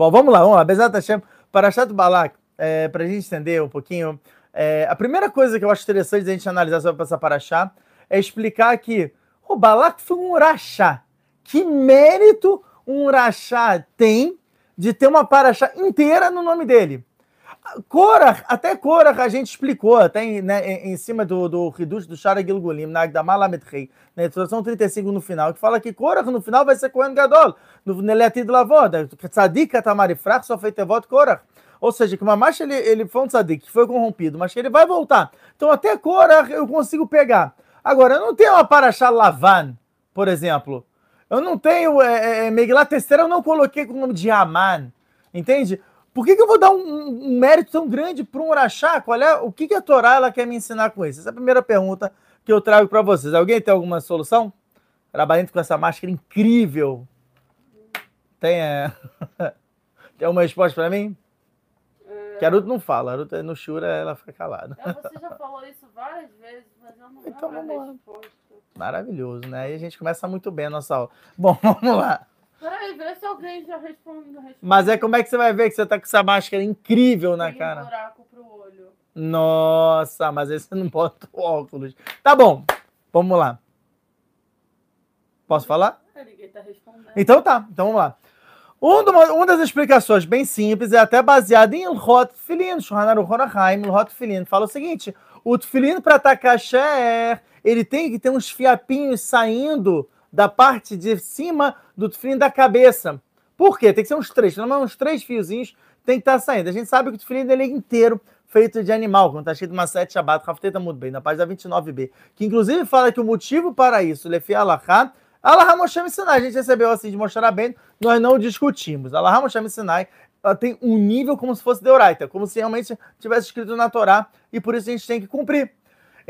Bom, vamos lá, vamos lá. Bezat Hashem, Parashat Balak, é, para a gente entender um pouquinho, é, a primeira coisa que eu acho interessante a gente analisar sobre essa Parashá é explicar que o Balak foi um Urachá. Que mérito um Urachá tem de ter uma Parashá inteira no nome dele? Korach, até Korach a gente explicou, até em, né, em, cima do, do Hidush do Shara Gilgulim, na Agdamah Lamed Rei, na introdução 35 no final, que fala que Korach no final vai ser Kohen Gadol, no Neletid Lavoda, Tzadik Atamari Frach, só feito voto Korach. Ou seja, que Mamash ele, ele foi um tzadik que foi corrompido, mas que ele vai voltar. Então até Korach eu consigo pegar. Agora, eu não tenho uma Parashá Lavan, por exemplo. Eu não tenho é, é, Megilat Esther, eu não coloquei com o nome de Aman. Entende? Por que, que eu vou dar um, um, mérito tão grande para um Urachá? Qual é, o que, que a Torá ela quer me ensinar com isso? Essa é a primeira pergunta que eu trago para vocês. Alguém tem alguma solução? Trabalhando com essa máscara incrível. Tem, é... tem uma resposta para mim? É... Que não fala. A Ruth no Shura ela fica calada. Você já falou isso várias vezes, mas eu não então, vamos lá. Maravilhoso, né? Aí a gente começa muito bem a nossa aula. Bom, vamos lá. Peraí, vê se alguém já respondeu. Mas é como é que você vai ver que você tá com essa máscara incrível na Tem cara? um buraco pro olho. Nossa, mas aí você não bota o óculos. Tá bom, vamos lá. Posso falar? Ninguém tá respondendo. Então tá, então vamos lá. Um uma das explicações bem simples é até baseada em Ilhot Filin, Shohanar Horahaim, Ilhot Filin, fala o seguinte, o Tfilin para atacar Sher, ele tem que ter uns fiapinhos saindo da parte de cima do tefilin da cabeça. Por quê? Tem que ser uns três, menos uns três fiozinhos tem que estar tá saindo. A gente sabe que o tefilin dele é inteiro feito de animal, quando está escrito uma sete Shabbat, Rafteta muito bem, na página 29b, que inclusive fala que o motivo para isso, Lefi Alahá, Alahá Moshe Sinai, a gente recebeu assim de mostrar bem, nós não discutimos. Alahá Moshe Sinai ela tem um nível como se fosse Deoraita, como se realmente tivesse escrito na Torá, e por isso a gente tem que cumprir.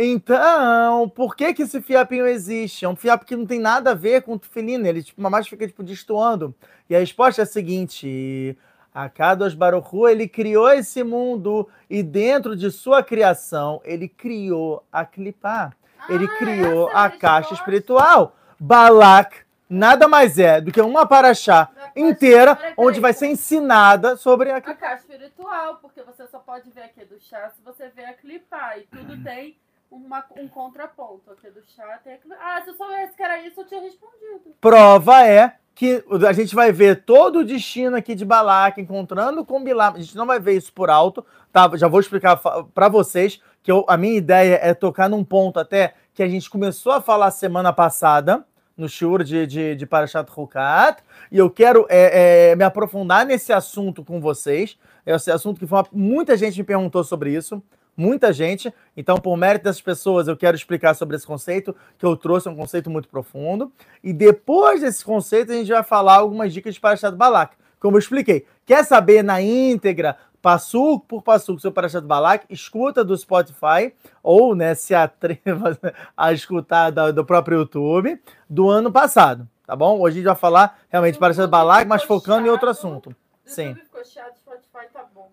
Então, por que que esse fiapinho existe? É um fiapo que não tem nada a ver com o tufilino, ele tipo, mais fica tipo destoando. E a resposta é a seguinte: a Kadosh Baruchu, ele criou esse mundo e dentro de sua criação, ele criou a clipá. Ele Ah, criou é a caixa espiritual. Balak nada mais é do que uma paraxá inteira onde vai ser ensinada sobre a A caixa espiritual, porque você só pode ver aqui do chá se você ver a clipar. E tudo tem uma, um contraponto. Aqui do a clipar. Ah, se eu soubesse que era isso, eu tinha respondido. prova é que a gente vai ver todo o destino aqui de Balak encontrando com Bilam. A gente não vai ver isso por alto, tá? Já vou explicar para vocês que eu- a minha ideia é tocar num ponto até que a gente começou a falar semana passada no shiur de, de, de Parashat Hukat, e eu quero é, é, me aprofundar nesse assunto com vocês. Esse assunto que uma- muita gente me perguntou sobre isso, muita gente. Então, por mérito dessas pessoas, eu quero explicar sobre esse conceito, que eu trouxe um conceito muito profundo. E depois desse conceito, a gente vai falar algumas dicas de Parashat Balak. Como eu expliquei, quer saber na íntegra, passuco por passuco, seu Parashat Balak, escuta do Spotify, ou né, se atreva a escutar do próprio YouTube, do ano passado, tá bom? Hoje a gente vai falar realmente Parashat Balak, mas focando em outro assunto. O Sim. YouTube ficou chato,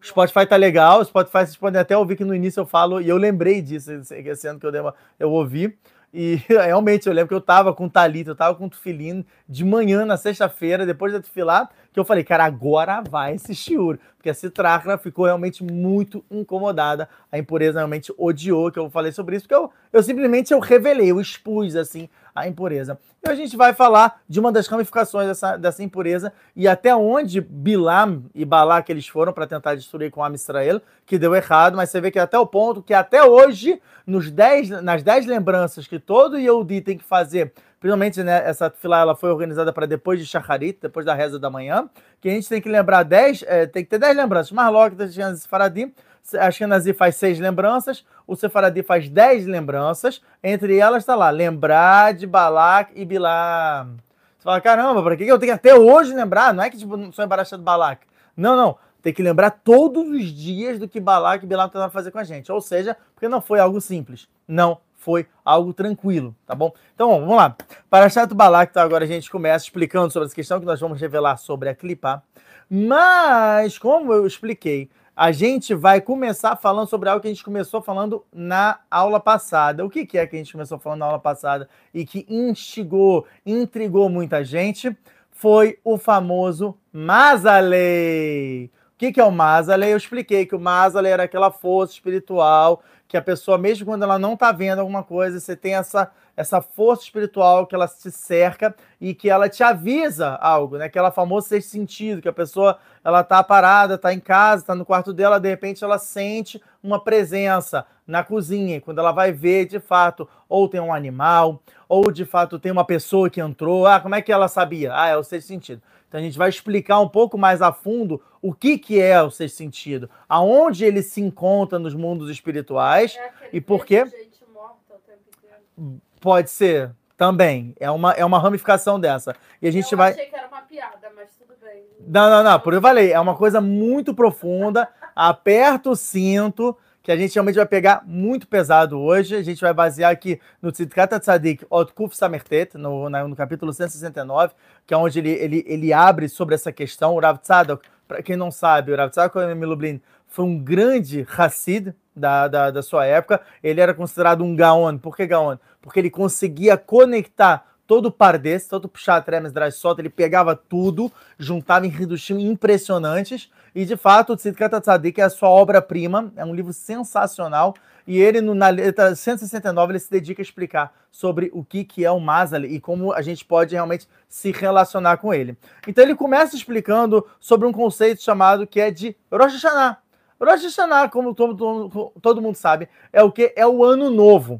Spotify tá legal, Spotify vocês podem até ouvir que no início eu falo, e eu lembrei disso, esse ano que eu, dei uma, eu ouvi. E realmente eu lembro que eu tava com o Thalita, eu tava com o Tufilino de manhã na sexta-feira, depois da Tufilar, que eu falei, cara, agora vai esse shiur. Porque a Citracra ficou realmente muito incomodada. A impureza realmente odiou que eu falei sobre isso, porque eu, eu simplesmente eu revelei, eu expus assim a impureza. E a gente vai falar de uma das ramificações dessa, dessa impureza e até onde Bilam e Balak eles foram para tentar destruir com a Israel, que deu errado, mas você vê que até o ponto que até hoje, nos dez, nas 10 lembranças que todo Yehudi tem que fazer, principalmente né, essa fila ela foi organizada para depois de Shacharit, depois da reza da manhã, que a gente tem que lembrar 10, é, tem que ter 10 lembranças. Marlock, Tatiana Faradim, a Ashkenazi faz seis lembranças, o Sefaradi faz dez lembranças, entre elas está lá, lembrar de Balak e Bilam. Você fala, caramba, para que eu tenho que até hoje lembrar? Não é que tipo, sou embaraçado do Balak. Não, não. Tem que lembrar todos os dias do que Balak e Bilam tentaram fazer com a gente. Ou seja, porque não foi algo simples. Não foi algo tranquilo, tá bom? Então, vamos lá. Para Chato Balak, então agora a gente começa explicando sobre essa questão que nós vamos revelar sobre a clipa. Mas, como eu expliquei, a gente vai começar falando sobre algo que a gente começou falando na aula passada. O que, que é que a gente começou falando na aula passada e que instigou, intrigou muita gente? foi o famoso Mazalei. O que, que é o Mazalei? Eu expliquei que o Mazalei era aquela força espiritual que a pessoa, mesmo quando ela não está vendo alguma coisa, você tem essa, essa força espiritual que ela te cerca e que ela te avisa algo, né? Aquela famosa sexto sentido, que a pessoa ela tá parada, está em casa, está no quarto dela, de repente ela sente uma presença na cozinha, e quando ela vai ver, de fato, ou tem um animal, ou de fato tem uma pessoa que entrou, ah, como é que ela sabia? Ah, é o sexto sentido. Então a gente vai explicar um pouco mais a fundo o que, que é o sexto sentido, aonde ele se encontra nos mundos espirituais É e por quê? Gente morta o tempo inteiro. Pode ser também. É uma, é uma ramificação dessa. E a gente eu vai. achei que era uma piada, mas tudo bem. Não, não, não. Por eu falei, é uma coisa muito profunda. Aperta o cinto, que a gente realmente vai pegar muito pesado hoje. A gente vai basear aqui no Tzidkat Tzadik Ot Kuf Samertet, no, no capítulo 169, que é onde ele, ele, ele abre sobre essa questão. O Rav Tzadok, para quem não sabe, o Rav Tzadok Milublin foi um grande Hassid da, da, da sua época. Ele era considerado um Gaon. Por que Gaon? Porque ele conseguia conectar todo o Pardes, todo Pshat Remes Drashot, ele pegava tudo, juntava em redução impressionantes, e de fato o Tzidkat Tzadik é a sua obra-prima, é um livro sensacional, e ele no- na letra 169 ele se dedica a explicar sobre o que, que é o Mazali e como a gente pode realmente se relacionar com ele. Então ele começa explicando sobre um conceito chamado que é de Rosh Hashanah. Rosh Hashanah, como todo, todo- mundo sabe, é o que? É o ano novo.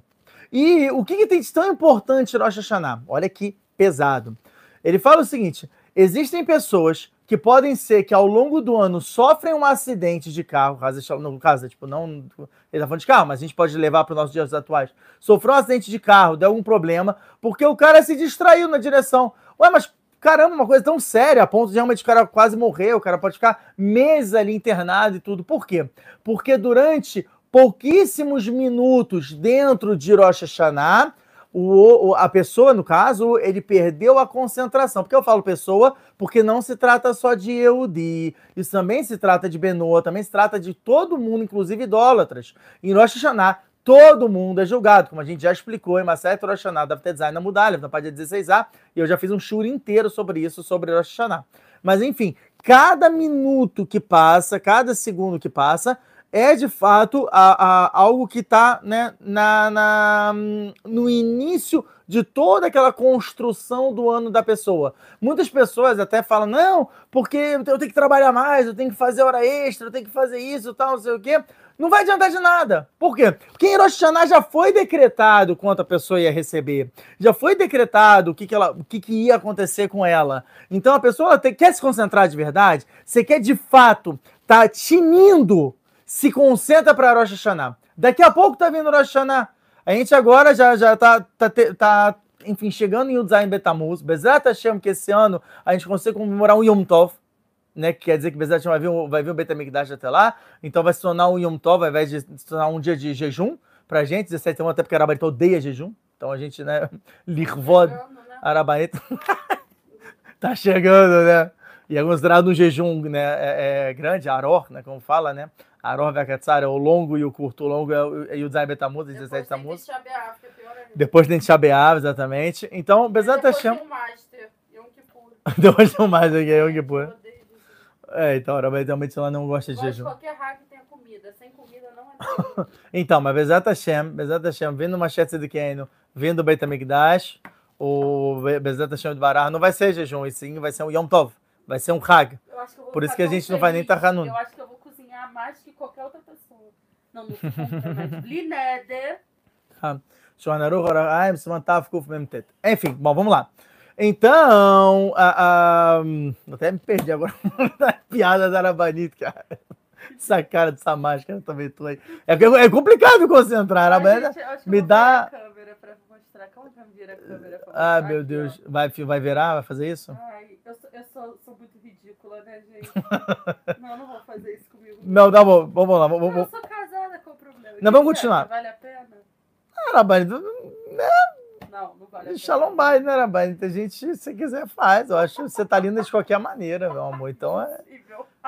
E o que, que tem de tão importante Rosh Hashanah? Olha que pesado. Ele fala o seguinte: existem pessoas que podem ser que ao longo do ano sofrem um acidente de carro, no caso, tipo, não. Ele tá falando de carro, mas a gente pode levar para os nossos dias atuais. Sofreu um acidente de carro, deu algum problema, porque o cara se distraiu na direção. Ué, mas caramba, uma coisa tão séria, a ponto de realmente o cara quase morrer, o cara pode ficar meses ali internado e tudo. Por quê? Porque durante pouquíssimos minutos dentro de Rosh Hashanah, o, a pessoa, no caso, ele perdeu a concentração. Por que eu falo pessoa? Porque não se trata só de Eudi. Isso também se trata de Benoa, também se trata de todo mundo, inclusive idólatras. Em Rosh Hashanah, todo mundo é julgado, como a gente já explicou em Maset Rosh Hashanah, da Design na Mudalha, na página 16a, e eu já fiz um shur inteiro sobre isso, sobre Rosh Hashanah. Mas enfim, cada minuto que passa, cada segundo que passa, é de fato a- a- algo que está né, na, na- no início de toda aquela construção do ano da pessoa. Muitas pessoas até falam, não, porque eu tenho que trabalhar mais, eu tenho que fazer hora extra, eu tenho que fazer isso, tal, não sei o quê. Não vai adiantar de nada. Por quê? Porque em Rosh Hashanah já foi decretado quanto a pessoa ia receber. Já foi decretado o que, que, ela, o que, que ia acontecer com ela. Então a pessoa tem- quer se concentrar de verdade, você quer de fato tá tinindo, se concentra para Rosh Hashanah. Daqui a pouco tá vindo Rosh Hashanah. A gente agora já, já tá, tá, tá, enfim, chegando em Yudzaim Betamuz. Bezat Hashem, que esse ano a gente consegue comemorar um Yom Tov né? Que quer dizer que Hashem vai vir, vai vir o Betamigdash até lá. Então vai se tornar um Yom Tov, ao invés de se tornar um dia de jejum pra gente. 17 anos, até porque a Arabanita odeia jejum. Então a gente, né? Lirvod, Chegando, né? Arabanita. tá chegando, né? E é considerado um jejum né, é, é grande, Aror, né? Como fala, né? Aror Vekatzar é o longo e o curto. O longo é o é Yudzaim Betamuz, 17 Depois tem Tamuz. Tisha que é pior ainda. Depois tem Shabeav, exatamente. Então, Bezat depois Hashem. tem o Master, Yom Kippur. Depois tem mais aqui, Yom Kippur. Eu odeio jejum. É, então, realmente ela não gosta de jejum. qualquer hack que tenha comida. Sem comida não é. Então, mas Bezat Hashem, Bezat Hashem, vindo uma Shetze de Keino, vindo o Beit HaMikdash, o Be- Bezat Hashem de Bará, não vai ser jejum, e sim vai ser um Yom Tov, vai ser um Hag. Que Por isso que a gente não vai nem feliz. Tachanun. Eu acho que eu vou mais que qualquer outra pessoa. Não, não compra, Mem, Tet. Enfim, bom, vamos lá. Então, a, a, até me perdi agora na piada da Arabanit, cara. Essa cara dessa máscara também tô aí. É, é complicado me concentrar, Arabanita. que me dá- pra Ah, meu Deus. Vai, vai virar? Vai fazer isso? Ai, eu, sou, eu sou, sou muito ridícula, né, gente? não, não vou fazer isso. Não, tá bom. Vamos lá. Vamos, Não, eu vamos. sou casada com o problema. Não, vamos continuar. é? Vale a pena? Arabanita, Não, não vale a pena. Shalom Bay, né, Arabanita? A gente, se você quiser, faz. Eu acho que você tá linda de qualquer maneira, meu amor. Então é,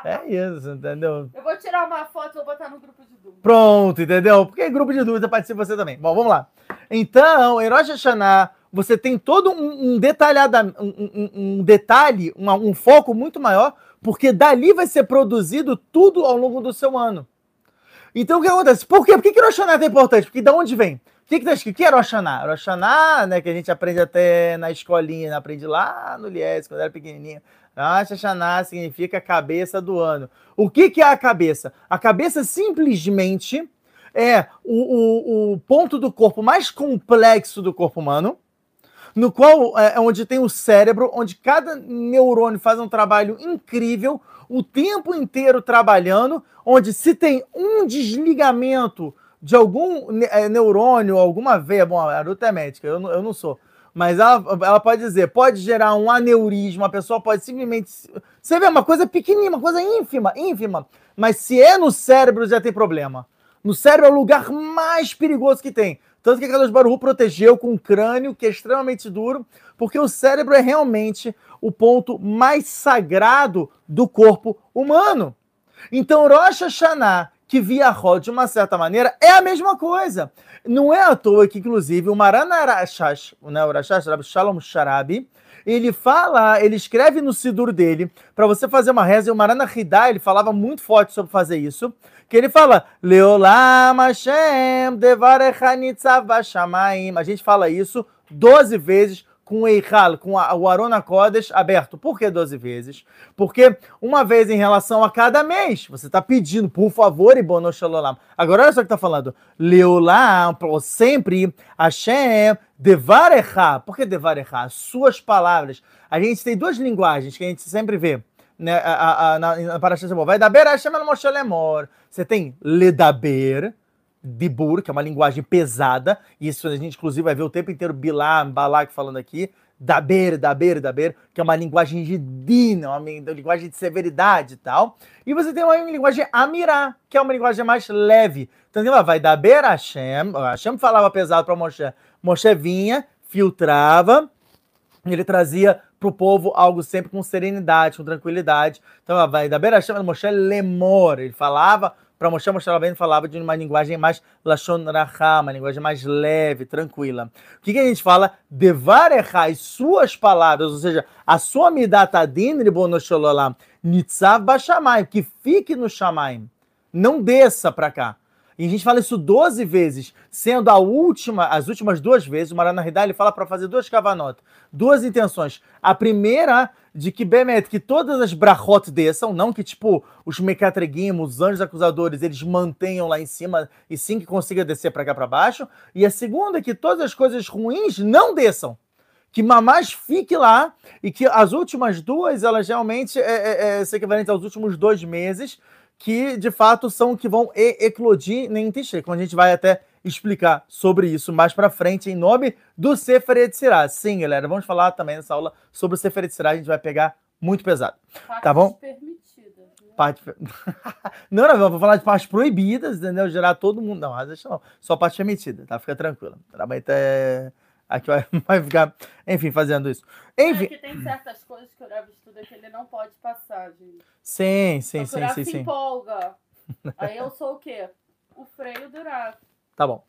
é isso, entendeu? Eu vou tirar uma foto e vou botar no grupo de dúvida. Pronto, entendeu? Porque grupo de dúvida participa você também. Bom, vamos lá. Então, Rosh Hashanah, você tem todo um, um detalhada, um, um, um detalhe, um foco muito maior, porque dali vai ser produzido tudo ao longo do seu ano. Então o que acontece? Por quê? Por que, que Rosh Hashanah é importante? Porque de onde vem? O que, que tá escrito? O que é Rosh Hashanah? Rosh Hashanah, né, que a gente aprende até na escolinha, aprende lá no Lies, quando era pequenininho. Rosh significa cabeça do ano. O que, que é a cabeça? A cabeça simplesmente é o, o, o ponto do corpo mais complexo do corpo humano, no qual é, é onde tem o cérebro, onde cada neurônio faz um trabalho incrível, o tempo inteiro trabalhando, onde se tem um desligamento de algum é, neurônio, alguma veia, bom, a Aruta é médica, eu não, eu não sou, mas ela, ela pode dizer, pode gerar um aneurisma, a pessoa pode simplesmente. Você vê uma coisa pequenininha, uma coisa ínfima, ínfima, mas se é no cérebro já tem problema. No cérebro é o lugar mais perigoso que tem. Tanto que a Kadosh Baruch protegeu com um crânio que é extremamente duro, porque o cérebro é realmente o ponto mais sagrado do corpo humano. Então, Rosh Hashanah, que via Rod de uma certa maneira, é a mesma coisa. Não é à toa que, inclusive, o Marana Arashash, né, o Arashash, Shalom Sharabi, ele fala, ele escreve no Sidur dele, para você fazer uma reza, e o Marana Hidá, ele falava muito forte sobre fazer isso, que ele fala, Leolam Hashem Devarechanitzав Bashamaim. A gente fala isso 12 vezes com o Eichal, com a, o Arona Kodesh aberto. Por que 12 vezes? Porque uma vez em relação a cada mês, você está pedindo, por favor, e Bono Shalom. Agora olha só o que está falando. Leolam, sempre, Hashem, Devarecha. Por que Devarecha? Suas palavras. A gente tem duas linguagens que a gente sempre vê né, a, a, na, na Shemot. Vai daber Hashem Moshe Lemor. Você tem ledaber, dibur, que é uma linguagem pesada. Isso a gente, inclusive, vai ver o tempo inteiro Bilam, Balak falando aqui. Daber, daber, daber, que é uma linguagem de din, uma linguagem de severidade e tal. E você tem uma linguagem amirá, que é uma linguagem mais leve. Então, ela vai daber Hashem. Hashem falava pesado para Moshe. Moshe vinha, filtrava, ele trazia para o povo algo sempre com serenidade, com tranquilidade. Então, vai da Beira chama Moshe Lemor, ele falava para Moshe, Moshe Rabbeinu falava de uma linguagem mais Lashon uma linguagem mais leve, tranquila. O que, que a gente fala? Devarecha, as suas palavras, ou seja, a sua midatadin ribonoshololam, nitzav bashamayim, que fique no shamaim, não desça para cá. E a gente fala isso 12 vezes, sendo a última, as últimas duas vezes, o Marana Hidá, ele fala para fazer duas cavanotas, duas intenções. A primeira, de que Bemet, que todas as brachot desçam, não que tipo os mecatreguim, os anjos acusadores, eles mantenham lá em cima e sim que consiga descer para cá para baixo. E a segunda, que todas as coisas ruins não desçam que Mamás fique lá e que as últimas duas, elas realmente é, é, é, se equivalente aos últimos dois meses, que de fato são que vão eclodir nem Tishrei, como a gente vai até explicar sobre isso mais para frente em nome do Sefer Yetzirah. Sim, galera, vamos falar também nessa aula sobre o Sefer Yetzirah, a gente vai pegar muito pesado. Partes tá bom? Permitidas. Né? Parte... não, não, vou falar de partes proibidas, entendeu? Gerar todo mundo. Não, deixa não. Só parte permitida, tá? Fica tranquilo. Trabalho até Aqui vai, vai ficar, enfim, fazendo isso. Enfim. É que tem certas coisas que o Rav estuda que ele não pode passar, gente. Sim, sim, sim, sim, se sim. empolga. Aí eu sou o quê? O freio do Rav. Tá bom.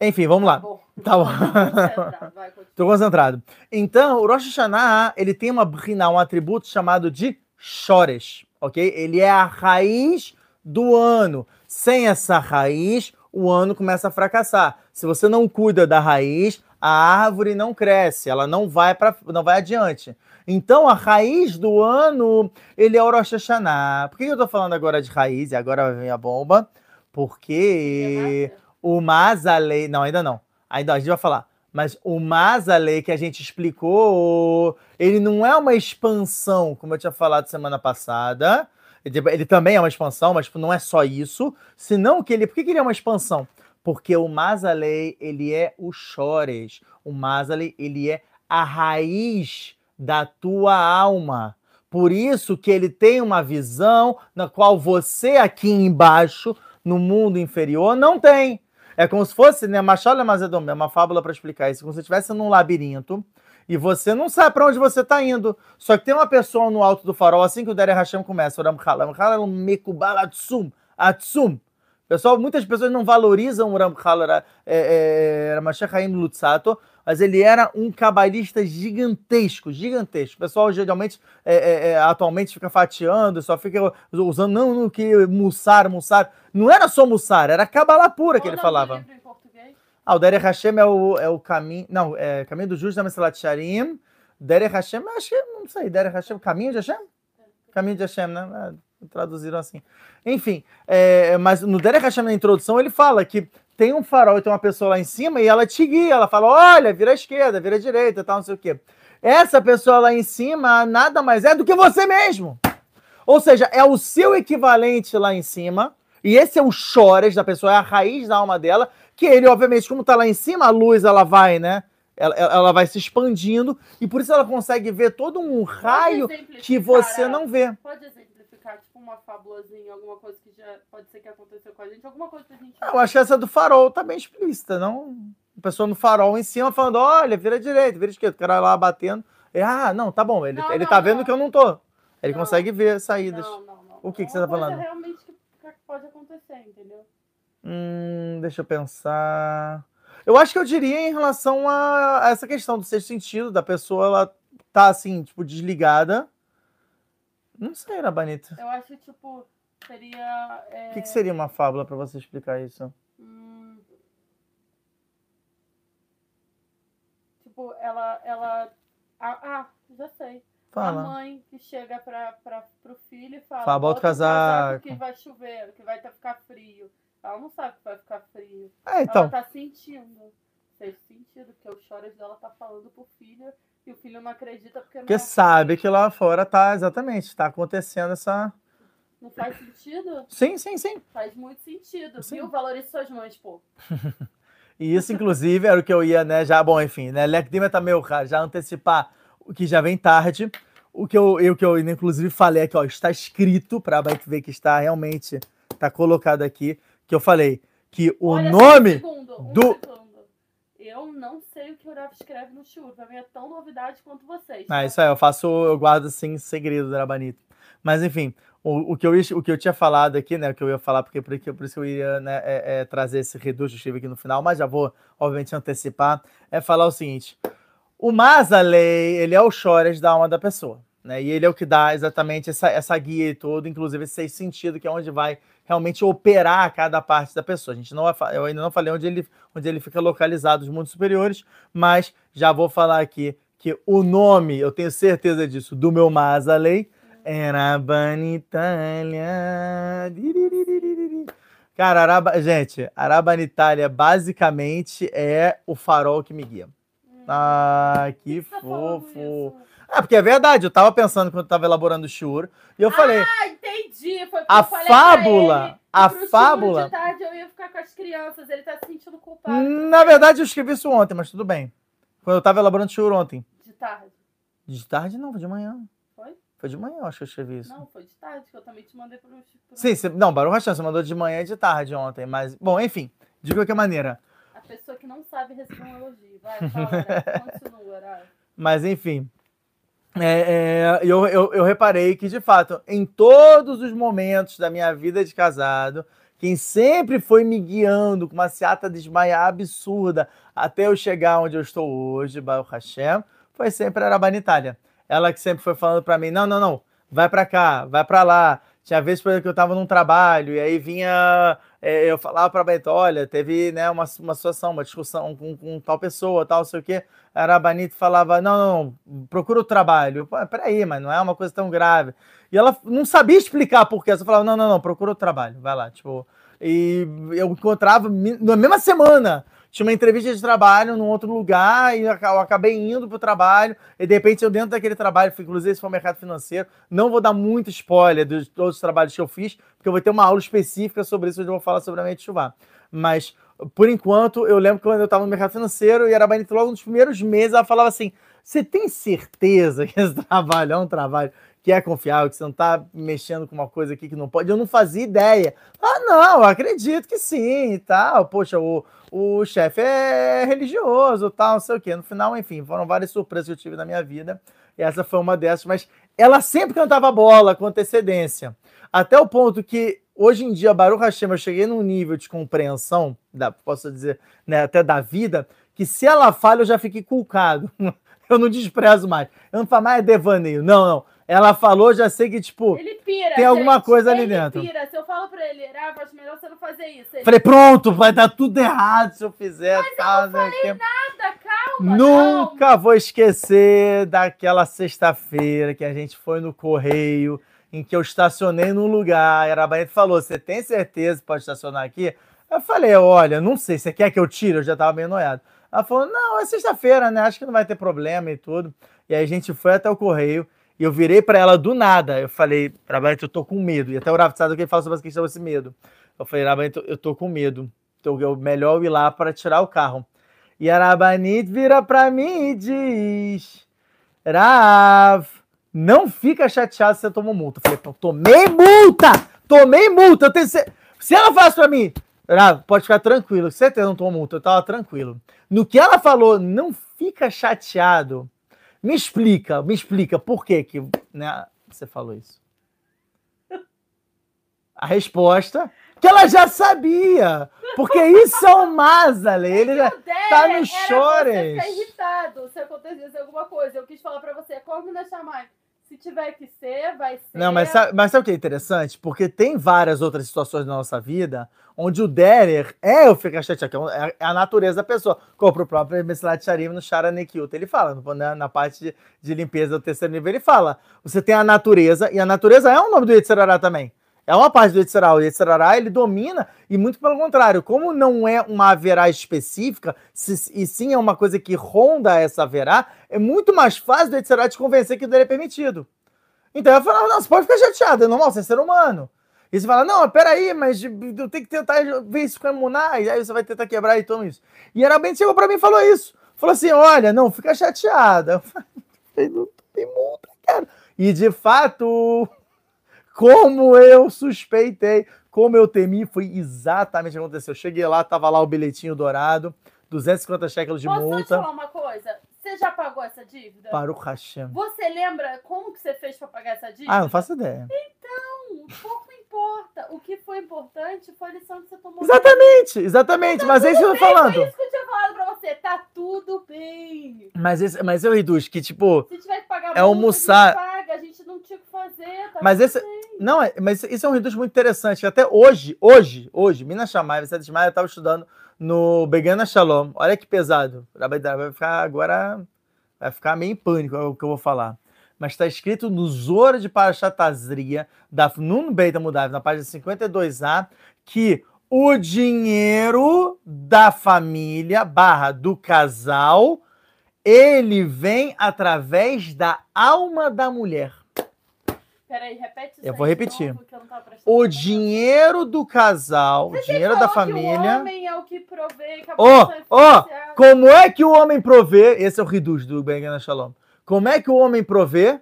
Enfim, vamos tá lá. Bom. Tá bom. Tô concentrado. Então, o Rosh Hashanah, ele tem uma brina, um atributo chamado de Shores, ok? Ele é a raiz do ano. Sem essa raiz, o ano começa a fracassar. Se você não cuida da raiz, a árvore não cresce, ela não vai para não vai adiante. Então a raiz do ano, ele é o Rosh Hashanah. Por que eu estou falando agora de raiz e agora vem a bomba? Porque o Mazalei, não, ainda não. Ainda a gente vai falar. Mas o Mazalei que a gente explicou, ele não é uma expansão, como eu tinha falado semana passada. Ele, ele também é uma expansão, mas não é só isso. Senão que ele, por que, que ele é uma expansão? porque o Mazalei, ele é o chores. O Mazalei, ele é a raiz da tua alma. Por isso que ele tem uma visão na qual você aqui embaixo, no mundo inferior, não tem. É como se fosse, né, Machala Mazedom, é uma fábula para explicar isso, como se você estivesse num labirinto e você não sabe para onde você está indo. Só que tem uma pessoa no alto do farol, assim que o Dere Hashem começa, Oram Halam, Halam Mekubal Atsum, Atsum, Pessoal, muitas pessoas não valorizam o Ramchal é, é, Ramachar Haim Lutzato, mas ele era um cabalista gigantesco, gigantesco. O pessoal geralmente, é, é, é, atualmente, fica fatiando, só fica usando, não, não, que Mussar, Mussar. Não era só Mussar, era Kabbalah pura que ele falava. Ah, o Derech Hashem é o, é o caminho, não, é caminho do justo da Mesalat Sharim. Derech Hashem, acho que, não sei, Derech Hashem, caminho de Hashem? Caminho de Hashem, né? Traduziram assim. Enfim, é, mas no Derek Hashem na introdução ele fala que tem um farol e tem uma pessoa lá em cima e ela te guia, ela fala: olha, vira à esquerda, vira à direita, tal, não sei o quê. Essa pessoa lá em cima nada mais é do que você mesmo. Ou seja, é o seu equivalente lá em cima, e esse é o chores da pessoa, é a raiz da alma dela, que ele, obviamente, como está lá em cima, a luz ela vai, né? Ela, ela vai se expandindo, e por isso ela consegue ver todo um raio que você não vê. Pode tipo uma fabulazinha, alguma coisa que já pode ser que aconteceu com a gente, alguma coisa que a gente. Eu acho que essa do farol tá bem explícita, não? A pessoa no farol em cima falando: olha, vira direita, vira esquerda, o cara lá batendo. E, ah, não, tá bom, ele, não, ele não, tá vendo não. que eu não tô. Ele consegue ver saídas. Não, não, não. O que, que você tá falando? realmente que pode acontecer, entendeu? Hum, deixa eu pensar. Eu acho que eu diria em relação a essa questão do sexto sentido, da pessoa ela tá assim, tipo, desligada não sei, Rabanita. Eu acho que, tipo, seria. O é... que, que, seria uma fábula para você explicar isso? Hum... Tipo, ela. ela... Ah, ah, já sei. Fala. A mãe que chega para pro filho e fala: fala bota o casaco. Que vai chover, que vai ficar frio. Ela não sabe que vai ficar frio. É, então. Ela tá sentindo. Fez sentido, que o choro dela tá falando pro filho e o filho não acredita porque, porque não é sabe que lá fora tá exatamente, tá acontecendo essa. Não faz sentido? Sim, sim, sim. Faz muito sentido. Sim. Viu? Valorize suas mães, pô. e isso, inclusive, era o que eu ia, né? Já, bom, enfim, né? Lecdima tá meio cara, já antecipar o que já vem tarde. O que eu, eu, que eu inclusive, falei aqui, ó, está escrito para ver que está realmente, tá colocado aqui, que eu falei que o Olha, nome um do. Eu não sei o que o Rafa escreve no Shur. Pra mim é tão novidade quanto vocês. Ah, isso aí, eu faço, eu guardo assim segredo da Rabanito. Mas enfim, o, o, que eu, o que eu tinha falado aqui, né? O que eu ia falar, porque por, por isso eu ia né, é, é, trazer esse reduto que aqui no final, mas já vou, obviamente, antecipar, é falar o seguinte: o Mazalei, ele é o chores da alma da pessoa. Né? E ele é o que dá exatamente essa, essa guia e tudo, inclusive esse sentido, que é onde vai realmente operar cada parte da pessoa. A gente não eu ainda não falei onde ele, onde ele fica localizado, os mundos superiores, mas já vou falar aqui que o nome, eu tenho certeza disso, do meu Mazalei era Banitalia. Cara, Araba, gente, Arabanitalia basicamente é o farol que me guia. Hum. Ah, que tá fofo. É, porque é verdade, eu tava pensando quando eu tava elaborando o Shur, e eu falei. Ah, entendi. Foi a fábula. a fábula. De tarde eu ia ficar com as crianças, ele tá se sentindo culpado. Na verdade, eu escrevi isso ontem, mas tudo bem. Quando eu tava elaborando o Shur ontem. De tarde? De tarde não, foi de manhã. Foi? Foi de manhã, acho que eu escrevi isso. Não, foi de tarde, que eu também te mandei pro. pro... Sim, você, não, Barão Rachan, você mandou de manhã e de tarde ontem, mas. Bom, enfim, de qualquer maneira. A pessoa que não sabe receber um elogio. Vai, fala, continua, Mas enfim, é, é, eu, eu, eu reparei que, de fato, em todos os momentos da minha vida de casado, quem sempre foi me guiando com uma seata desmaia absurda até eu chegar onde eu estou hoje, Baruch Hashem, foi sempre a Rabanitália. Ela que sempre foi falando para mim: não, não, não, vai para cá, vai para lá. Tinha vezes, por exemplo, que eu estava num trabalho e aí vinha é, eu falava para Beto, olha, teve né, uma, uma situação, uma discussão com, com tal pessoa, tal, sei o quê. A Arabanito falava, não, não, procura o trabalho. Pô, peraí, mas não é uma coisa tão grave. E ela não sabia explicar por quê. Ela falava, não, não, não, procura o trabalho, vai lá. Tipo, e eu encontrava na mesma semana tinha uma entrevista de trabalho num outro lugar e eu acabei indo para o trabalho e de repente eu dentro daquele trabalho, inclusive esse foi o mercado financeiro, não vou dar muito spoiler dos todos os trabalhos que eu fiz, porque eu vou ter uma aula específica sobre isso, onde eu vou falar sobre a mente chuvar. Mas, por enquanto, eu lembro que quando eu estava no mercado financeiro e era Banito, logo nos primeiros meses, ela falava assim, você tem certeza que esse trabalho é um trabalho que é confiável, que você não está mexendo com uma coisa aqui que não pode. Eu não fazia ideia. Ah, não, acredito que sim e tal. Poxa, o, o chefe é religioso tal, não sei o quê. No final, enfim, foram várias surpresas que eu tive na minha vida. E essa foi uma dessas, mas ela sempre cantava bola com antecedência. Até o ponto que hoje em dia, Baruch Hashem, eu cheguei num nível de compreensão, da, posso dizer, né, até da vida, que se ela fala, eu já fiquei culcado. eu não desprezo mais. Eu não falo mais é devaneio. Não, não. Ela falou, já sei que, tipo, pira, tem alguma gente. coisa ali ele dentro. Pira. Se eu falo pra ele, ah, acho melhor você não fazer isso. Ele, Falei, pronto, vai dar tudo errado se eu fizer. Mas tá, eu não falei né, nada, calma. Nunca vou esquecer daquela sexta-feira que a gente foi no correio, em que eu estacionei num lugar. Era a Barreto falou: Você tem certeza que pode estacionar aqui? Eu falei: Olha, não sei, você quer que eu tire? Eu já tava meio noiado. Ela falou: Não, é sexta-feira, né? Acho que não vai ter problema e tudo. E aí a gente foi até o correio. E eu virei para ela do nada. Eu falei, Rabanito, eu tô com medo. E até o que ele fala sobre essa questão desse medo. Eu falei, Rabanito, eu tô com medo. Então é melhor ir lá para tirar o carro. E a Rabanit vira para mim e diz: Rav, não fica chateado se você tomou multa. Eu falei, tomei multa! Tomei multa! Eu tenho... Se ela faz para mim, Rav, pode ficar tranquilo, certeza não tomou multa, eu tava tranquilo. No que ela falou, não fica chateado me explica, me explica por que, que né, você falou isso. A resposta que ela já sabia. Porque isso é o Mazale. Ele já tá no chores. Você irritado se acontecesse alguma coisa. Eu quis falar pra você, como não chamar se tiver que ser, vai ser. Não, mas sabe, mas sabe o que é interessante? Porque tem várias outras situações na nossa vida onde o Derer é o ficar chateado, é, é a natureza da pessoa. Como o próprio Mesilat Sharim no Shara Nekiut, ele fala, na, na parte de, de, limpeza do terceiro nível, ele fala: você tem a natureza, e a natureza é o nome do Yetzirará também. É uma parte do Yetzirará. O Yetzirará, ele domina, e muito pelo contrário, como não é uma haverá específica, se, e sim é uma coisa que ronda essa haverá, é muito mais fácil do Yetzirará te convencer que dele é permitido. Então eu falo, não, você pode ficar chateado, é normal, você é ser humano. E você fala, não, peraí, mas eu tenho que tentar ver isso com Emuná, e aí você vai tentar quebrar e toma isso. E Arabente chegou pra mim e falou isso. Falou assim, olha, não, fica chateada. Eu falei, não tem multa, cara. E de fato, como eu suspeitei, como eu temi, foi exatamente o que aconteceu. Eu cheguei lá, tava lá o bilhetinho dourado, 250 shekels de Posso multa. Posso falar uma coisa? Você já pagou essa dívida? Para o Hashem. Você lembra como que você fez para pagar essa dívida? Ah, não faço ideia. Então, pouco importa. O que foi importante foi a lição que você tomou. Exatamente, exatamente. Tá mas é isso que eu tô falando. Foi isso que eu tinha falado pra você. Tá tudo bem. Mas, esse, mas eu, Riduz, que tipo... Se tiver que pagar é almoçar... a gente paga. A gente não tinha o que fazer. Tá mas esse... Bem. Não, é, mas isso é um Riduz muito interessante. Até hoje, hoje, hoje, Minas Chamai, Vicente Chamai, eu tava estudando no Begana Shalom. Olha que pesado. Vai ficar agora. Vai ficar meio em pânico é o que eu vou falar. Mas está escrito no Zora de Parashatazria, da Nun Beita Mudav, na página 52a, que o dinheiro da família barra do casal ele vem através da alma da mulher. Peraí, repete isso Eu vou repetir. Novo, o dinheiro do casal, o dinheiro da família. o homem é o que provê. Ó, oh, oh, como é que o homem provê? Esse é o Riduz do Bengana Shalom. Como é que o homem provê?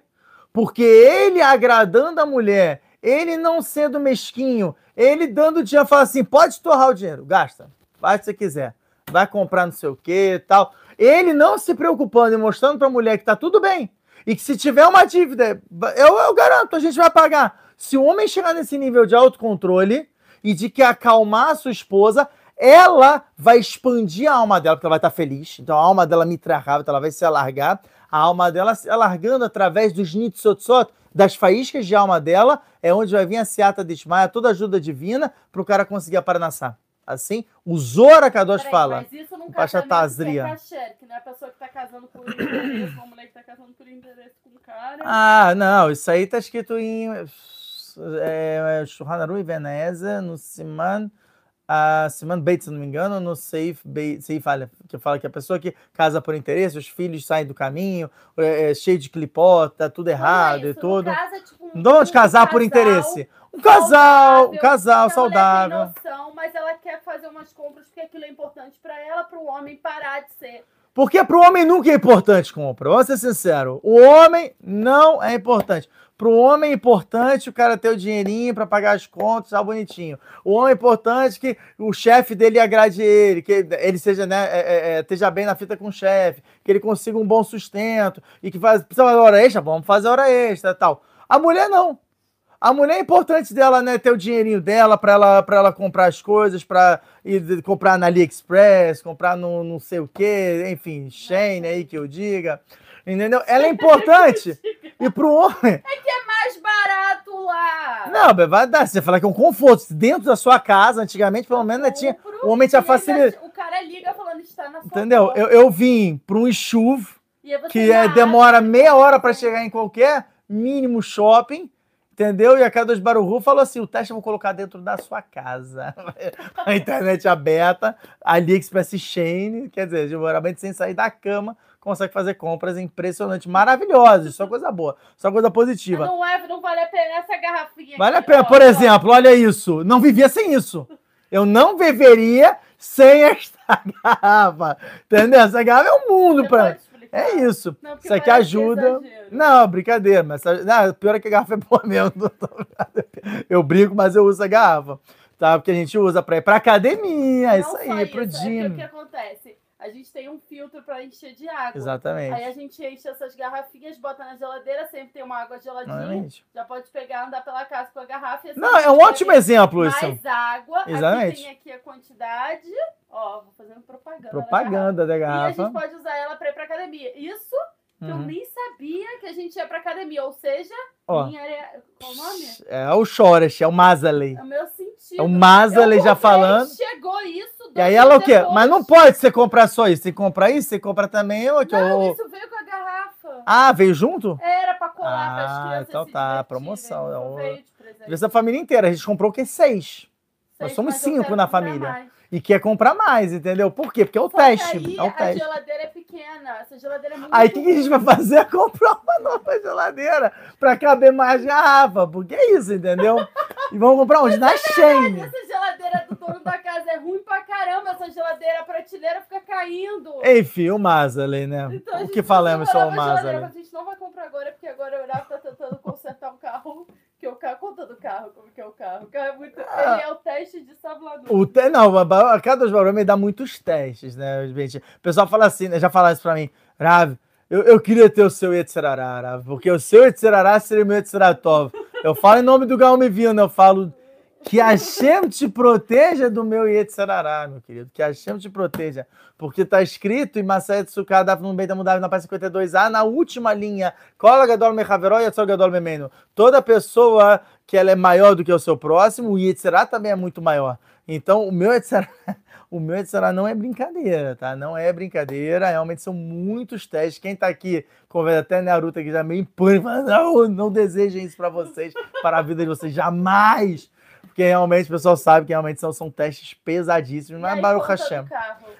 Porque ele agradando a mulher, ele não sendo mesquinho, ele dando dinheiro, fala assim: pode torrar o dinheiro, gasta, faz o que você quiser, vai comprar não sei o que tal. Ele não se preocupando e mostrando para a mulher que tá tudo bem e que se tiver uma dívida, eu, eu garanto, a gente vai pagar. Se o homem chegar nesse nível de autocontrole e de que acalmar a sua esposa, ela vai expandir a alma dela, porque ela vai estar feliz. Então a alma dela mitrahava, ela vai se alargar. A alma dela se alargando através dos nitsotsot, das faíscas de alma dela, é onde vai vir a seata de Ismael, toda ajuda divina para o cara conseguir a paranassá. Assim, o Zora Kadosh Peraí, fala. Mas isso não Pachatazria. É kasher, que não é a pessoa que está casando por interesse, uma mulher que está casando por interesse com o cara. Ah, não, isso aí está escrito em é, Shulchan e Veneza, no Siman, a Siman Beit, se não me engano, no Seif, Beit, Seif que fala que a pessoa que casa por interesse, os filhos saem do caminho, é, é cheio de clipota, tudo errado é e tudo. Casa, tipo, um, não de casar um por interesse. Um casal, um casal saudável. Noção, mas ela quer fazer umas compras porque aquilo é importante para ela, para o homem parar de ser. Porque para o homem nunca é importante compra. Vamos ser sincero. O homem não é importante. Para o homem é importante o cara ter o dinheirinho para pagar as contas, tá bonitinho. O homem é importante que o chefe dele agrade ele, que ele seja, né, é, é, é esteja bem na fita com o chefe, que ele consiga um bom sustento e que faz, precisa fazer hora extra, vamos fazer hora extra tal. A mulher não. A mulher é importante dela, né? Ter o dinheirinho dela para ela, ela comprar as coisas, para comprar na AliExpress, comprar no não sei o quê, enfim, Shane aí que eu diga. Entendeu? Ela é importante. e pro homem. É que é mais barato lá. Não, vai dar. Você fala que é um conforto. Dentro da sua casa, antigamente, pelo menos, né, tinha, o homem tinha facilidade. O cara liga falando que está na sua Entendeu? Eu, eu vim para um enxuvo que é, demora meia hora para chegar em qualquer mínimo shopping Entendeu? E a K2 Baruhu falou assim: o teste eu vou colocar dentro da sua casa. a internet aberta, AliExpress Shane, quer dizer, geralmente sem sair da cama, consegue fazer compras impressionantes, maravilhosas, só coisa boa, só coisa positiva. Não é, não vale a pena essa garrafinha. Vale aqui, a pena, ó, por ó. exemplo, olha isso. Não vivia sem isso. Eu não viveria sem esta garrafa. Entendeu? Essa garrafa é o mundo para é isso. Não, isso aqui ajuda. Não, brincadeira, mas não, pior é que a garrafa é boa mesmo. Eu brinco, mas eu uso a garrafa. Tá? Porque a gente usa para ir para academia, não isso aí, isso, pro gym. É o que acontece? A gente tem um filtro para encher de água. Exatamente. Aí a gente enche essas garrafinhas, bota na geladeira, sempre tem uma água geladinha. Já pode pegar, andar pela casa com a garrafa. Não, é um ótimo exemplo mais isso. Mais água. Exatamente. Aqui tem aqui a quantidade. Ó, vou fazendo propaganda. Propaganda da garrafa. Da garrafa. E a gente pode usar ela para ir para academia. Isso que uhum. eu nem sabia que a gente ia para academia. Ou seja, Ó, minha qual o nome? É o Chores, é o Mazaley. É o meu sentido. É o Mazaley já falando. Chegou isso e aí ela o quê? Depois. Mas não pode você comprar só isso. Você compra isso, você compra também outro. Não, isso veio com a garrafa. Ah, veio junto? Era pra colar ah, pras crianças. Então tá, promoção. Então veio Essa família inteira. A gente comprou o quê? Seis. Seis Nós somos cinco na família. E quer comprar mais, entendeu? Por quê? Porque é o Só teste. aí, é o teste. a geladeira é pequena. Essa geladeira é muito Aí o que, que, a gente vai fazer? Comprar uma nova geladeira para caber mais garrafa. Porque é isso, entendeu? E vamos comprar onde? Na é Shein. Essa geladeira do dono da casa é ruim pra caramba. Essa geladeira, a prateleira fica caindo. Enfim, o Mazaley, né? Então, o que falamos sobre o Mazaley? A gente não vai comprar agora, porque agora o Horácio tá tentando consertar um carro que o carro, conta do carro, como que é o carro. O carro é muito. Ah, ele é o teste de sablador. O te, não, a cada dos barulhos me dá muitos testes, né, gente? O pessoal fala assim, né, já falaram isso pra mim, Rav, eu, eu queria ter o seu Yetzirará, porque o seu Yetzirará seria o meu Yetziratov. Eu falo em nome do Gaome Vino, eu falo que a Hashem te proteja do meu Yetzirará, meu querido. Que a Hashem te proteja. Porque está escrito em Masayet Sukkah, no meio da na página 52a, na última linha. Toda pessoa que ela é maior do que o seu próximo, o Yetzirah também é muito maior. Então, o meu Yetzirah, o meu Yetzirah não é brincadeira, tá? Não é brincadeira, realmente são muitos testes. Quem está aqui, conversa até Naruto aqui já meio em pânico, não, não desejem isso para vocês, para a vida de vocês, jamais porque realmente o pessoal sabe que realmente são, são testes pesadíssimos, mas Baruch Hashem.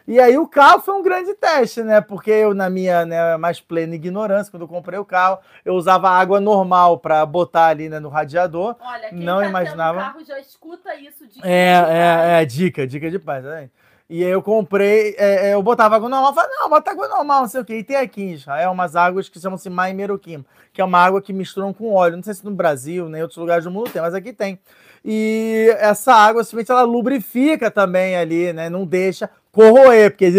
E aí o carro foi um grande teste, né? Porque eu, na minha né, mais plena ignorância, quando eu comprei o carro, eu usava água normal para botar ali né, no radiador. Olha, quem não tá imaginava. carro já escuta isso. Dica é, é, é, dica, dica de paz, né? E aí eu comprei, é, é, eu botava água normal, falei, não, bota água normal, não sei o quê. E tem aqui em Israel umas águas que chamam-se Mai Merukim, que é uma água que misturam com óleo. Não sei se no Brasil, nem em outros lugares do mundo tem, mas aqui tem. E essa água, simplesmente, ela lubrifica também ali, né? Não deixa corroer, porque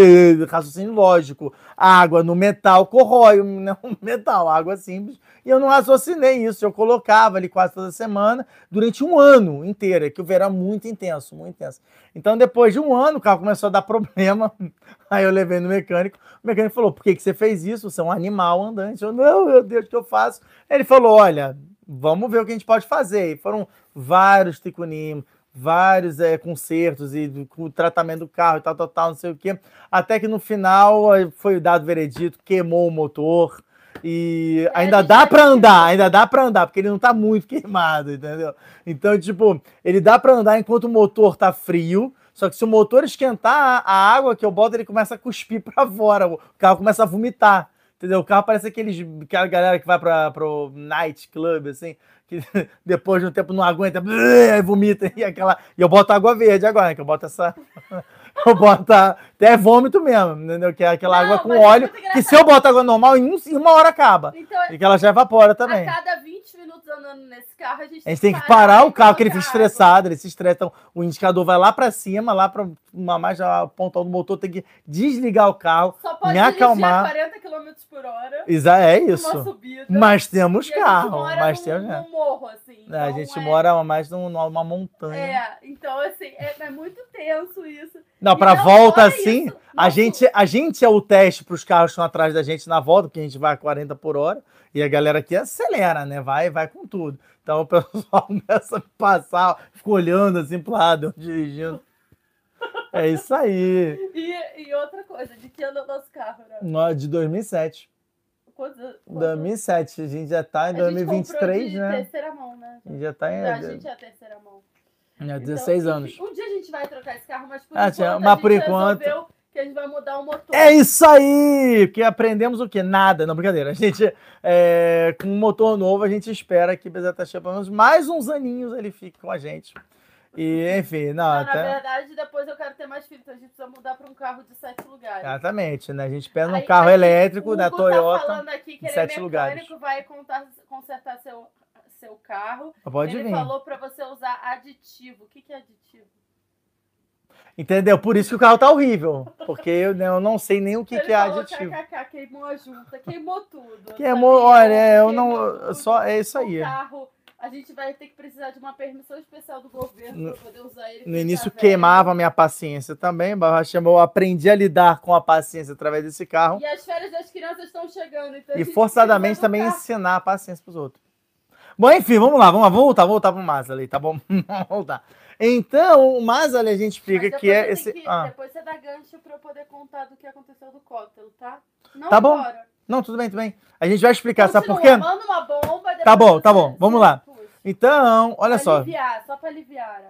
raciocínio lógico, água no metal corrói não metal, água simples. E eu não raciocinei isso, eu colocava ali quase toda semana, durante um ano inteiro, que o verão é muito intenso, muito intenso. Então, depois de um ano, o carro começou a dar problema, aí eu levei no mecânico, o mecânico falou, por que, que você fez isso? Você é um animal andante. Eu, não, meu Deus, o que eu faço? Ele falou, olha, vamos ver o que a gente pode fazer. E foram vários ticunim, vários é, consertos e com o tratamento do carro e tal, tal, tal, não sei o quê. Até que no final foi dado o veredito, queimou o motor. E ainda dá para andar, ainda dá para andar, porque ele não tá muito queimado, entendeu? Então, tipo, ele dá para andar enquanto o motor tá frio, só que se o motor esquentar, a água que eu boto, ele começa a cuspir para fora, o carro começa a vomitar. Entendeu? O carro parece aqueles, aquela galera que vai para o night club, assim, que depois de um tempo não aguenta, e vomita, e aquela. E eu boto água verde agora, né? Que eu boto essa. eu boto até vômito mesmo, entendeu? Que é aquela não, água com óleo, que se eu boto água normal, em, um, em uma hora acaba. Então, e que ela já evapora também. A cada 20 20 minutos andando nesse carro, a gente, A gente tem que parar o carro, que ele fica estressado, ele se estressa. Então, o indicador vai lá pra cima, lá pra uma mais a ponta do motor, tem que desligar o carro, Só pode me acalmar. a 40 km por hora. Exa- é isso. subida. Mas temos a carro, mas num, temos. num morro, assim. É, a então gente é- mora mais num- numa montanha. É, então assim, é, é muito tenso isso. Não, pra não volta assim, isso, a gente, a gente é o teste para os carros que estão atrás da gente na volta, porque a gente vai a 40 por hora, e a galera aqui acelera, né? Vai, vai com tudo. Então o pessoal começa a passar, fica olhando assim pro lado, dirigindo. É isso aí. E, e outra coisa, de que ano é o nosso carro, né? No- De 2007. Quantos, quantos- 2007, a gente já tá em a gente comprou 2023, de né? terceira mão, né? A gente já tá em A gente é a terceira mão. é, 16 Então, anos. Um dia a gente vai trocar esse carro, mas por Ah, enquanto a mas gente por enquanto- resolveu que a gente vai mudar o motor. É isso aí! Porque aprendemos o quê? Nada. Não, brincadeira. A gente, é, com um motor novo, a gente espera que Bezerra Cheia, pelo menos mais uns aninhos, ele fique com a gente. E, enfim, não, Não, Na até... verdade, depois eu quero ter mais filhos, então a gente precisa mudar para um carro de sete lugares. Exatamente, né? A gente pega um Aí, carro aqui, elétrico da Hugo Toyota. Tá falando aqui que ele sete é mecânico, lugares. vai contar, consertar seu, seu carro. Pode ele vir. falou para você usar aditivo. O que, que é aditivo? Entendeu? Por isso que o carro tá horrível. Porque eu, né, eu não sei nem o que, ele que é aditivo. KKK, queimou a junta, queimou tudo. Queimou, olha, eu Queimou não. tudo. Só, é isso aí. O carro, a gente vai ter que precisar de uma permissão especial do governo No- para poder usar ele. No início queimava a minha paciência também. Chamou, eu aprendi a lidar com a paciência através desse carro. E as férias das crianças estão chegando. Então E forçadamente também carro. ensinar a paciência pros outros. Bom, enfim, vamos lá, vamos lá, vamos voltar, voltar pro Mazda ali, tá bom? vamos voltar. Então, o Mazda ali a gente explica que é esse. que- Ah, Depois você dá gancho para eu poder contar do que aconteceu do cóctel, tá? Não Tá bom. agora. não, tudo bem, tudo bem. A gente vai explicar, sabe por Continua, quê? Manda uma bomba. Tá bom, tá bom, vamos lá. Então, olha Pra só. aliviar, só pra aliviar.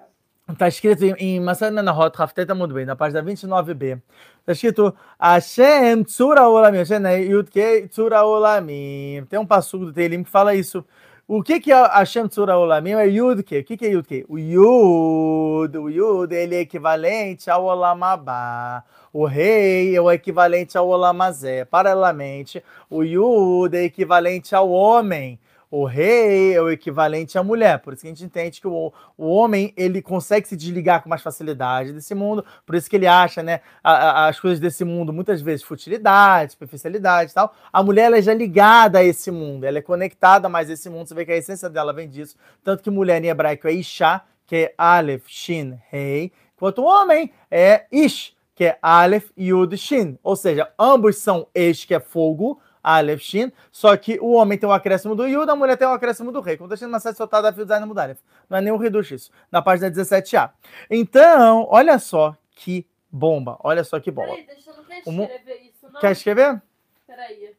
ó. Tá escrito em, Menahot, Rafteta muito bem, na página 29b. Tá escrito Hashem Tzura Olamim. Hashem né? Yudke Tzura Olamim. Tem um passugo do Teilim que fala isso. O que que é Hashem Tzura Olamim? É Yudke. O que que é Yudke? O Yud, o Yud, ele é equivalente ao Olamabá. O rei é o equivalente ao Olamazé. Paralelamente, o Yud é equivalente ao homem. O rei é o equivalente à mulher. Por isso que a gente entende que o, o homem ele consegue se desligar com mais facilidade desse mundo. Por isso que ele acha, né, a- a- as coisas desse mundo muitas vezes futilidade, superficialidade e tal. A mulher ela é já ligada a esse mundo, ela é conectada mais a esse mundo. Você vê que a essência dela vem disso. Tanto que mulher em hebraico é Isha, que é Aleph, Shin, Rei, enquanto o homem é Ish, que é Aleph, Yud, Shin. Ou seja, ambos são Ish, que é fogo, Aleph, Shin, só que o homem tem um acréscimo do Yud, a mulher tem um acréscimo do rei. Quando está na sete soltada, fio design mudar. Não é nem um reducho isso. Na página 17a. Então, olha só que bomba. Olha só que bomba. Peraí, deixa eu não quer O escrever isso, não? Quer escrever? Peraí.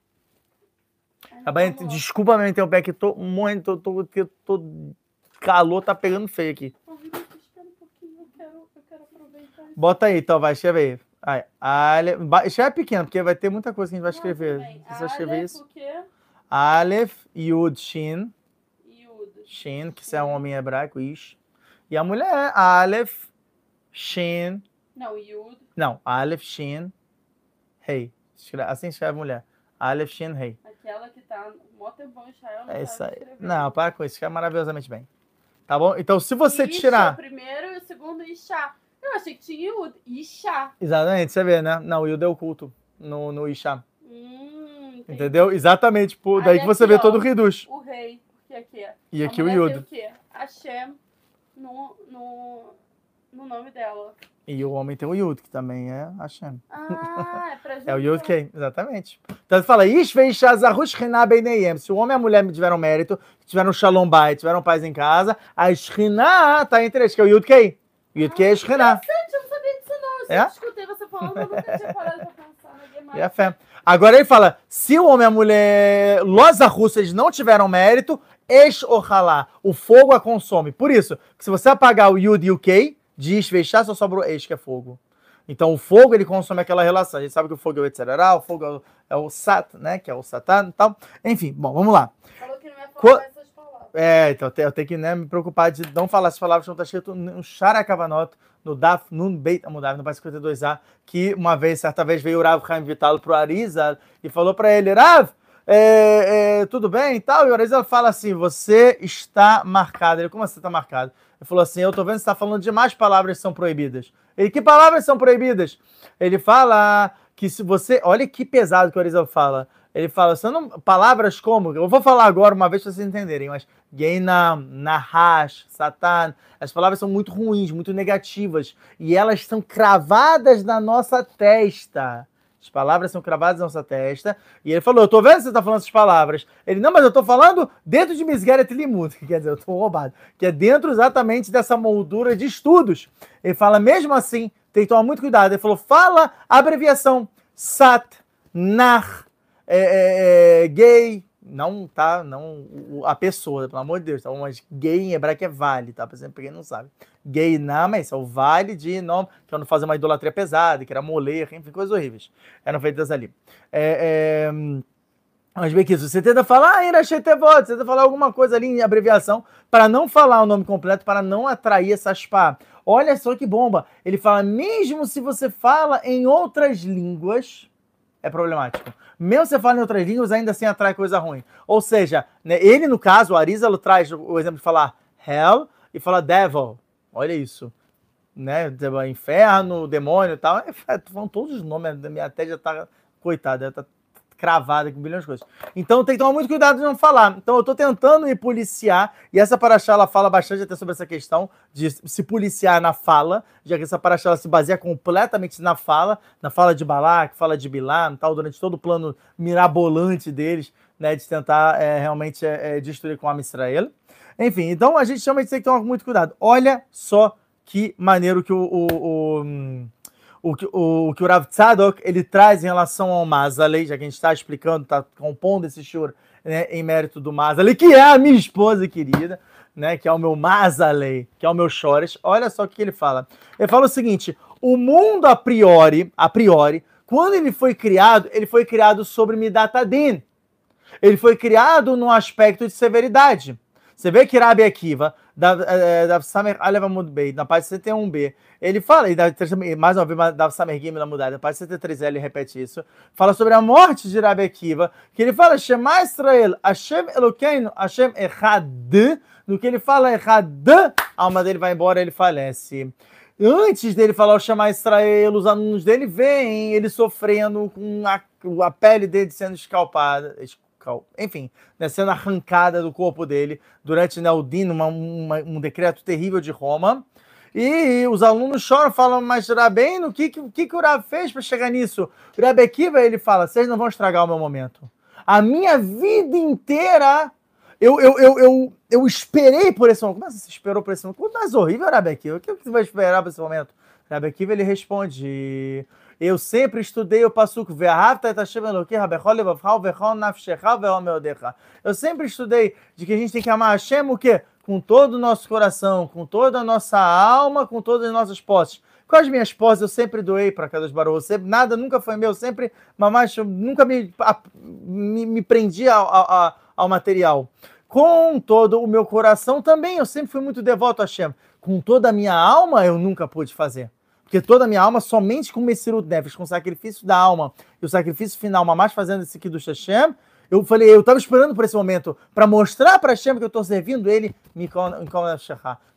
Tá bem? Desculpa me interromper aqui, tô muito, tô, tô, tô, calor tá pegando feio aqui. Bota aí, então, vai, escreve aí. Aí, Ale... ba- Escreve pequeno, porque vai ter muita coisa que a gente vai escrever. Você vai escrever Aleph, isso? Aleph, Yud, Shin. Yud. Shin, que isso é um homem hebraico, Ish. E a mulher é Aleph, Shin. Não, Yud. Não, Aleph, Shin, Rei. Assim escreve mulher. Aleph, Shin, Rei. Aquela que tá tempão em Israel, É isso aí. Não, para com isso, escreve maravilhosamente bem. Tá bom? Então, se você Isha, tirar. o primeiro e o segundo, Isha. Eu achei que tinha Yud. Isha. Exatamente, você vê, né? Não, o Yud é oculto no, no Isha. Hum. Entendeu? Exatamente. Por, Aí daí que você aqui, vê ó. todo o Reduz. O rei. Porque aqui é. E aqui o Yud. o quê? Hashem no, no, no nome dela. E o homem tem o Yud, que também é Hashem. Ah, é pra É o. Yud Kei, exatamente. Então fala, Shekhinah beinayem. Se o homem e a mulher tiveram mérito, tiveram shalom bai, tiveram paz em casa, a Shekhinah tá entre eles, que é o Yud Kei. O Yud Kei é Shekhinah. Interessante, eu não sabia disso não. Eu É? escutei você falando, eu nunca tinha parado pra pensar. E a fé. Agora ele fala, se o homem e a mulher, losa russas, não tiveram mérito, Esh Ohalá, o fogo a consome. Por isso, que se você apagar o Yud e o Kei, Ish fechar, só sobra o Esh, que é fogo. Então o fogo, ele consome aquela relação. A gente sabe que o fogo é o Etzerará, o fogo é o, é o Sat, né, que é o Satan e tal. Enfim, bom, vamos lá. Falou que não Qu- falar essas palavras. É, então eu te- eu tenho que né, me preocupar de não falar essas palavras não está escrito no Sharakavanot, no Daf Nun Beit Amudav, no página 52a, que uma vez, certa vez, veio o Rav Chaim Vital pro Arizal e falou para ele, Rav, é, é, tudo bem e tal. E o Arizal fala assim: você está marcado. Ele, como assim está marcado? Ele falou assim: eu tô vendo que você está falando de mais palavras que são proibidas. Ele, que palavras são proibidas? Ele fala que se você. Olha que pesado que o Arizal fala. Ele fala, não, palavras como, eu vou falar agora uma vez para vocês entenderem, mas Geinam, Nahash, Satan, as palavras são muito ruins, muito negativas, e elas são cravadas na nossa testa. As palavras são cravadas na nossa testa. E ele falou: Eu tô vendo que você tá falando essas palavras. Ele, não, mas eu tô falando dentro de Misgeret Limut, que quer dizer, eu tô roubado, que é dentro exatamente dessa moldura de estudos. Ele fala, mesmo assim, tem que tomar muito cuidado. Ele falou: fala a abreviação Sat, Nar, é, é, é, gay, não tá, não a pessoa, pelo amor de Deus, tá? Mas gay em hebraico é vale, tá? Por exemplo, pra quem não sabe. Gay não, é o vale de nome, que não fazer uma idolatria pesada, que era moler, enfim, coisas horríveis. Eram feitas ali. É, é... Mas bem que isso, você tenta falar, ah, Irachetevot, você tenta falar alguma coisa ali em abreviação, para não falar o nome completo, para não atrair essa spa. Olha só que bomba. Ele fala, mesmo se você fala em outras línguas, é problemático. Mesmo você fala em outras línguas, ainda assim atrai coisa ruim. Ou seja, né, ele, no caso, o Arizalo traz o exemplo de falar hell e fala devil. Olha isso. Né? Inferno, demônio e tal. É, Falando todos os nomes, a minha até já tá. Coitada, tá cravada com bilhões de coisas. Então tem que tomar muito cuidado de não falar. Então eu estou tentando me policiar, e essa paraxá ela fala bastante até sobre essa questão de se policiar na fala, já que essa paraxá ela se baseia completamente na fala, na fala de Balak, fala de Bilam, tal, durante todo o plano mirabolante deles, né, de tentar é, realmente é, é, destruir com a Israel. Enfim, então a gente realmente tem que tomar muito cuidado. Olha só que maneiro que o, o, o o que o, o, que o Rav Tzadok ele traz em relação ao Mazalei, já que a gente está explicando, está compondo esse shur né, em mérito do Mazalei, que é a minha esposa querida, né, que é o meu Mazalei, que é o meu Chores. Olha só o que ele fala. Ele fala o seguinte: o mundo a priori, a priori, quando ele foi criado, ele foi criado sobre Midatadin. Ele foi criado num aspecto de severidade. Você vê que Rabi Akiva, da, é, da Samer Alev Amud Bey, na página 71b, ele fala, e da, mais uma vez, da Samer Gimel Amudai, na página 73 ele repete isso, fala sobre a morte de Rabi Akiva, que ele fala, Shema Israel, Hashem Elokeinu, Hashem Echad, no que ele fala Echad, a alma dele vai embora, ele falece. Antes dele falar o Shema Israel, os alunos dele veem ele sofrendo com a, a pele dele sendo escalpada, enfim, né, sendo arrancada do corpo dele durante né, o Dino, uma, uma, um decreto terrível de Roma. E os alunos choram, falam, mas Rabem, o que, que, que o Rab fez para chegar nisso? O Rabi Akiva, ele fala, vocês não vão estragar o meu momento. A minha vida inteira, eu, eu, eu, eu, eu esperei por esse momento. Como você esperou por esse momento? Quanto mais horrível, Rabi Akiva. O que você vai esperar por esse momento? Rabi Akiva, ele responde... Eu sempre estudei o Pasuk Eu sempre estudei de que a gente tem que amar Hashem o quê? Com todo o nosso coração, com toda a nossa alma, com todas as nossas posses. Com as minhas posses eu sempre doei para Kadosh Baruch. Sempre, nada nunca foi meu, sempre, mamãe, nunca me, a, me, me prendi ao, ao, ao material. Com todo o meu coração também, eu sempre fui muito devoto a Hashem. Com toda a minha alma eu nunca pude fazer. Porque toda a minha alma, somente com Messirut Nefesh, com o sacrifício da alma e o sacrifício final, mais fazendo esse aqui do Hashem, eu falei, eu estava esperando por esse momento, para mostrar para Hashem que eu estou servindo ele,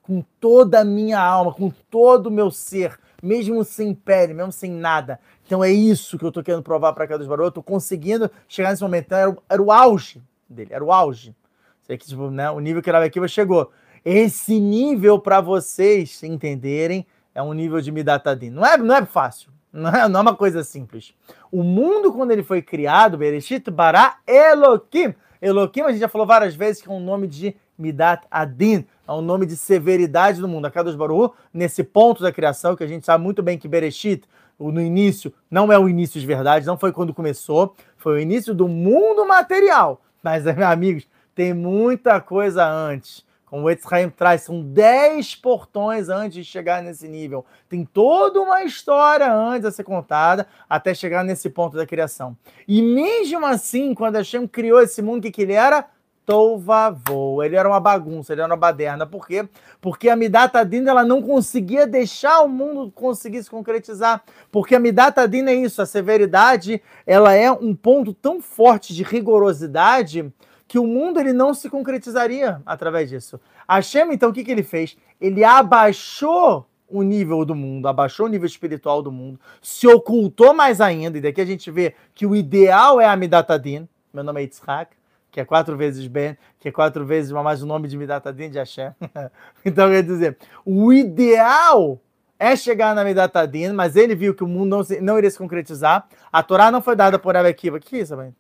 com toda a minha alma, com todo o meu ser, mesmo sem pele, mesmo sem nada. Então é isso que eu estou querendo provar para cada Baruch. Eu estou conseguindo chegar nesse momento. Então, era, o, era o auge dele, era o auge. Sei que, tipo, né, o nível que Rav Akiva chegou. Esse nível para vocês entenderem é um nível de Midatadin. Não é, não é fácil, não é, não é uma coisa simples. O mundo, quando ele foi criado, Bereshit Bara Elohim. Elohim, a gente já falou várias vezes que é um nome de Midat Adin, é um nome de severidade do mundo. A Kadosh Baruch, nesse ponto da criação, que a gente sabe muito bem que Bereshit, no início, não é o início de verdade, não foi quando começou, foi o início do mundo material. Mas, meus amigos, tem muita coisa antes como o Etzraim traz, são 10 portões antes de chegar nesse nível. Tem toda uma história antes a ser contada até chegar nesse ponto da criação. E mesmo assim, quando Hashem criou esse mundo, o que, que ele era? tovavô. Ele era uma bagunça, ele era uma baderna. Por quê? Porque a Midata Dina ela não conseguia deixar o mundo conseguir se concretizar. Porque a Midata Dina é isso, a severidade, ela é um ponto tão forte de rigorosidade que o mundo ele não se concretizaria através disso. Hashem, então, o que, que ele fez? Ele abaixou o nível do mundo, abaixou o nível espiritual do mundo, se ocultou mais ainda, e daqui a gente vê que o ideal é a Midatadin, meu nome é Yitzhak, que é quatro vezes Ben, que é quatro vezes mais o nome de Midatadin de Hashem. então, quer dizer, o ideal é chegar na Midatadin, mas ele viu que o mundo não, se, não iria se concretizar. A Torá não foi dada por Abekiva. O que é isso, mãe?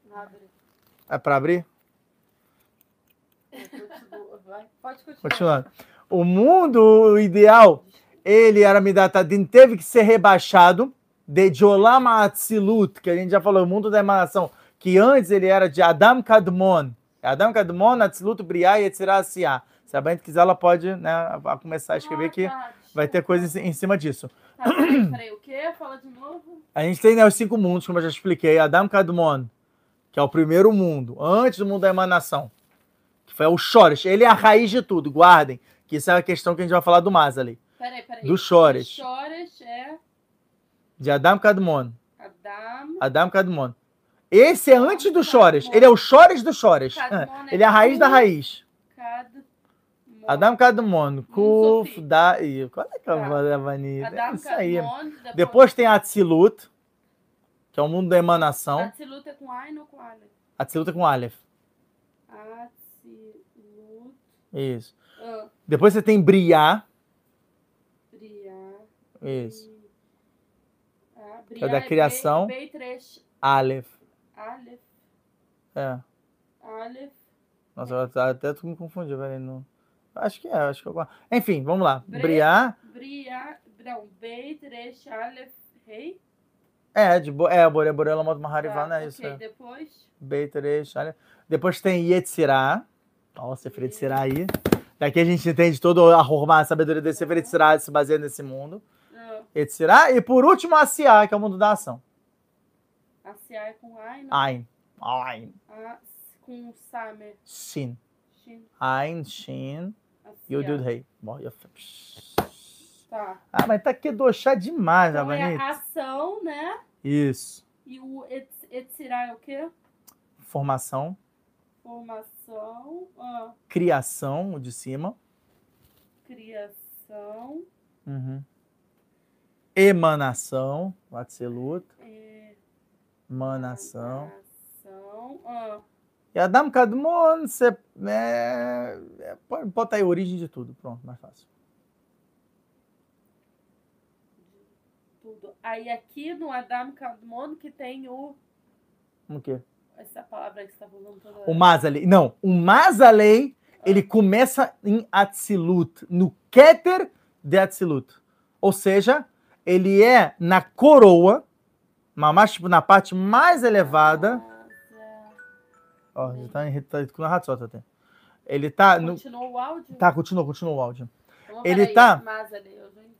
É para abrir? Pode continuar. O mundo ideal, ele era Midatadin, teve que ser rebaixado de Jolama Atzilut, que a gente já falou, o mundo da emanação, que antes ele era de Adam Kadmon. Adam Kadmon, Atzilut, Briah e Etzirah Se a gente quiser, ela pode né, começar a escrever ah, que tá, vai ter coisas em cima disso. Tá, peraí, peraí, o quê? Fala de novo. A gente tem né, os cinco mundos, como eu já expliquei. Adam Kadmon, que é o primeiro mundo, antes do mundo da emanação foi o Chores. Ele é a raiz de tudo, guardem. Que isso é a questão que a gente vai falar do Mazali. Peraí, peraí. Do Chores. Chores é. De Adam Kadmon. Adam. Adam Kadmon. Esse é antes do Chores. Ele é o Chores do Chores. Ele é a raiz da raiz. Adam Kadmon. Kuf, da. Qual é que é a vanilla? É isso aí. Depois... depois tem Atzilut, que é o mundo da emanação. Atzilut é com Ain ou com Aleph? Atzilut é com Aleph. Isso. Ah. Depois você tem Briar. Briar. Isso. Ah, é da criação. É B3. Aleph. Aleph. É. Aleph. Nossa, é. até tu me confundiu, velho. Não... Acho que é, acho que eu... Enfim, vamos lá. Bre... Briar. Briar. Não, B3 Aleph Rei. É, de bo... é, Boré Boré moto Maharivá, tá, né? Okay, isso. É. Depois. B3 Aleph. Depois tem Yetzirah. Ó, o Sefer será aí. Daqui a gente entende toda a a sabedoria desse Sefer será se baseia nesse mundo. Etzirá. E por último, a Asiá, que é o mundo da ação. Asiá é com Ain? Ain. Ain. Com Samer. Shin. Shin. Ain, Shin. E o Dud Rei. Tá. Ah, mas tá aqui doxá demais, então, é a ação, né? Isso. E o Etzirá é o quê? Formação. Formação. Ah. Criação, o de cima. Criação. Uhum. Emanação, o Atselut. Emanação. Emanação. Ah. E Adam Kadmon, você é, é, pode botar aí a origem de tudo. Pronto, mais fácil. Tudo. Aí aqui no Adam Kadmon que tem o. O quê? Essa palavra que você está falando toda. O Mazalei. Não, o Mazalei, ah. ele começa em Atzilut, no Keter de Atzilut. Ou seja, ele é na coroa, mas tipo, na parte mais elevada. Ó, já tá, em, tá rato até. Ele tá. Continuou no... o áudio? Tá, continuou, continuou o áudio. Então, ele tá.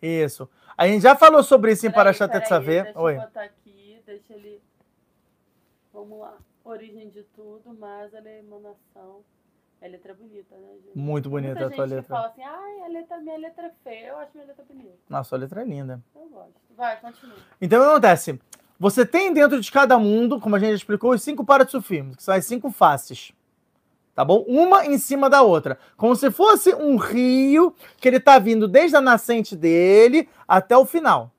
Isso. A gente já falou sobre isso em Parashat Tetzaveh. Deixa Oi. eu botar aqui, deixa ele. Vamos lá origem de tudo, mas ela é emanação. É letra bonita, né, gente? Muito bonita Muita a tua letra. fala assim, ai, a letra, minha letra é feia. Eu acho minha letra bonita. Nossa, sua letra é linda. Eu gosto. Vai, continua. Então, o que acontece? Você tem dentro de cada mundo, como a gente explicou, os cinco paratsufimos, que são as cinco faces. Tá bom? Uma em cima da outra. Como se fosse um rio que ele tá vindo desde a nascente dele até o final.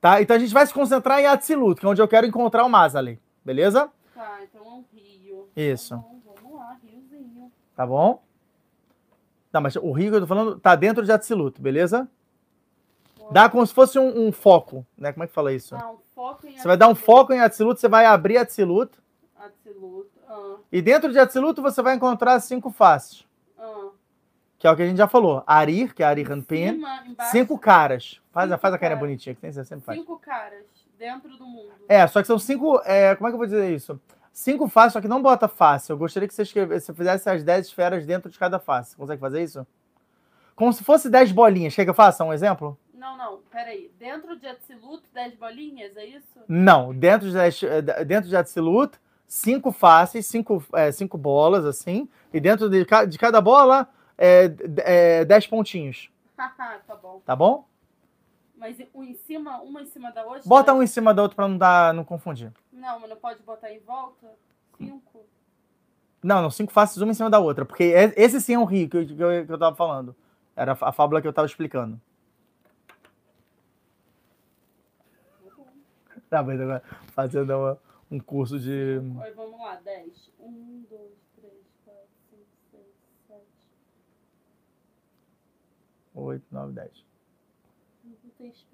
Tá? Então a gente vai se concentrar em Atzilut, que é onde eu quero encontrar o Mazali. Beleza? Tá, então é um rio. Isso. Então, vamos lá, riozinho. Tá bom? Tá, mas o rio que eu tô falando tá dentro de Atzilut, beleza? Dá como se fosse um, um, foco, né? Como é que fala isso? Ah, um foco em Você vai dar um foco em Atzilut, você vai abrir Atzilut. Atzilut, ah. E dentro de Atzilut você vai encontrar cinco faces. Ah. Que é o que a gente já falou. Arir, que é Arir Hanpin. Cinco caras. Faz, cinco faz a carinha bonitinha que tem, você sempre faz. Cinco caras dentro do mundo. É, só que são cinco. É, como é que eu vou dizer isso? Cinco faces, só que não bota face. Eu gostaria que você, escrevesse, você fizesse as dez esferas dentro de cada face. Consegue fazer isso? Como se fosse dez bolinhas. Quer que eu faça um exemplo? Não, não, peraí. Dentro de Atzilut, dez bolinhas, é isso? Não, dentro de, dentro de Atzilut, cinco faces, cinco, é, cinco bolas, assim, e dentro de, de cada bola, é, é, dez pontinhos. tá bom. Tá bom? Mas um em cima, uma em cima da outra? Bota um em cima da outra pra não, dar, não confundir. Não, mas não pode botar em volta? Cinco? Não, não, cinco faces, uma em cima da outra. Porque é- esse sim é um rio que eu, que eu, que eu tava falando. Era a fábula que eu tava explicando. Tá, mas agora fazendo uma- um curso de. Oi, vamos lá, dez. Um, dois, três, quatro, cinco, seis, sete. 8, 9, 10. Tem espaço.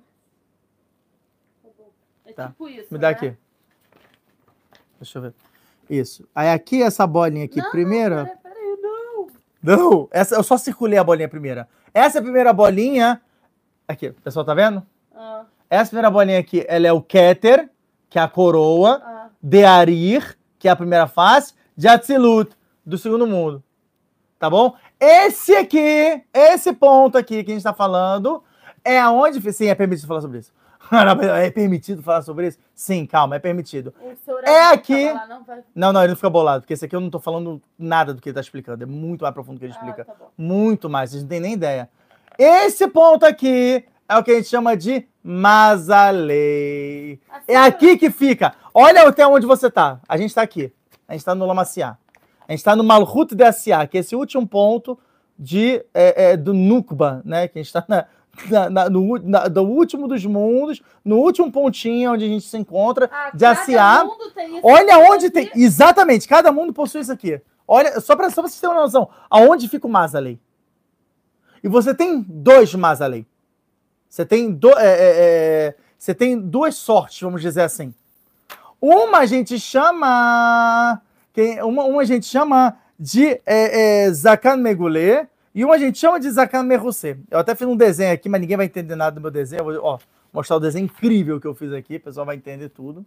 Tá bom. É Tá. tipo isso, Me dá né? aqui. Deixa eu ver. Isso. Aí aqui, essa bolinha aqui, Não, primeira. Peraí, peraí, não. Não, essa, eu só circulei a bolinha primeira. Essa primeira bolinha. Aqui, o pessoal tá vendo? Ah, Essa primeira bolinha aqui, ela é o Keter, que é a coroa. ah. de Arir, que é a primeira face, de Atzilut, do segundo mundo. Tá bom? Esse aqui, esse ponto aqui que a gente tá falando, é aonde. Sim, é permitido falar sobre isso. É permitido falar sobre isso? Sim, calma, é permitido. É aqui. lá, não vai... Não, não, ele não fica bolado, porque esse aqui eu não tô falando nada do que ele tá explicando. É muito mais profundo do que ele Ah, explica. tá bom. Muito mais, vocês não têm nem ideia. Esse ponto aqui é o que a gente chama de Mazalei. Assim, É aqui que fica. Olha até onde você tá. A gente tá aqui. A gente tá no Lamaciá. A gente tá no Malhut de Asiá, que é esse último ponto de, é, é, do Nukba, né? Que a gente tá na, na- na- no, na- do último dos mundos, no último pontinho onde a gente se encontra, Ah, de tem isso Olha aqui. onde tem. Exatamente, cada mundo possui isso aqui. Olha, só para só pra vocês terem uma noção, aonde fica o Mazalei. E você tem dois Mazalei. Você tem, do, é, é, é, você tem duas sortes, vamos dizer assim. Uma a gente chama. Uma, uma a gente chama de é, é, Zakan Megulé e uma a gente chama de Zakan Merusé. Eu até fiz um desenho aqui, mas ninguém vai entender nada do meu desenho. Eu vou ó, mostrar o desenho incrível que eu fiz aqui, o pessoal vai entender tudo.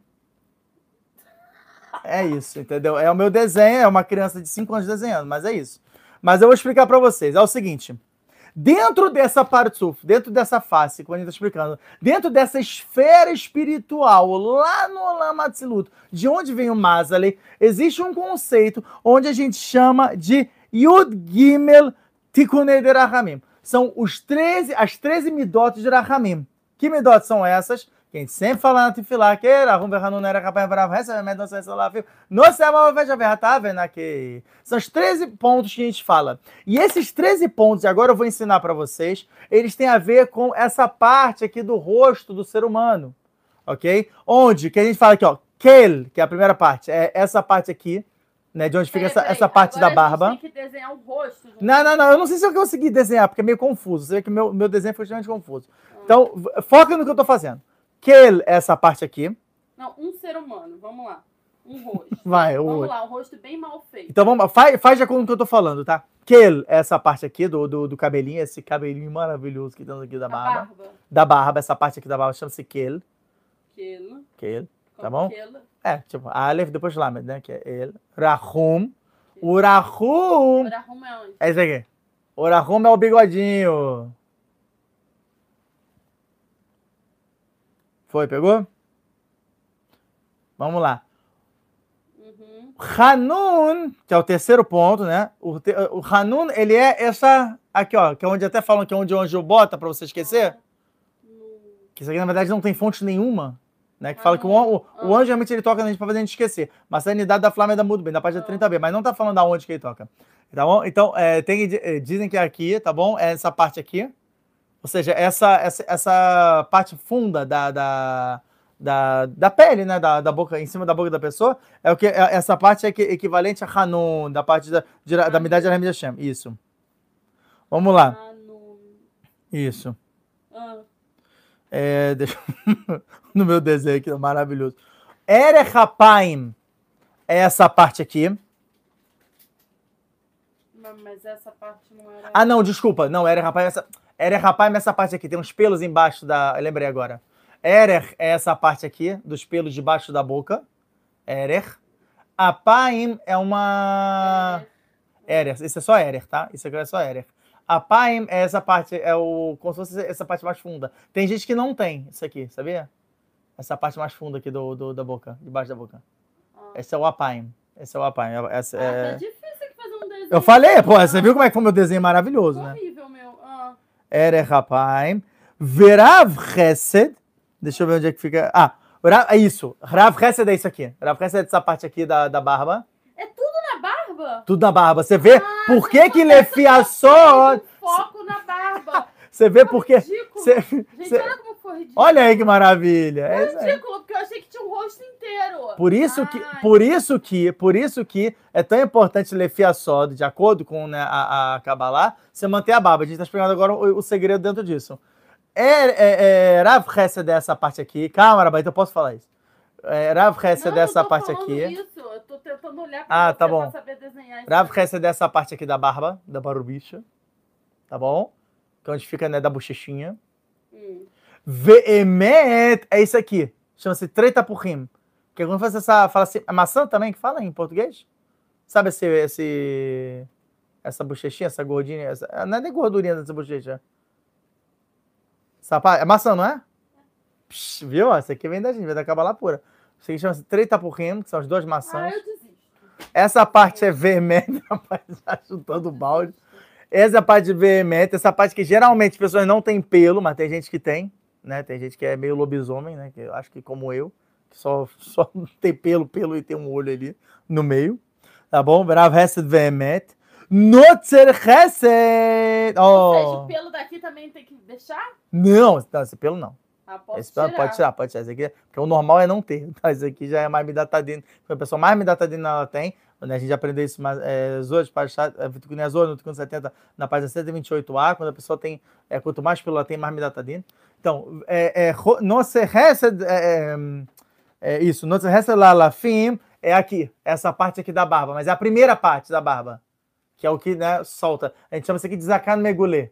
É isso, entendeu? É o meu desenho, é uma criança de 5 anos desenhando, mas é isso. Mas eu vou explicar para vocês. É o seguinte: dentro dessa partsuf, dentro dessa face, como a gente está explicando, dentro dessa esfera espiritual, lá no Lama Tzilut, de onde vem o Mazale, existe um conceito onde a gente chama de Yud Gimel Tikunei de Rahamim. São os 13, as 13 midot de Rahamim. Que midot são essas? Que a gente sempre fala na Tefilá, que Rahum Verhanun era capaz bravo, recebe medo, não sei se lá, não se ama, veja, veja, tá vendo aqui? São os 13 pontos que a gente fala. E esses 13 pontos, agora eu vou ensinar para vocês, eles têm a ver com essa parte aqui do rosto do ser humano, ok? Onde, que a gente fala aqui, ó, Kel, que é a primeira parte, é essa parte aqui, né, de onde fica Peraí, essa, peraí, essa parte da agora a gente barba. tem que desenhar o rosto. Não, não, não, eu não sei se eu consegui desenhar, porque é meio confuso. Você vê que meu, meu desenho foi extremamente confuso. Então, v- foca no que eu tô fazendo. Kel é essa parte aqui. Não, um ser humano, vamos lá. Um rosto. Vai, o Vamos rosto. lá, um rosto bem mal feito. Então vamos, faz, faz de acordo com o que eu tô falando, tá? Kel é essa parte aqui do, do, do cabelinho, esse cabelinho maravilhoso que tem aqui da a barba. barba. Da barba, essa parte aqui da barba chama-se Kel. Aquilo. Kel. Tá bom? aquilo. É, tipo, Aleph, depois Lamed, né? Que é El. Rahum. O Rahum Agora arruma onde? é esse aqui. O Rahum é o bigodinho. Foi, pegou? Vamos lá. Uhum. Hanun, que é o terceiro ponto, né? O, te- o Hanun, ele é essa aqui, ó, que é onde até falam que é onde o anjo bota para você esquecer. No- Que isso aqui na verdade não tem fonte nenhuma, né? Que fala que o, o, o anjo realmente ele toca na gente para fazer a gente esquecer. Mas a unidade da Flávia da muito bem, da página 30b, mas não tá falando aonde que ele toca. Tá bom? Então, é, tem, eh, dizem que é aqui, tá bom? É essa parte aqui. Ou seja, essa, essa, essa parte funda da, da, da, da pele, né? Da, da boca, em cima da boca da pessoa, é o que é- essa parte é equi- equivalente a Hanun, da parte da, de, da de Rahim de Hashem. Isso. Vamos lá. Ah. Isso. Ah, É, deixa... no meu desenho aqui, maravilhoso. Erechapaim é essa parte aqui. ma- mas essa parte não era... Ah, não, desculpa. Não, Erechapaim é essa... Erechapaim é essa parte aqui. Tem uns pelos embaixo da... Eu lembrei agora. Erer é essa parte aqui, dos pelos debaixo da boca. Erer. Apaim é uma... Erer. Isso é só Erer, tá? Isso aqui é só Erer. A Paim é essa parte, é o. Como se fosse essa parte mais funda. Tem gente que não tem isso aqui, sabia? Essa parte mais funda aqui do, do- da boca, debaixo da boca. Ah, Esse é o Apaim. Esse é o Apaim. Essa Ah, tá é... difícil aqui fazer um desenho. Eu falei, pô, você viu como é que foi meu desenho maravilhoso, né? Horrível, meu. Ah, Erech Apaim. Verav Chesed. Deixa eu ver onde é que fica. Ah, é isso. Rav Chesed é isso aqui. Rav é essa parte aqui da, da barba. é tudo na barba? Tudo na barba. Você vê Ah, por que que Lefia só... Foco na barba. Você vê por que... Ridículo. Você- Gente, olha como Olha aí que maravilha. É ridículo, porque eu achei que tinha um rosto inteiro. Por isso que, por isso que, por isso que é tão importante Lefia Sod, de acordo com né, a, a Kabbalah, você manter a barba. A gente está explicando agora o, o segredo dentro disso. É, é, é, Rav Hesed é essa parte aqui. Calma, Rabai, então eu posso falar isso. É, Rav Hesed não, essa eu tô parte aqui. Isso. Eu tô tentando olhar Ah, pra tá você bom. saber desenhar isso. Rav aí. Hesed é essa parte aqui da barba, da barubicha. Tá bom? Que é onde fica, né, da bochechinha. Veemet é isso aqui. Chama-se treta por rim. Que quando faz essa. Fala assim. É maçã também que fala em português? Sabe esse. esse essa bochechinha, essa gordinha? Essa, não é nem gordurinha dessa bochecha. É maçã, não é? Psh, viu? Essa aqui vem da gente, vem da Kabbalah pura. Isso aqui chama-se treta por rim, que são as duas Ah, maçãs. eu desisto. Essa parte é veemente, rapaz, já chutando o balde. Essa parte de veemente, essa parte que geralmente as pessoas não têm pelo, mas tem gente que tem, né? Tem gente que é meio lobisomem, né? Que eu acho que como eu, que só, só tem pelo, pelo e tem um olho ali no meio. Tá bom? Brav Hesed veemente. Notzer Hesed! Ou seja, o pelo daqui também tem que deixar? Não, não, esse pelo não. Ah, Esse pelo pode tirar, pode tirar. Esse aqui, porque o normal é não ter. Tá? Esse aqui já é mais midatadina. A pessoa mais midatadina ela tem. Né? A gente aprendeu isso mais é, Zohar, Parashat, é, Azor, no Tikkun 70, na página 128a, quando a pessoa tem, é, quanto mais pelo ela tem, mais midatadina. Então, é, é, nosse hesed, é, é, é isso, nosse hesed lalafim é aqui, essa parte aqui da barba, mas é a primeira parte da barba, que é o que né, solta. A gente chama isso aqui de zakan megulê.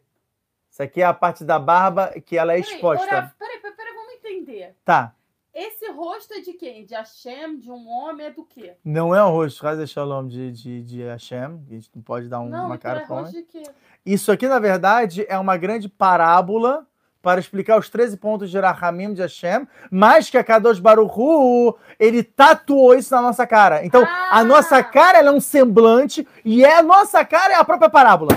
Isso aqui é a parte da barba que ela é Peraí, exposta. Peraí, peraí, peraí, vamos entender. Tá. Esse rosto é de quem? De Hashem, de um homem, é do quê? Não é o rosto, Haz Shalom de, de, de Hashem, a gente não pode dar um- não, uma então cara é quê? Isso aqui, na verdade, é uma grande parábola para explicar os 13 pontos de Rahamim de Hashem, mas que a Kadosh Baruchu, ele tatuou isso na nossa cara. Então, Ah! a nossa cara é um semblante e é a nossa cara é a própria parábola.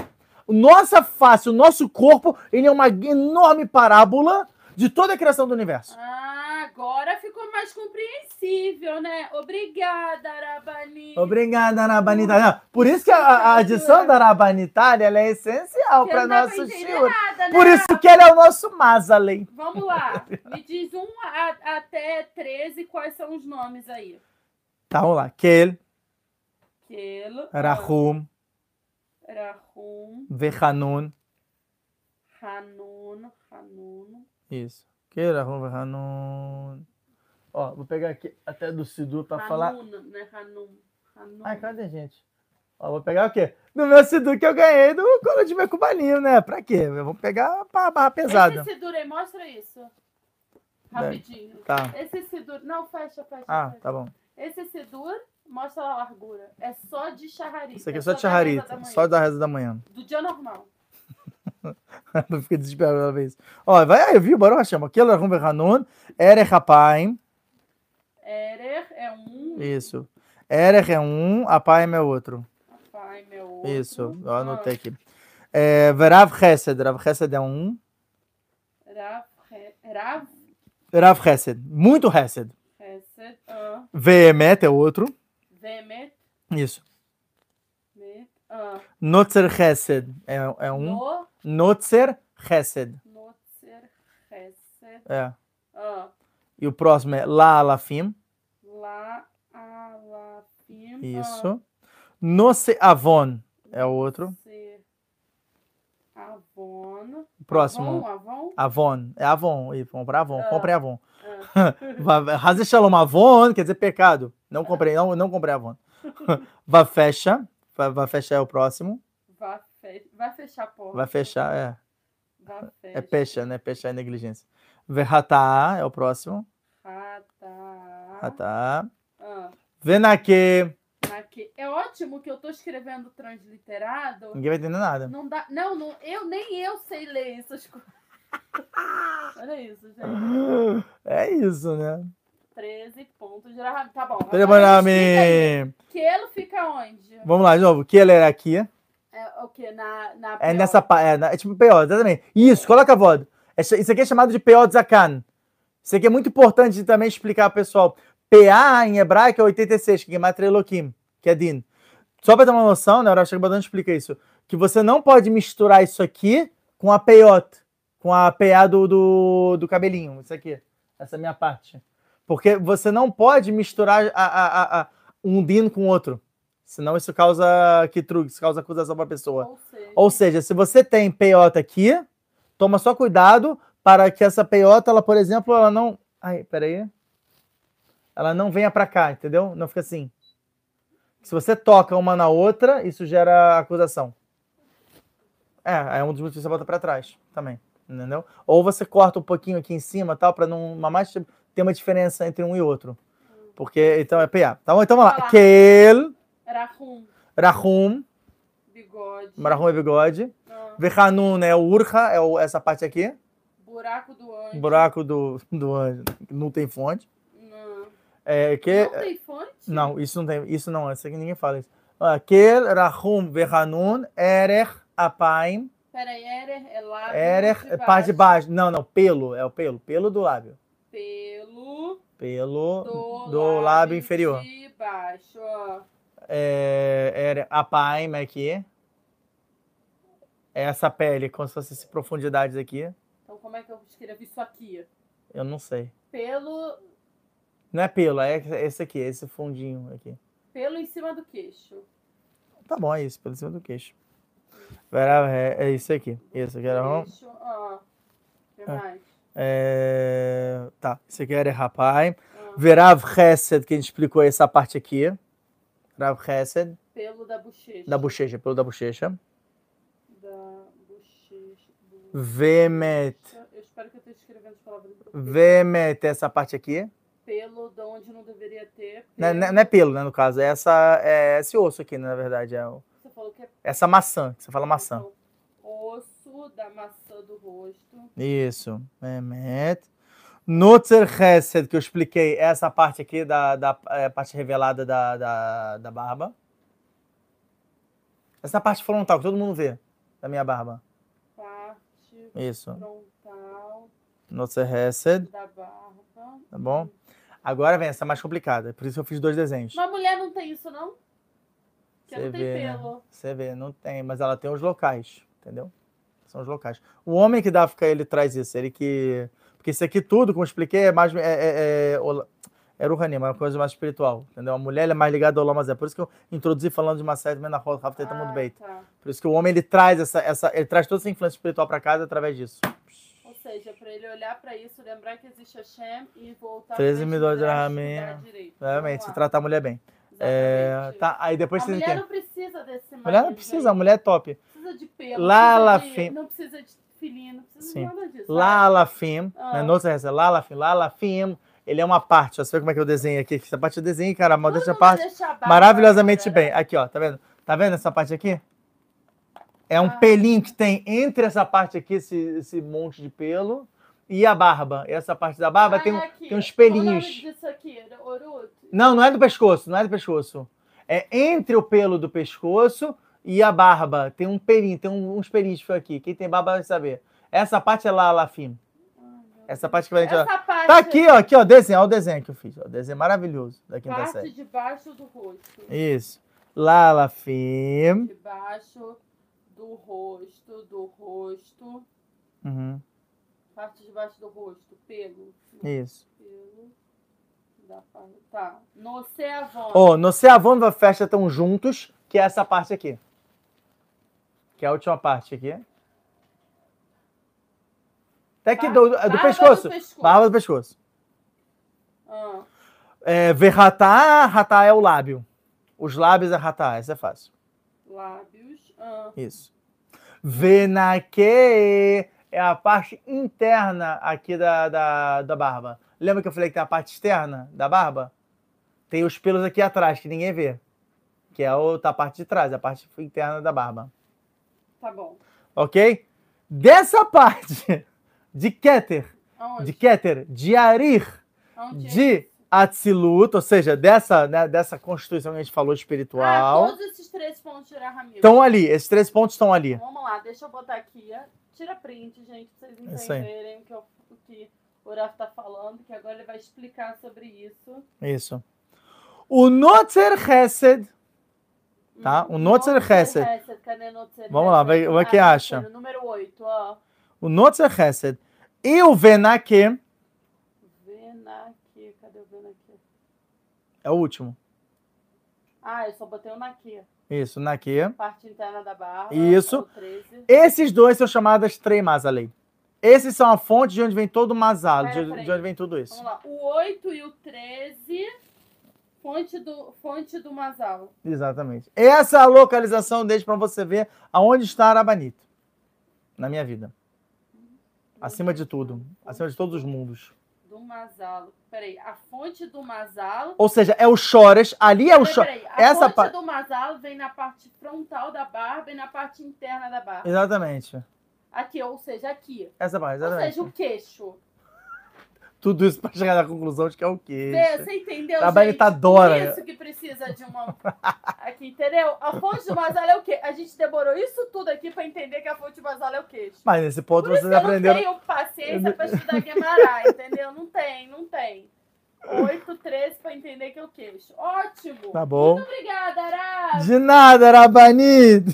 Nossa face, o nosso corpo, ele é uma enorme parábola de toda a criação do universo. Ah, agora ficou mais compreensível, né? Obrigada, Arabani. Obrigada, Arabanita. Não, Por isso que a, a adição da Arabanitária ela é essencial para nosso nada, né? Por isso que ele é o nosso Mazalei. Vamos lá. Me diz um a- até 13, quais são os nomes aí? Tá, vamos lá. Kel, Kel, Rahum, ah, Rahum, Vehanun. Hanun, Hanun. Isso. Kel, Rahum, Vehanun. Ó, vou pegar aqui até do Sidu para falar. Né? Hanun. Hanun. Ai, cadê, gente? Ó, vou pegar o quê? No meu Sidu que eu ganhei do Colo de Mecubalinho, né? Pra quê? Eu vou pegar a barra pesada. Esse Sidur aí, mostra isso. Rapidinho. Tá. Esse Sidur. Não, fecha, fecha. Ah, fecha. tá bom. Esse Sidur mostra a largura. É só de charrarita. Isso aqui é só de charrarita, só da reza da manhã. Do dia normal. Eu fiquei desesperado uma vez. Ó, vai aí, viu? Baruch Hashem. Aqui é Rahum, Vehanun. Erech Apaim. Erer é um. Isso. Erech é um, Apaim é outro. Pai, meu outro. Isso, eu Ah, anotei aqui. É, Verav Chesed. Rav Chesed é um. Rav, Rav, Rav Chesed. Muito Chesed. Hesed, ah, Veemet é outro. Vemet, Isso. Met, ah, Notzer Chesed é, é um. No, Notzer Chesed. Notzer, Hesed, É. ah, E o próximo é La Alafim. La, Alafim, Isso. Noce Avon é o outro. Avon, próximo. Avon, Avon, Avon. É Avon. Ih, vamos pra Avon. Ah. Comprei Avon. ah, Hazer Shalom Avon quer dizer pecado. Não comprei, não, não comprei Avon. Vafecha. Va- Vafecha é o próximo. vai, fe, vai fechar a porta. Vai fechar, é. Vai É fechar. pecha, né? Pecha é negligência. Verratá é o próximo. Rata, Ratá. ah, Venaque. aqui. É ótimo que eu tô escrevendo transliterado. Ninguém vai entender nada. Não dá. Não, não, eu nem eu sei ler essas coisas. Olha isso, gente. É isso, né? 13 pontos de Rahamim. Tá bom. aí. Quelo fica onde? Vamos lá, de novo. Que ele era aqui. É o quê? Na, na É nessa parte. É, na- é tipo PO, exatamente. Isso, coloca a voz. Essa- Isso aqui é chamado de PO de Zakan. Isso aqui é muito importante também explicar, pessoal. PA em hebraico é 86, que é Gematria Elohim, que é Din. Só para ter uma noção, né? O Badan explica isso. Que você não pode misturar isso aqui com a PO, com a PA do, do, do cabelinho. Isso aqui. Essa é a minha parte. Porque você não pode misturar a, a, a, um Din com outro. Senão isso causa kitrug, isso causa acusação para a pessoa. Ou seja, Ou seja, se você tem peiota aqui, toma só cuidado para que essa peiota, ela, por exemplo, ela não. Ai, peraí. Ela não venha para cá, entendeu? Não fica assim. Se você toca uma na outra, isso gera acusação. É, é um dos motivos que você bota para trás também, entendeu? Ou você corta um pouquinho aqui em cima, tal, para não mais ter uma diferença entre um e outro. Porque então é PA. Então, então vamos lá. Kel, Rahum, Rahum, bigode. Rahum é bigode. Ah, Vehanun é o urha, é o- essa parte aqui. buraco do anjo. Buraco do, do anjo. Não tem fonte. Não. É, que, Não tem fonte? não, isso não tem. Isso não, isso aqui ninguém fala isso. Kel, Rahum, Vehanun, Erech, Apaim. Peraí, Erer é lábio de é parte de baixo. Não, não, pelo. É o pelo. Pelo do lábio. Pelo Pelo do, do, lábio inferior. de baixo, ó. É, Erech, Apaim aqui. É Essa pele, como se fosse essa profundidades aqui. Então como é que eu escrevo isso aqui? Eu não sei. Pelo, Não é pelo, é esse aqui, esse fundinho aqui. pelo em cima do queixo. Tá bom, é isso, pelo cima do queixo. É, é isso aqui. Isso aqui era. um- Queixo, ó. O que Ah. mais? É, tá, isso aqui era Rapai. Verav Chesed, que a gente explicou essa parte aqui. Verav Chesed, pelo da bochecha. da bochecha, pelo da bochecha. Da bochecha. do- Vemet. Eu espero que eu esteja escrevendo as palavras. Vemet, essa parte aqui. Pelo de onde não deveria ter. Não, é- pelo- não é pelo, né, no caso. É essa, é esse osso aqui, né, na verdade. É o- Você falou que é essa maçã, que você fala maçã. Então, Da maçã do rosto. Isso. Vemet. Nutzer Chesed, que eu expliquei, é essa parte aqui da, da é, parte revelada da, da, da barba. Essa parte frontal, que todo mundo vê, da minha barba. Parte Isso. frontal Nutzer Chesed, da barba. tá bom? Agora vem essa mais complicada, por isso eu fiz dois desenhos. Uma mulher não tem isso, não? Que Você não tem vê, né? pelo. Você vê, não tem, mas ela tem os locais, entendeu? São os locais. O homem que dá ficar, ele traz isso, ele que. Porque isso aqui tudo, como eu expliquei, é mais. É, é, é, ola- é Ruhani, é uma coisa mais espiritual, entendeu? A mulher é mais ligada ao Lamazé. Por isso que eu introduzi falando de uma série também na Roda Rafa Teta Mundo Ah, Beit. tá. Por isso que o homem ele traz essa, essa. Ele traz toda essa influência espiritual para casa através disso. Ou seja, para ele olhar para isso, lembrar que existe Hashem e voltar 13 pra milhões de direito. Realmente, se tratar a mulher bem. É, tá, aí depois A você mulher não precisa desse Mulher não precisa, a mulher é top. Precisa de pelo. Fim. de, não precisa de filhinho, não precisa Sim. de nada disso. Lá, Lafim, Ah. né? Nossa, essa Lalafim, Lalafim, ele é uma parte. Ó, você vê como é que eu desenho aqui? Essa parte eu desenho, cara, a parte maravilhosamente bem. Aqui, ó, tá vendo? Tá vendo essa parte aqui? É um Ah. pelinho que tem entre essa parte aqui, esse, esse monte de pelo, e a barba. E essa parte da barba tem, um- tem uns pelinhos. O nome aqui, Oruto. Não, não é do pescoço, não é do pescoço. É entre o pelo do pescoço e a barba. Tem um pelinho, tem um- uns foi aqui. Quem tem barba vai saber. Essa parte é lá, Lafim. Essa parte que vai ó. Essa parte, Tá aqui, ó, aqui, ó, desenho, ó, o desenho que eu fiz, ó, desenho maravilhoso da quinta parte série. de baixo do rosto. Isso. Lalafim. De baixo do rosto, do rosto. Uhum. Parte de baixo do rosto, pelo. Isso. Pelo. Parte. Tá. No Ceavon. Ó, no Ceavon da festa estão juntos, que é essa parte aqui. Que é a última parte aqui. Até aqui do, do, Barba pescoço. do pescoço. Barba do pescoço. Ah, É, Verratá, ratá é o lábio. Os lábios é ratá, essa é fácil. lábios. Ah, Isso. Venaque é a parte interna aqui da, da, da barba. Lembra que eu falei que tem a parte externa da barba? Tem os pelos aqui atrás, que ninguém vê. Que é a outra parte de trás, a parte interna da barba. Tá bom. Ok? Dessa parte de Keter, Aonde? de Keter, de Arir, Aonde é de? Atzilut, ou seja, dessa, né, dessa constituição que a gente falou Ah, espiritual. todos esses três pontos de. Estão ali, esses três pontos estão ali. Vamos lá, deixa eu botar aqui. Tira print, gente, pra vocês aí. entenderem o que, eu- o que o Raf tá falando, que agora ele vai explicar sobre isso. Isso. O Notzer Chesed, Tá, o Notzer Chesed. Vamos lá, Chesed? vai- vai Ah, que acha. no Número 8, ó. o Notzer Chesed e o Venake Venaki, cadê o Venaki? é o último. Ah, eu só botei o Naki. Isso, Nake. Parte interna da barra. Isso. é o 13. Esses dois são chamadas Trei Mazalei. Esses são a fonte de onde vem todo o Mazal, de, de onde vem tudo isso. Vamos lá, o 8 e o 13, fonte do, fonte do Masal. Exatamente. Essa é a localização deles para você ver aonde está Arabanito na minha vida. Acima de tudo. Acima de todos os mundos. Do Masalo. Peraí, a fonte do Masalo. Ou seja, é o Chores. Ali é o Chores. essa fonte pa- do Masalo vem na parte frontal da barba e na parte interna da barba. Exatamente. Aqui, ou seja, aqui. Essa parte, Ou exatamente. seja, o queixo. Tudo isso para chegar na conclusão de que é o quê? Você entendeu, A gente? adora. Por isso que precisa de uma... Aqui, entendeu? A fonte do Masalo é o quê? A gente demorou isso tudo aqui pra entender que a fonte do Masalo é o queixo. Mas nesse ponto Por isso vocês que eu não aprenderam. tenho paciência pra estudar Guemará, entendeu? Não tem, não tem. 8, 13 pra entender que é o queixo. Ótimo! Tá bom. Muito obrigada, Ara! De nada, Arabanito.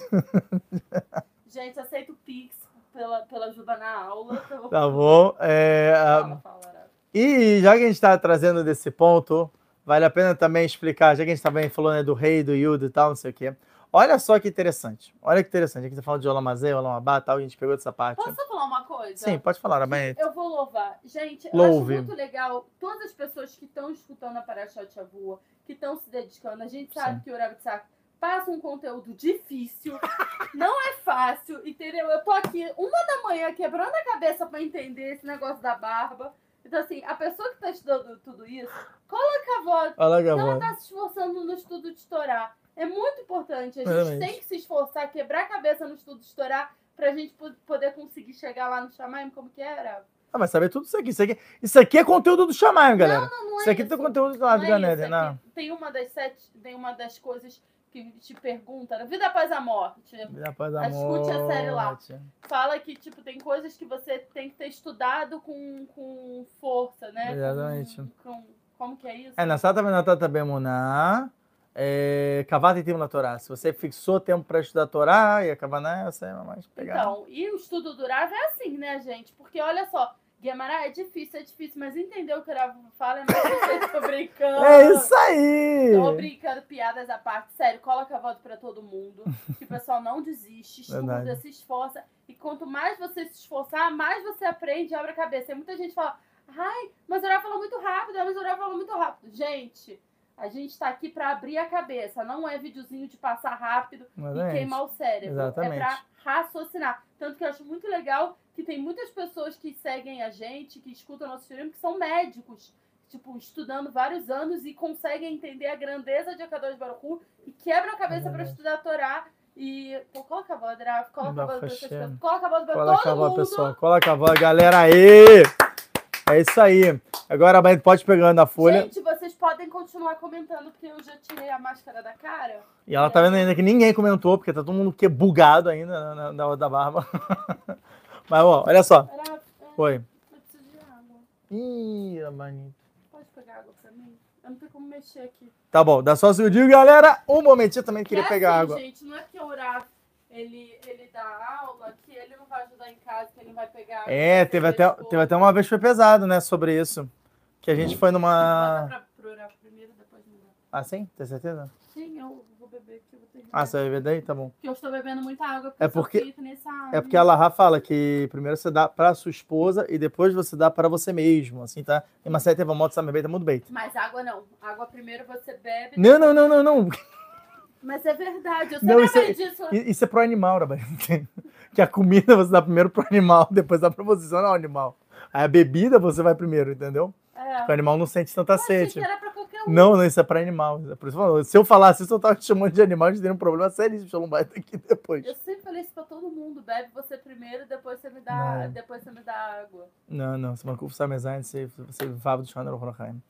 Gente, aceito o Pix pela, pela ajuda na aula. Tá bom. É, Fala, fala. E já que a gente está trazendo desse ponto, vale a pena também explicar, já que a gente também falou né, do rei, do Yudo e tal, não sei o quê. Olha só que interessante. Olha que interessante. Aqui você fala de Olamazé, Olamabá e tal, a gente pegou dessa parte. Posso falar uma coisa? Sim, pode falar, Arabanito. Eu vou louvar. Gente, eu Louve. acho muito legal todas as pessoas que estão escutando a Parashat Shavua, que estão se dedicando. A gente sabe Sim. que o Tzak passa um conteúdo difícil, não é fácil, entendeu? Eu tô aqui uma da manhã quebrando a cabeça pra entender esse negócio da barba. Então, assim, a pessoa que tá estudando tudo isso, coloca a voz. Olha que Ela bom. tá se esforçando no estudo de Torá. É muito importante. A gente Realmente. tem que se esforçar, quebrar a cabeça no estudo de Torá pra gente po- poder conseguir chegar lá no Shamaim, como que era? Ah, mas saber tudo isso aqui. Isso aqui, isso aqui é conteúdo do Chamaim, galera. Não, não é isso aqui isso. tem conteúdo lá do Não é Ganeden, é né? que Tem uma das sete, tem uma das coisas que te pergunta, na vida após a morte. Rapaz da Escute a série lá. Fala que, tipo, tem coisas que você tem que ter estudado com, com força, né? Com- Exatamente. Com, como que é isso? É, na Sata Benatata Bemuná, é, Kavata e Timo na Torá. Se você fixou tempo para estudar a Torá e a Kavaná, você vai mais pegar. Então, e o estudo do Rav é assim, né, gente? Porque olha só, Guemará é difícil, é difícil, mas entender o que o Rav fala é mais. Tô brincando. É isso aí! Tô brincando, piadas à parte. Sério, coloca a voz pra todo mundo. Que o pessoal não desiste, estuda, se esforça. E quanto mais você se esforçar, mais você aprende e abre a cabeça. E muita gente fala, ai, mas o falou muito rápido, mas o falou muito rápido. Gente, a gente tá aqui pra abrir a cabeça. Não é videozinho de passar rápido e queimar o cérebro. Exatamente. É pra raciocinar. Tanto que eu acho muito legal que tem muitas pessoas que seguem a gente, que escutam nosso filme, que são médicos. Tipo, estudando vários anos e conseguem entender a grandeza de Akadosh Baruch Hu e quebram a cabeça pra Verdade. estudar a Torá. E, pô, coloca a voz, Draf, coloca a voz pra pessoas, coloca a voz pra Coloca a voz, mundo. pessoal. Coloca a voz, galera aí! É isso aí. Agora, a gente pode pegando a folha. Gente, vocês podem continuar comentando, porque eu já tirei a máscara da cara. E ela tá vendo ainda que ninguém comentou, porque tá todo mundo que bugado ainda na, na, da barba. Mas, ó, olha só. Draf, é, Foi. eu preciso de água. Ih, Rabanito. Pode pegar água pra mim? Eu não tenho como mexer aqui. Tá bom, dá só o segundinho, galera. Um momentinho também queria é pegar assim, água. gente, não é porque o Uraf, ele, ele dá aula que ele não vai ajudar em casa, que ele não vai pegar água. É, que teve até, expor. teve até uma vez que foi pesado, né, sobre isso. Que a gente foi numa. pra, pro Uraf primeiro, depois me dá. Ah, sim? Tem certeza? Sim, eu beber eu vou. Ah, você vai ver daí? Tá bom. Porque eu estou bebendo muita água, É eu sou porque- É porque a Lahá fala que primeiro você dá pra sua esposa e depois você dá pra você mesmo, assim, tá? E uma certa moto sabe bem, tá muito bem. Mas água não. Água primeiro você bebe. Não, não, não, não, não. Mas é verdade, eu Não, sempre isso é- disso. Isso é pro animal, Rabai. Que a comida você dá primeiro pro animal, depois dá pra você, não é o animal. Aí a bebida você vai primeiro, entendeu? É. Porque o animal não sente tanta sede. era. Não, não, isso é pra animal. É Se eu falasse isso, eu tava te chamando de animal, a gente teria um problema sério se eu não vai daqui depois. Eu sempre falei isso pra todo mundo. Bebe você primeiro, depois você me dá, Não. depois você me dá água. Não, não, você marcou o Samezan, você, você fala do Shana Rochaim.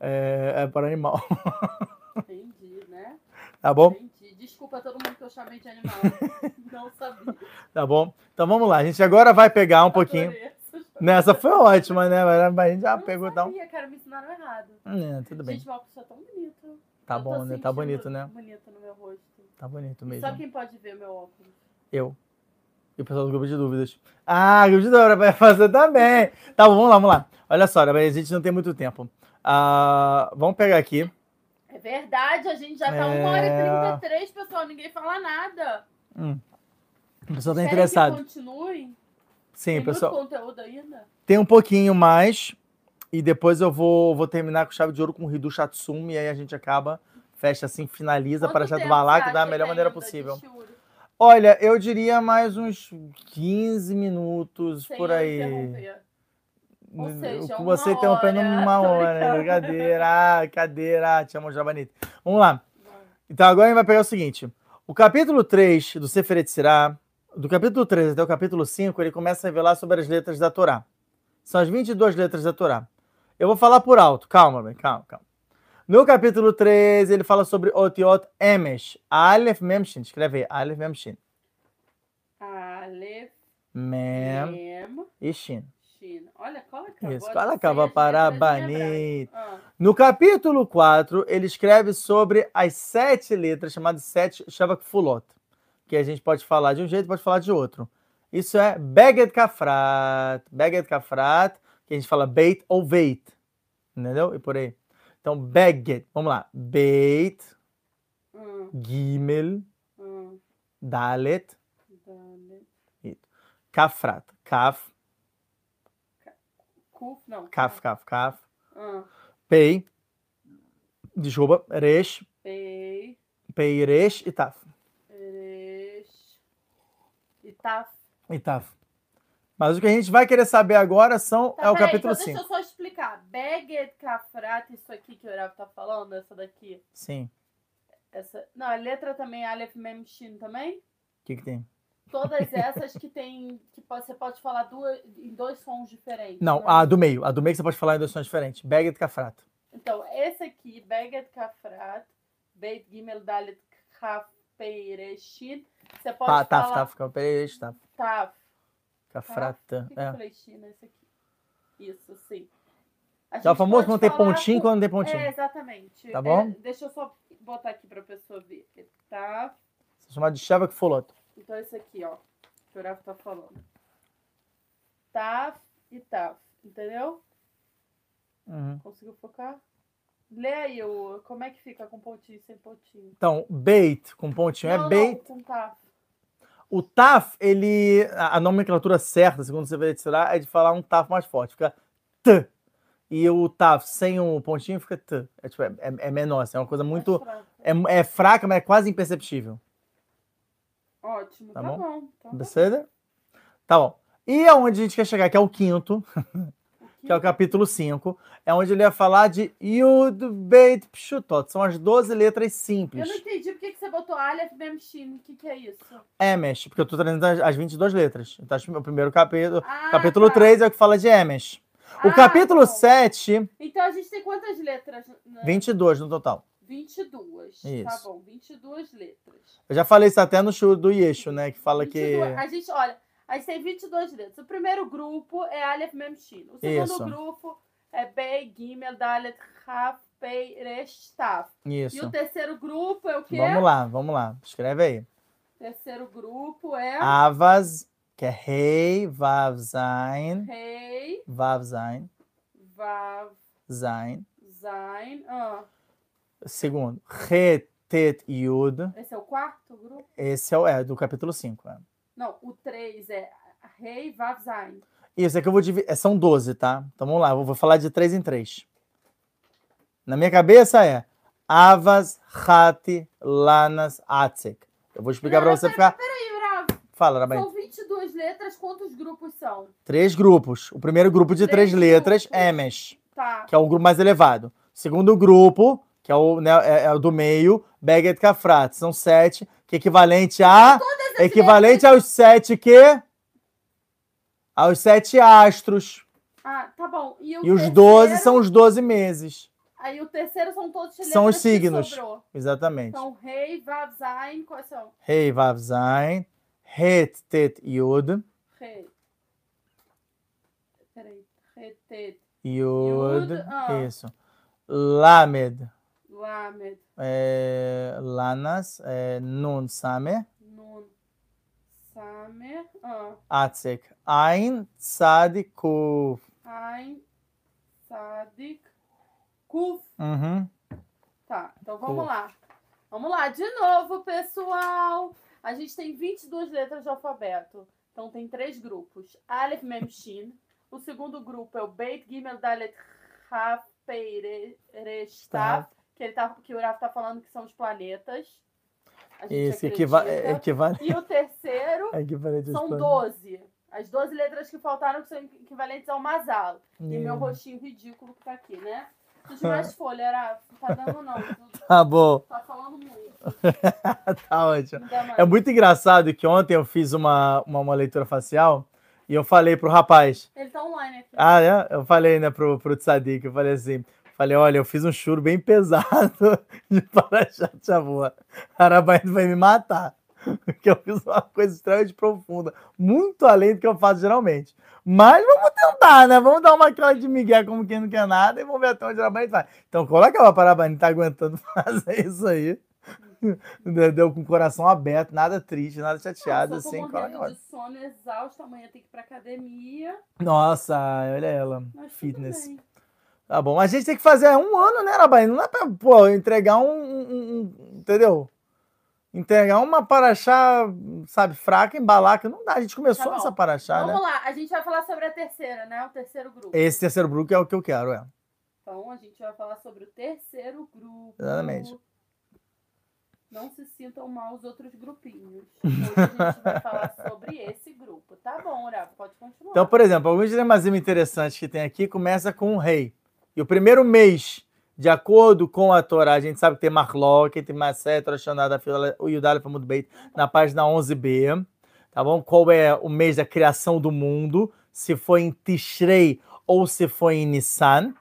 É, é para animal. Entendi, né? Tá bom? Entendi. Desculpa a todo mundo que eu chamei de animal. Não sabia. Tá bom? Então vamos lá. A gente agora vai pegar um pouquinho. Adorei essa Nessa foi ótima, né? Mas a gente já Eu pegou então. sabia, cara, me ensinaram errado. É, tudo bem. Gente, meu óculos tá tão bonito. Tá Eu bom, né? Tá bonito, né? Bonito no meu rosto. Tá bonito mesmo. Só quem pode ver meu óculos. Eu. E o pessoal do grupo de dúvidas. Ah, grupo de dúvidas vai fazer também. Tá bom, vamos lá, vamos lá. Olha só, a gente não tem muito tempo. Ah, vamos pegar aqui. É verdade, a gente já tá É. 1 hora e 33, pessoal. Ninguém fala nada. Hum. O pessoal tá Querem interessado. Que continue? Sim, Tem pessoal. muito conteúdo ainda? Tem um pouquinho mais. E depois eu vou, vou terminar com chave de ouro com o Ridu Shatsumi. E aí a gente acaba, fecha assim, finaliza para Chato tempo Balak da melhor maneira possível. Olha, eu diria mais uns 15 minutos Sem por aí. Ou seja, com uma você interrompendo hora. uma Tô hora. Brincadeira, ah, cadeira, te amo, Jabanita. Vamos lá. Então agora a gente vai pegar o seguinte. O capítulo 3 do Seferet Sirá, do capítulo 3 até o capítulo 5, ele começa a revelar sobre as letras da Torá. São as 22 letras da Torá. Eu vou falar por alto. Calma, bem, calma, calma. No capítulo 3, ele fala sobre Otiot Emesh. Aleph Memshin. Escreve aí. Aleph Memshin. Aleph, Mem Mem, e Shin. Shin. Olha, cola acabou. Isso, acaba para banit. Ah, No capítulo 4, ele escreve sobre as sete letras, chamadas sete Shavak Fulot. Que a gente pode falar de um jeito, pode falar de outro. Isso é Beged Kafrat. Beged Kafrat, que a gente fala Beit ou Veit. Entendeu? E por aí. Então, Beged. Vamos lá. Beit, hum, Gimel, hum, Dalet, dale. Kafrat. Kaf, Kuf, não. Kaf, Kaf, Kaf. Ah, Pei. Desculpa. Resh, Pei, Pei, Resh e Taf. Eresh, e Taf. E Taf. Mas o que a gente vai querer saber agora são, Tá, é o peraí, capítulo então 5. Deixa eu só explicar. Beged Kafrat, isso aqui que o Erav tá falando, essa daqui. Sim. Essa... Não, a letra também é Aleph Mem Shin também? O que, que tem? Todas essas que tem. que pode- você pode falar duas, em dois sons diferentes. Não, né? a do meio. A do meio que você pode falar em dois sons diferentes. Beged Kafrat. Então, esse aqui, Beged Kafrat, Beit Gimel Dalet Kaf Peireshin. Você pode Pa, taf, falar. taf, Taf. Peraí, Taf. Taf. Que, que É. Isso, sim. A É o gente famoso quando tem pontinho com- quando não tem pontinho. É, exatamente. Tá bom? É, deixa eu só botar aqui pra pessoa ver. Tá. Isso é chamado de Shavak Fulot. Então, esse aqui, ó. Que o Rafa tá falando. Taf e Taf. Entendeu? Uhum. Conseguiu focar? Lê aí o, como é que fica com pontinho e sem pontinho. Então, Beit com pontinho não, é. Não, com Taf. O Taf, ele. A, a nomenclatura certa, segundo você vai tirar, é de falar um Taf mais forte. Fica T. E o Taf sem o pontinho fica T. É, tipo, é, é- é menor, assim, é uma coisa muito. Fraco. É, é fraca, mas é quase imperceptível. Ótimo, Tá tá, bom? bom. Então, tá? Tá bom. E aonde a gente quer chegar, que é o quinto. que é o capítulo 5, é onde ele ia falar de Yud Beit Pshutot. São as 12 letras Eu simples. não entendi por que que você botou Aleph Mem Shin. O que, que é isso? Emesh, porque eu tô trazendo as, as 22 letras. Então, que o primeiro capítulo. Ah, capítulo tá. 3 é o que fala de Emesh. O Ah, capítulo tá bom. 7, Então a gente tem quantas letras? Na... 22 no total. 22. Tá Isso. bom, 22 letras. Eu já falei isso até no show do Yeshu, né? Que fala que. 22. A gente, olha, a gente tem 22 letras. O primeiro grupo é Aleph Mem Shin. O segundo Isso. grupo é Bey, Gimel, Dalet, Raf, Pei, Resh, Taf. E Isso. o terceiro grupo é o quê? Vamos lá, vamos lá. Escreve aí. terceiro grupo é Avas, que é Rei, Vav, Zain. Rei, Vav, Zain. Vav, Zain. Zain. Ah, Segundo, Re, Tet, Yud. esse é o quarto grupo? Esse é, o, é do capítulo 5. É. Não, o 3 é Rei, Vav, Zain. Isso, é que eu vou dividir. São 12, tá? Então vamos lá, eu vou falar de 3 em 3. Na minha cabeça é Avas, Hati, Lanas, Atsek. Eu vou explicar pra você pera- ficar. Peraí, Rav. Fala, Rabai. São 22 letras, quantos grupos são? Três grupos. O primeiro grupo de três, Três letras, grupos. Emesh, Tá. que é o grupo mais elevado. Segundo grupo, que é o, né, é, é o do meio, Beget Kafrat. São sete, que equivalente a. Equivalente aos sete que? Aos sete astros. Ah, tá bom. E, E os 12 terceiro? são os 12 meses. Aí o terceiro são todos São os letras que signos. Exatamente. Então, Rei, Vav, Zain, quais são? Rei, Vav, Zain, Het, Tet, Yud, Rei. Peraí. Rei, Tet, Yud, Yud, ah. isso. Lamed, Lamed, é, Lanas, é, Nun, Samer, Nun, Samer, ah, Atzek, Ain, Tzad, Kuf. Ain, Sadik, Kuf. Uhum. Tá, então vamos Kuf. lá. Vamos lá, de novo, pessoal. A gente tem 22 letras de alfabeto. Então tem três grupos. Aleph, Mem, Shin. O segundo grupo é o Beit, Gimel, Dalet, Raf, Pei, Resh, Tav. Que, ele tá, que o Rafa tá falando que são os planetas. Esse equiva é equivalente. E o terceiro é são planetas. 12. As 12 letras que faltaram que são equivalentes ao Masal. E meu Hum. rostinho ridículo que tá aqui, né? Preciso de mais folha, Rafa. Não tá dando, não. Tá bom, Tá falando muito. tá ótimo. É muito engraçado que ontem eu fiz uma, uma, uma leitura facial e eu falei pro rapaz, Ele tá online aqui. ah, é? Eu falei, né, pro, pro Tzadik, eu falei assim, falei, olha, eu fiz um churo bem pesado de Parashat Shavuot. Arabaíno vai me matar. Porque eu fiz uma coisa extremamente profunda, muito além do que eu faço geralmente. Mas vamos tentar, né? Vamos dar uma cara de migué como quem não quer nada e vamos ver até onde o Arabaíno vai. Então coloca a Parabaíno, tá aguentando fazer isso aí. Deu com o coração aberto, nada triste, nada chateado, Não, assim. morrendo de sono, exausta. Amanhã tem que ir pra academia. Nossa, olha ela. Mas Fitness. Tá bom. A gente tem que fazer um ano, né, Arabaíno? Não é pra, pô, entregar um, um- um- Entendeu? Entregar uma paraxá, sabe, fraca, embalar, que não dá. A gente começou Tá bom. nessa paraxá, né? Vamos lá, a gente vai falar sobre a terceira, né? O terceiro grupo. Esse terceiro grupo é o que eu quero, é. Então a gente vai falar sobre o terceiro grupo. Exatamente. Não se sintam mal os outros grupinhos. Hoje a gente vai falar sobre esse grupo. Tá bom, Rafa, pode continuar. Então, por exemplo, alguns dilemazinhos interessantes que tem aqui começa com o rei. E o primeiro mês, de acordo com a Torá, a gente sabe que tem Marlock, tem Maset, Roshonada, o Yudala foi muito bem na página 11b, tá bom? Qual é o mês da criação do mundo, se foi em Tishrei ou se foi em Nissan.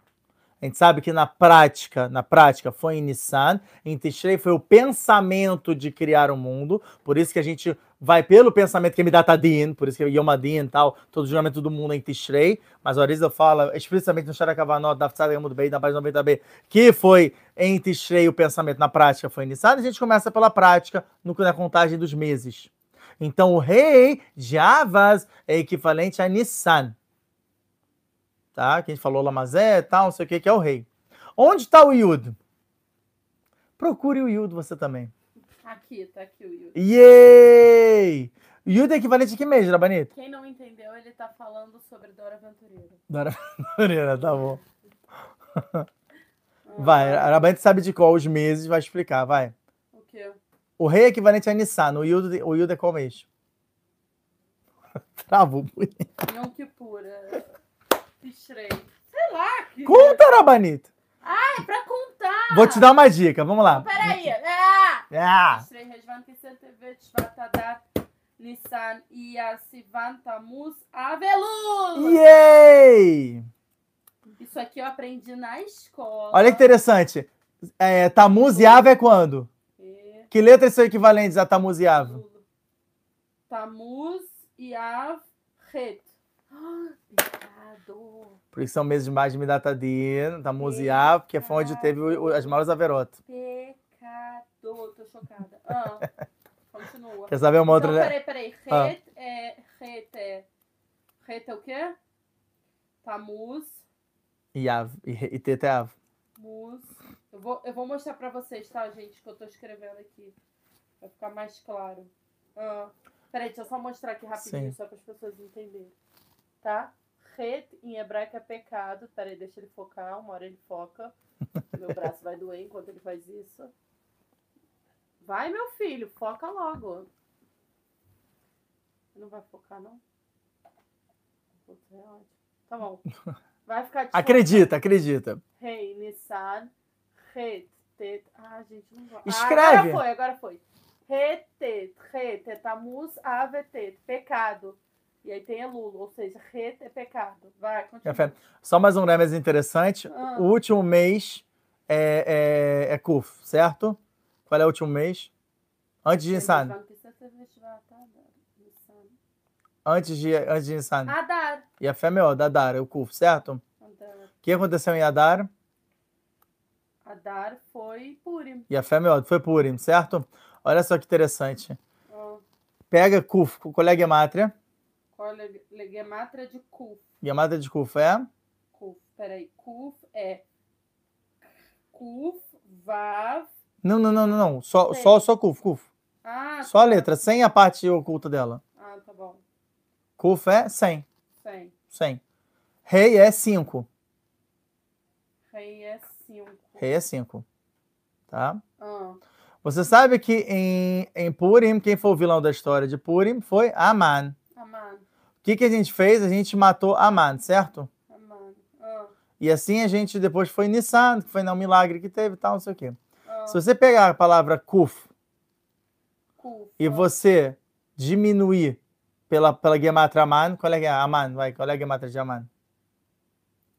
A gente sabe que na prática, na prática foi em Nissan, em Tishrei foi o pensamento de criar o mundo, por isso que a gente vai pelo pensamento que é Midatadin, por isso que é Yom Adin e tal, todo o juramento do mundo é em Tishrei, mas a Arisa fala explicitamente no Sharakavanot, da Tzad Yamud Beit, na página 90b, que foi em Tishrei o pensamento, na prática foi em Nissan, a gente começa pela prática, no, na contagem dos meses. Então o rei de Avas é equivalente a Nissan. Tá? Que a gente falou Lamazé e tal, não sei o que, que é o rei. Onde está o Yud? Procure o Yud você também. Aqui, tá aqui o Yuri. Yay! Yud é equivalente a que mês, Rabanito? Quem não entendeu, ele tá falando sobre Dora Aventureira. Dora Aventureira, tá bom. Ah, Vai, a Rabanito sabe de qual os meses, vai explicar, vai. O quê? O rei é equivalente a Nissan, o Yud, o Yud é qual mês? Travou. Yom Kippur. é. Sei lá. Que... Conta, Rabanito. É pra contar. Vou te dar uma dica, vamos lá. Peraí. Ah! Ah, Nissan, Iyar, Sivan, Tammuz, Avelul. yay! Isso aqui eu aprendi na escola. Olha que interessante. É, Tamuz e Ave é quando? E- Que letras são equivalentes a Tamuz e Ave? Lula. Tammuz, Iav, Het. Por isso são meses de mais de Midatadin, Tamuz e Ave, que foi onde teve as maiores averotas. Pecado. Tô chocada. Ah, continua. Quer saber uma outra? Então, peraí, peraí. Ah. Het é. Het é. Het é o quê? Tammuz, E Ave, e, e Teta é. Muz. Eu vou, eu vou mostrar pra vocês, tá, gente? Que eu tô escrevendo aqui. Vai ficar mais claro. Ah, peraí, deixa eu só mostrar aqui rapidinho, Sim. só para as pessoas entenderem. Tá? Het em hebraico é pecado. Peraí, deixa ele focar. Uma hora ele foca. Meu braço vai doer enquanto ele faz isso. Vai, meu filho, foca logo. Não vai focar, não? Putz, é ótimo. Tá bom. Vai ficar de Acredita, acredita. Rei, Nissan, Het, Tet. Ah, gente, não vai. Escreve. Ah, agora foi, agora foi. Het, Tet, Het, é Tamuz, Ave, Tet. Pecado. E aí tem Elul, ou seja, Het é pecado. Vai, continua. Só mais um mês interessante. Ah. O último mês é, é, é Kuf, certo? Qual é o último mês? Antes de Nissan. Antes de, antes de Nissan. Adar. E a fé é melhor, Adar, é o Kuf, certo? Adar. O que aconteceu em Adar? Adar foi Purim. E a fé é melhor, foi Purim, certo? Olha só que interessante. Ah, Pega Kuf, qual é a gemátria? qual é a gemátria de Kuf? Gemátria de Kuf é? Kuf, peraí. Kuf é Kuf, Vav. Não, não, não, não, não. Só, Sei. só, só Kuf, Kuf. Ah, Só a letra, sem a parte oculta dela. ah, tá bom. Kuf é 100. 100. 100. Rei é 5. Rei é 5. Rei é 5. Tá? Ah, Você sabe que em, em Purim, quem foi o vilão da história de Purim foi Aman. O que, que a gente fez? A gente matou Aman, certo? Aman. Ah, E assim a gente depois foi Nissan, que foi né, um milagre que teve e tal, não sei o quê. ah, Se você pegar a palavra Kuf Kuf. e você diminuir pela, pela Gematra Aman, qual é que é? Aman, vai, qual é a Gematra de Aman?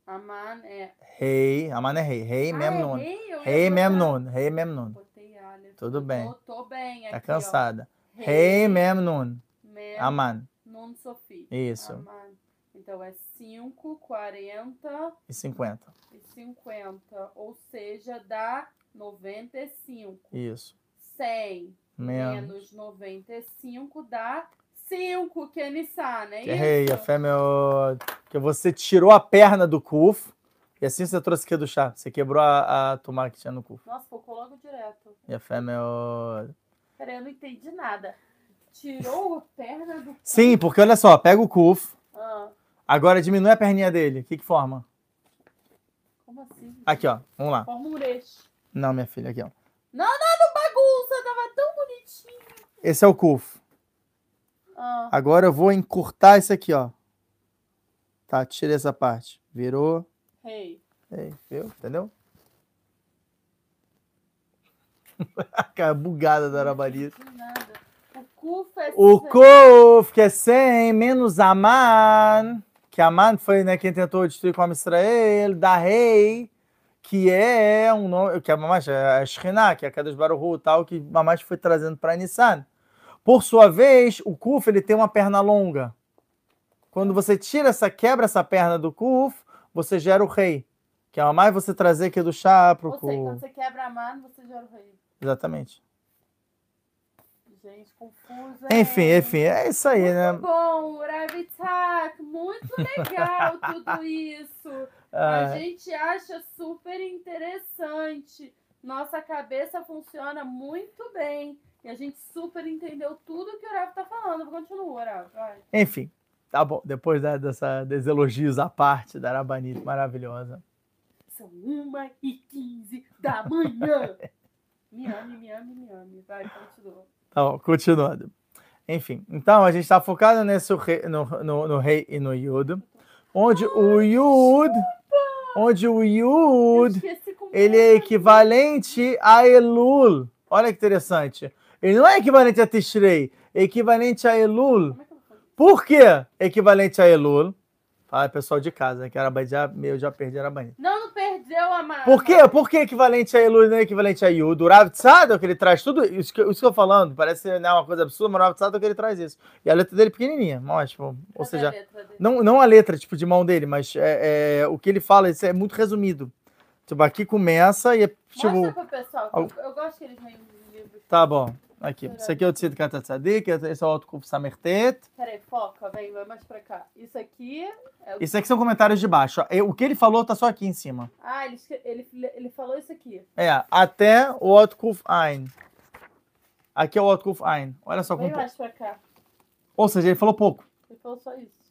Aman é. Rei, Aman é rei, rei Ah, mesmo é rei? Ia Rei. Botei Aleph. Tudo bem. Tô, tô bem Tá aqui, cansada. Rei mesmo nono. Mem, Aman, Nun Sofi. isso. Aman. Então é 5, 40 E 50, e 50. Ou seja, dá 95. isso. 100 Menos. menos 95 dá 5, que é Nissan, né? Que é rei, a fé é meu... Que você tirou a perna do Kuf e assim você trouxe aqui do chá. Você quebrou a, a tomada que tinha no Kuf. Nossa, focou logo direto. E a fé é meu... Peraí, eu não entendi nada. Tirou a perna do. Sim, porque olha só, pega o Kuf, Ah, agora diminui a perninha dele. O que que forma? como assim? Aqui, ó. Vamos lá. Forma um eixo. Não, minha filha, aqui, ó. Não, não, não bagunça, tava tão bonitinho. Esse é o Kuf. Ah, Agora eu vou encurtar esse aqui, ó. Tá, tirei essa parte. Virou. rei. Ei, viu? Entendeu? A cara bugada da Arabanita. Não nada. O Kuf é. O. Kuf, que é 100, menos Aman, que Aman foi né, quem tentou destruir com a Israel, da rei, que é um nome, que é Mamash, é a Shekhinah, que é a Kadosh Baruch Hu, tal, que Mamash foi trazendo para Nissan. Por sua vez, o Kuf ele tem uma perna longa. Quando você tira essa, quebra essa perna do Kuf, você gera o rei. Que é mais você trazer aqui do chá pro Ou seja, quando Kuf. você quebra a mano, você gera o rei. Exatamente. Gente, confusa. Enfim, hein? enfim, é isso aí, né? Muito bom, Ravitak, muito legal tudo isso. A Ah, gente acha super interessante. Nossa cabeça funciona muito bem. E a gente super entendeu tudo que o Rav tá falando. Continua, Rav, vai. Enfim, tá bom. Depois dessa, desses elogios à parte da Arabanita maravilhosa. São 1 e 15 da manhã. me ame, me ame, me ame. Vai, continua. Tá bom, continuando. Enfim, então a gente está focado nesse rei, no, no, no rei e no Yud, onde o Yud, onde o Yud, ele é equivalente a Elul. Olha que interessante. Ele não é equivalente a Tishrei, é equivalente a Elul. É? Por que equivalente a Elul? Fala pessoal de casa, que já, eu já perdi a. Não, não perdeu a mão. Por quê? Por que equivalente a Elul e não é equivalente a Yud? O Rav Tzadok, que ele traz tudo isso que, isso que eu tô falando, parece né, uma coisa absurda, mas o Rav Tzadok, ele traz isso. E a letra dele é pequenininha, mas, tipo, ou seja, não, não a letra, tipo, de mão dele, mas é, é, o que ele fala, isso é muito resumido. Tipo, aqui começa e é, Mostra tipo, pro pessoal. Eu, eu gosto que eles leem os livros. tá bom, aqui. Isso aqui é o Tzid Katatzadik, esse é o Autokuf Samertet. Peraí, foca, vem, vai mais pra cá. Isso aqui é o... Isso aqui são comentários de baixo. É, O que ele falou tá só aqui em cima. Ah, ele, ele, ele falou isso aqui. É, até o Autokuf Ein. Aqui é o Autokuf Ein. Olha só Vem como... mais pra cá. Ou seja, ele falou pouco. Ele falou só isso.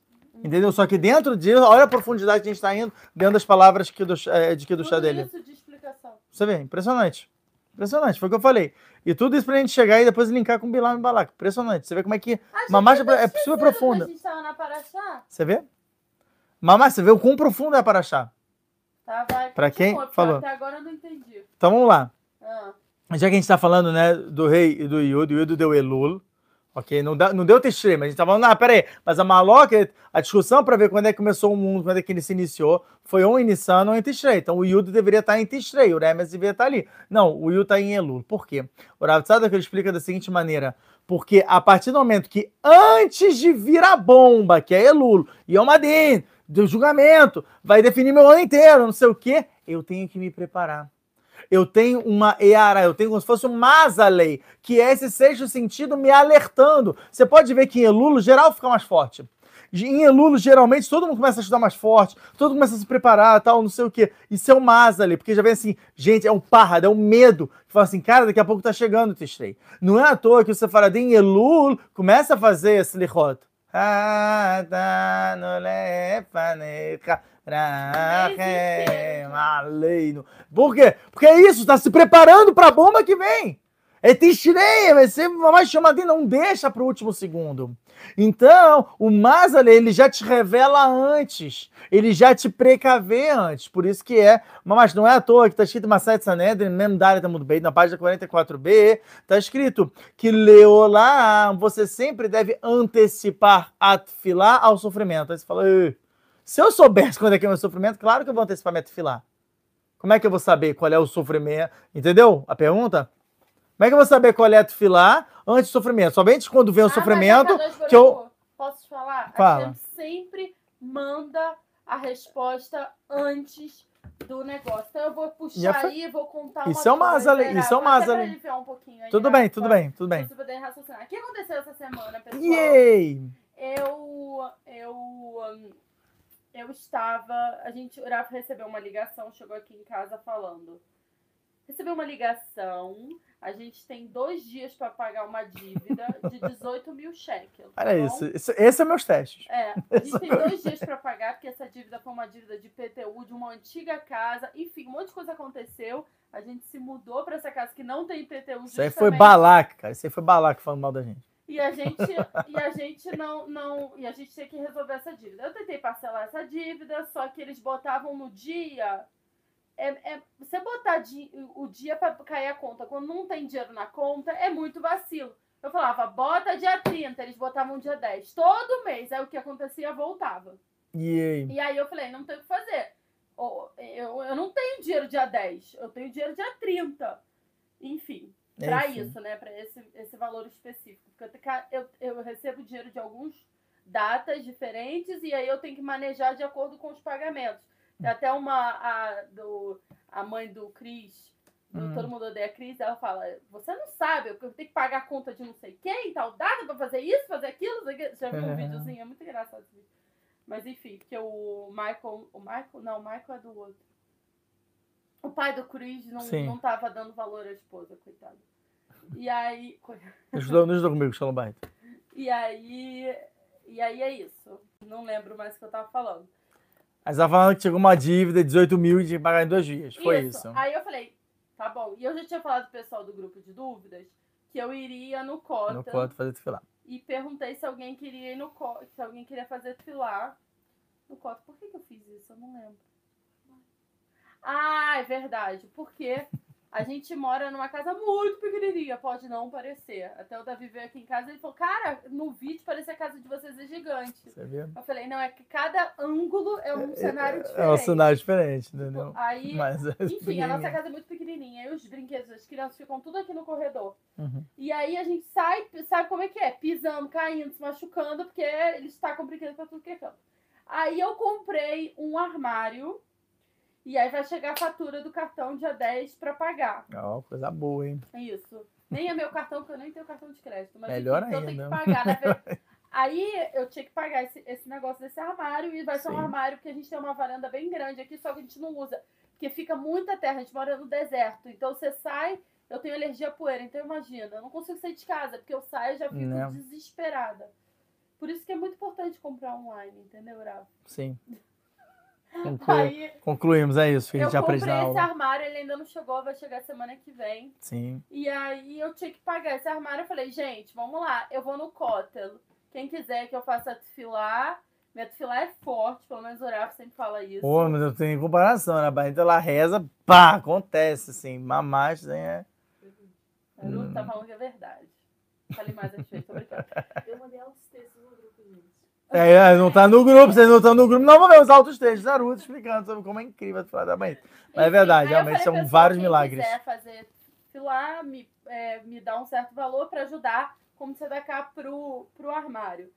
Entendeu? Só que dentro disso, olha a profundidade que a gente está indo dentro das palavras que do, é, de que do chá dele. isso de explicação. Você vê, impressionante. Impressionante, foi o que eu falei. E tudo isso pra gente chegar e depois linkar com Bilam e Balak. Impressionante. Você vê como é que. A gente Mamá tá é super profunda. A gente tava na Paraxá. Você vê? Mamá, você vê o quão profundo é a Paraxá. Tá, vai. Pra quem porque falou? Até agora eu não entendi. Então vamos lá. Ah, Já que a gente está falando né, do rei e do Yud, o Yud deu Elul. Ok? Não, dá, não deu Tishrei, mas a gente tá falando, ah, peraí, mas a Maloca, a discussão para ver quando é que começou o mundo, quando é que ele se iniciou, foi ou em Nissan ou em Tishrei. Então o Yudo deveria estar em Tishrei, o Remes deveria estar ali. Não, o Yudo está em Elul. Por quê? O Rav Tzadok explica da seguinte maneira, porque a partir do momento que antes de vir a bomba, que é Elul, e o Madin, do julgamento, vai definir meu ano inteiro, não sei o quê, eu tenho que me preparar eu tenho uma Eara, eu tenho como se fosse um Mazalei, que é esse sexto sentido me alertando. Você pode ver que em Elulo, geral fica mais forte. Em Elulo, geralmente, todo mundo começa a estudar mais forte, todo mundo começa a se preparar, tal, não sei o quê. Isso é o Mazalei, porque já vem assim, gente, é um parrado, é um medo. Que fala assim, cara, daqui a pouco tá chegando o Tishrei. Não é à toa que o Sefaradim em Elul começa a fazer esse lichot. Por quê? Porque é isso, está se preparando para a bomba que vem. É Tishrei, vai ser mais chamadinho, não deixa para o último segundo. Então, o Mazale, ele já te revela antes, ele já te precavê antes, por isso que é, mas não é à toa que está escrito Masayat Sanedrin, Memdare muito bem, na página 44b, está escrito que Leolá, você sempre deve antecipar a tefilá ao sofrimento. Aí você fala, se eu soubesse quando é que é o meu sofrimento, claro que eu vou antecipar minha tefilá. Como é que eu vou saber qual é o sofrimento? Entendeu a pergunta? Como é que eu vou saber qual é a tefilá antes do sofrimento? Somente quando vem o ah, sofrimento que eu... Posso te falar? Fala. A gente sempre manda a resposta antes do negócio. Então eu vou puxar aí, vou contar uma Isso é uma asa isso é uma asa. Um tudo bem, tudo bem, tudo bem. O que aconteceu essa semana, pessoal? Yay! Eu, eu eu estava. A gente, o Rafa recebeu uma ligação, chegou aqui em casa falando. Recebeu uma ligação, a gente tem dois dias para pagar uma dívida de 18 mil shekels. Olha tá isso, isso, esse é meus testes. É, a gente tem dois dias para pagar, porque essa dívida foi uma dívida de PTU de uma antiga casa. Enfim, um monte de coisa aconteceu. A gente se mudou para essa casa que não tem PTU. Isso aí foi balac, cara. Isso aí foi balac falando mal da gente. E a gente, e a gente não, não. E a gente tem que resolver essa dívida. Eu tentei parcelar essa dívida, só que eles botavam no dia. É, é, você botar di, o dia para cair a conta quando não tem dinheiro na conta é muito vacilo. Eu falava, bota dia 30, eles botavam dia 10. Todo mês. Aí o que acontecia, voltava. E aí? E aí eu falei, não tem o que fazer. Eu, eu não tenho dinheiro dia 10, eu tenho dinheiro dia 30. Enfim para isso, né? Para esse, esse valor específico. Porque eu, eu, eu recebo dinheiro de alguns datas diferentes e aí eu tenho que manejar de acordo com os pagamentos. Tem até uma a, do, a mãe do Cris, do hum. Todo Mundo Odeia Cris, ela fala: Você não sabe, eu tenho que pagar a conta de não sei quem, tal data para fazer isso, fazer aquilo. Você já viu um videozinho? É muito engraçado esse vídeo. Mas enfim, porque o Michael. O Michael? Não, o Michael é do outro. O pai do Cruz não, não tava dando valor à esposa, coitado. E aí. Ajudou, não ajudou comigo, Shalom Bait. E aí. E aí é isso. Não lembro mais o que eu tava falando. Mas ela falando que chegou uma dívida de 18 mil e tinha que pagar em dois dias. Foi isso. isso. Aí eu falei, tá bom. E eu já tinha falado pro pessoal do grupo de dúvidas que eu iria no Cota. No Cota fazer desfilar. E perguntei se alguém queria ir no Cota, se alguém queria fazer desfilar no Cota. Por que, que eu fiz isso? Eu não lembro. Ah, é verdade. Porque a gente mora numa casa muito pequenininha, pode não parecer. Até o Davi veio aqui em casa e ele falou: Cara, no vídeo parece a casa de vocês é gigante. Você viu? Eu falei: Não, é que cada ângulo é um é, cenário diferente. É um cenário diferente, entendeu? Aí, Mas é enfim, a nossa casa é muito pequenininha. Aí os brinquedos, as crianças ficam tudo aqui no corredor. Uhum. E aí a gente sai, sabe como é que é? Pisando, caindo, se machucando, porque eles tacam brinquedos pra tudo que é canto. Aí eu comprei um armário e aí vai chegar a fatura do cartão dia 10 para pagar. Ó, oh, coisa boa, hein? Isso. Nem é meu cartão, porque eu nem tenho cartão de crédito. Mas Melhor enfim, ainda. Então eu tenho que pagar, né? Aí eu tinha que pagar esse, esse negócio desse armário e vai ser Sim. um armário que a gente tem uma varanda bem grande aqui, só que a gente não usa. Porque fica muita terra, a gente mora no deserto. Então você sai, eu tenho alergia à poeira, então imagina, eu não consigo sair de casa, porque eu saio e já fico não. desesperada. Por isso que é muito importante comprar online, entendeu, Rafa? Sim. Conclu... Aí, Concluímos, é isso que a gente aprende na aula. Eu comprei esse armário, ele ainda não chegou, vai chegar semana que vem. Sim. E aí eu tinha que pagar esse armário, eu falei, gente, vamos lá, eu vou no Kotel. Quem quiser que eu faça desfilar, minha desfilar é forte, pelo menos o Rafa sempre fala isso. Pô, mas eu tenho comparação, né? A barriga ela reza, pá, acontece, assim, mamagem, assim, é... A Lu tá falando que é verdade. Falei mais vezes, tô brincando. Eu mandei altos textos. É, é, não tá no grupo, vocês não estão no grupo. Não vou ver os altos textos da Ruth explicando sobre como é incrível a desfilar da mãe. Mas é verdade, realmente são vários quem milagres. quiser fazer filar, me, é, me dá um certo valor pra ajudar como você dá cá pro, pro armário.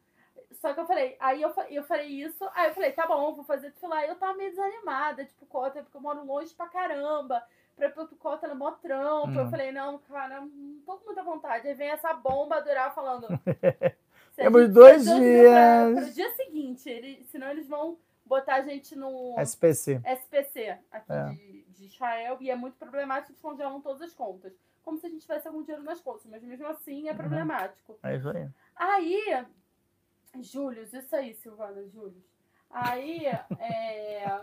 Só que eu falei, aí eu, eu falei isso, aí eu falei, tá bom, vou fazer filar. Eu tava meio desanimada, tipo, cota, porque eu moro longe pra caramba. Pra cota é mó trampo. Hum. Eu falei, não, cara, não tô com muita vontade. Aí vem essa bomba durar falando. Temos dois for dias. Pra, pro dia seguinte, ele, senão eles vão botar a gente no. SPC. SPC aqui É. de, de Israel e é muito problemático, eles congelam todas as contas. Como se a gente tivesse algum dinheiro nas contas, mas mesmo assim é Uhum. problemático. É isso aí. Aí, Júlio, isso aí, Silvana, Júlio. Aí, é...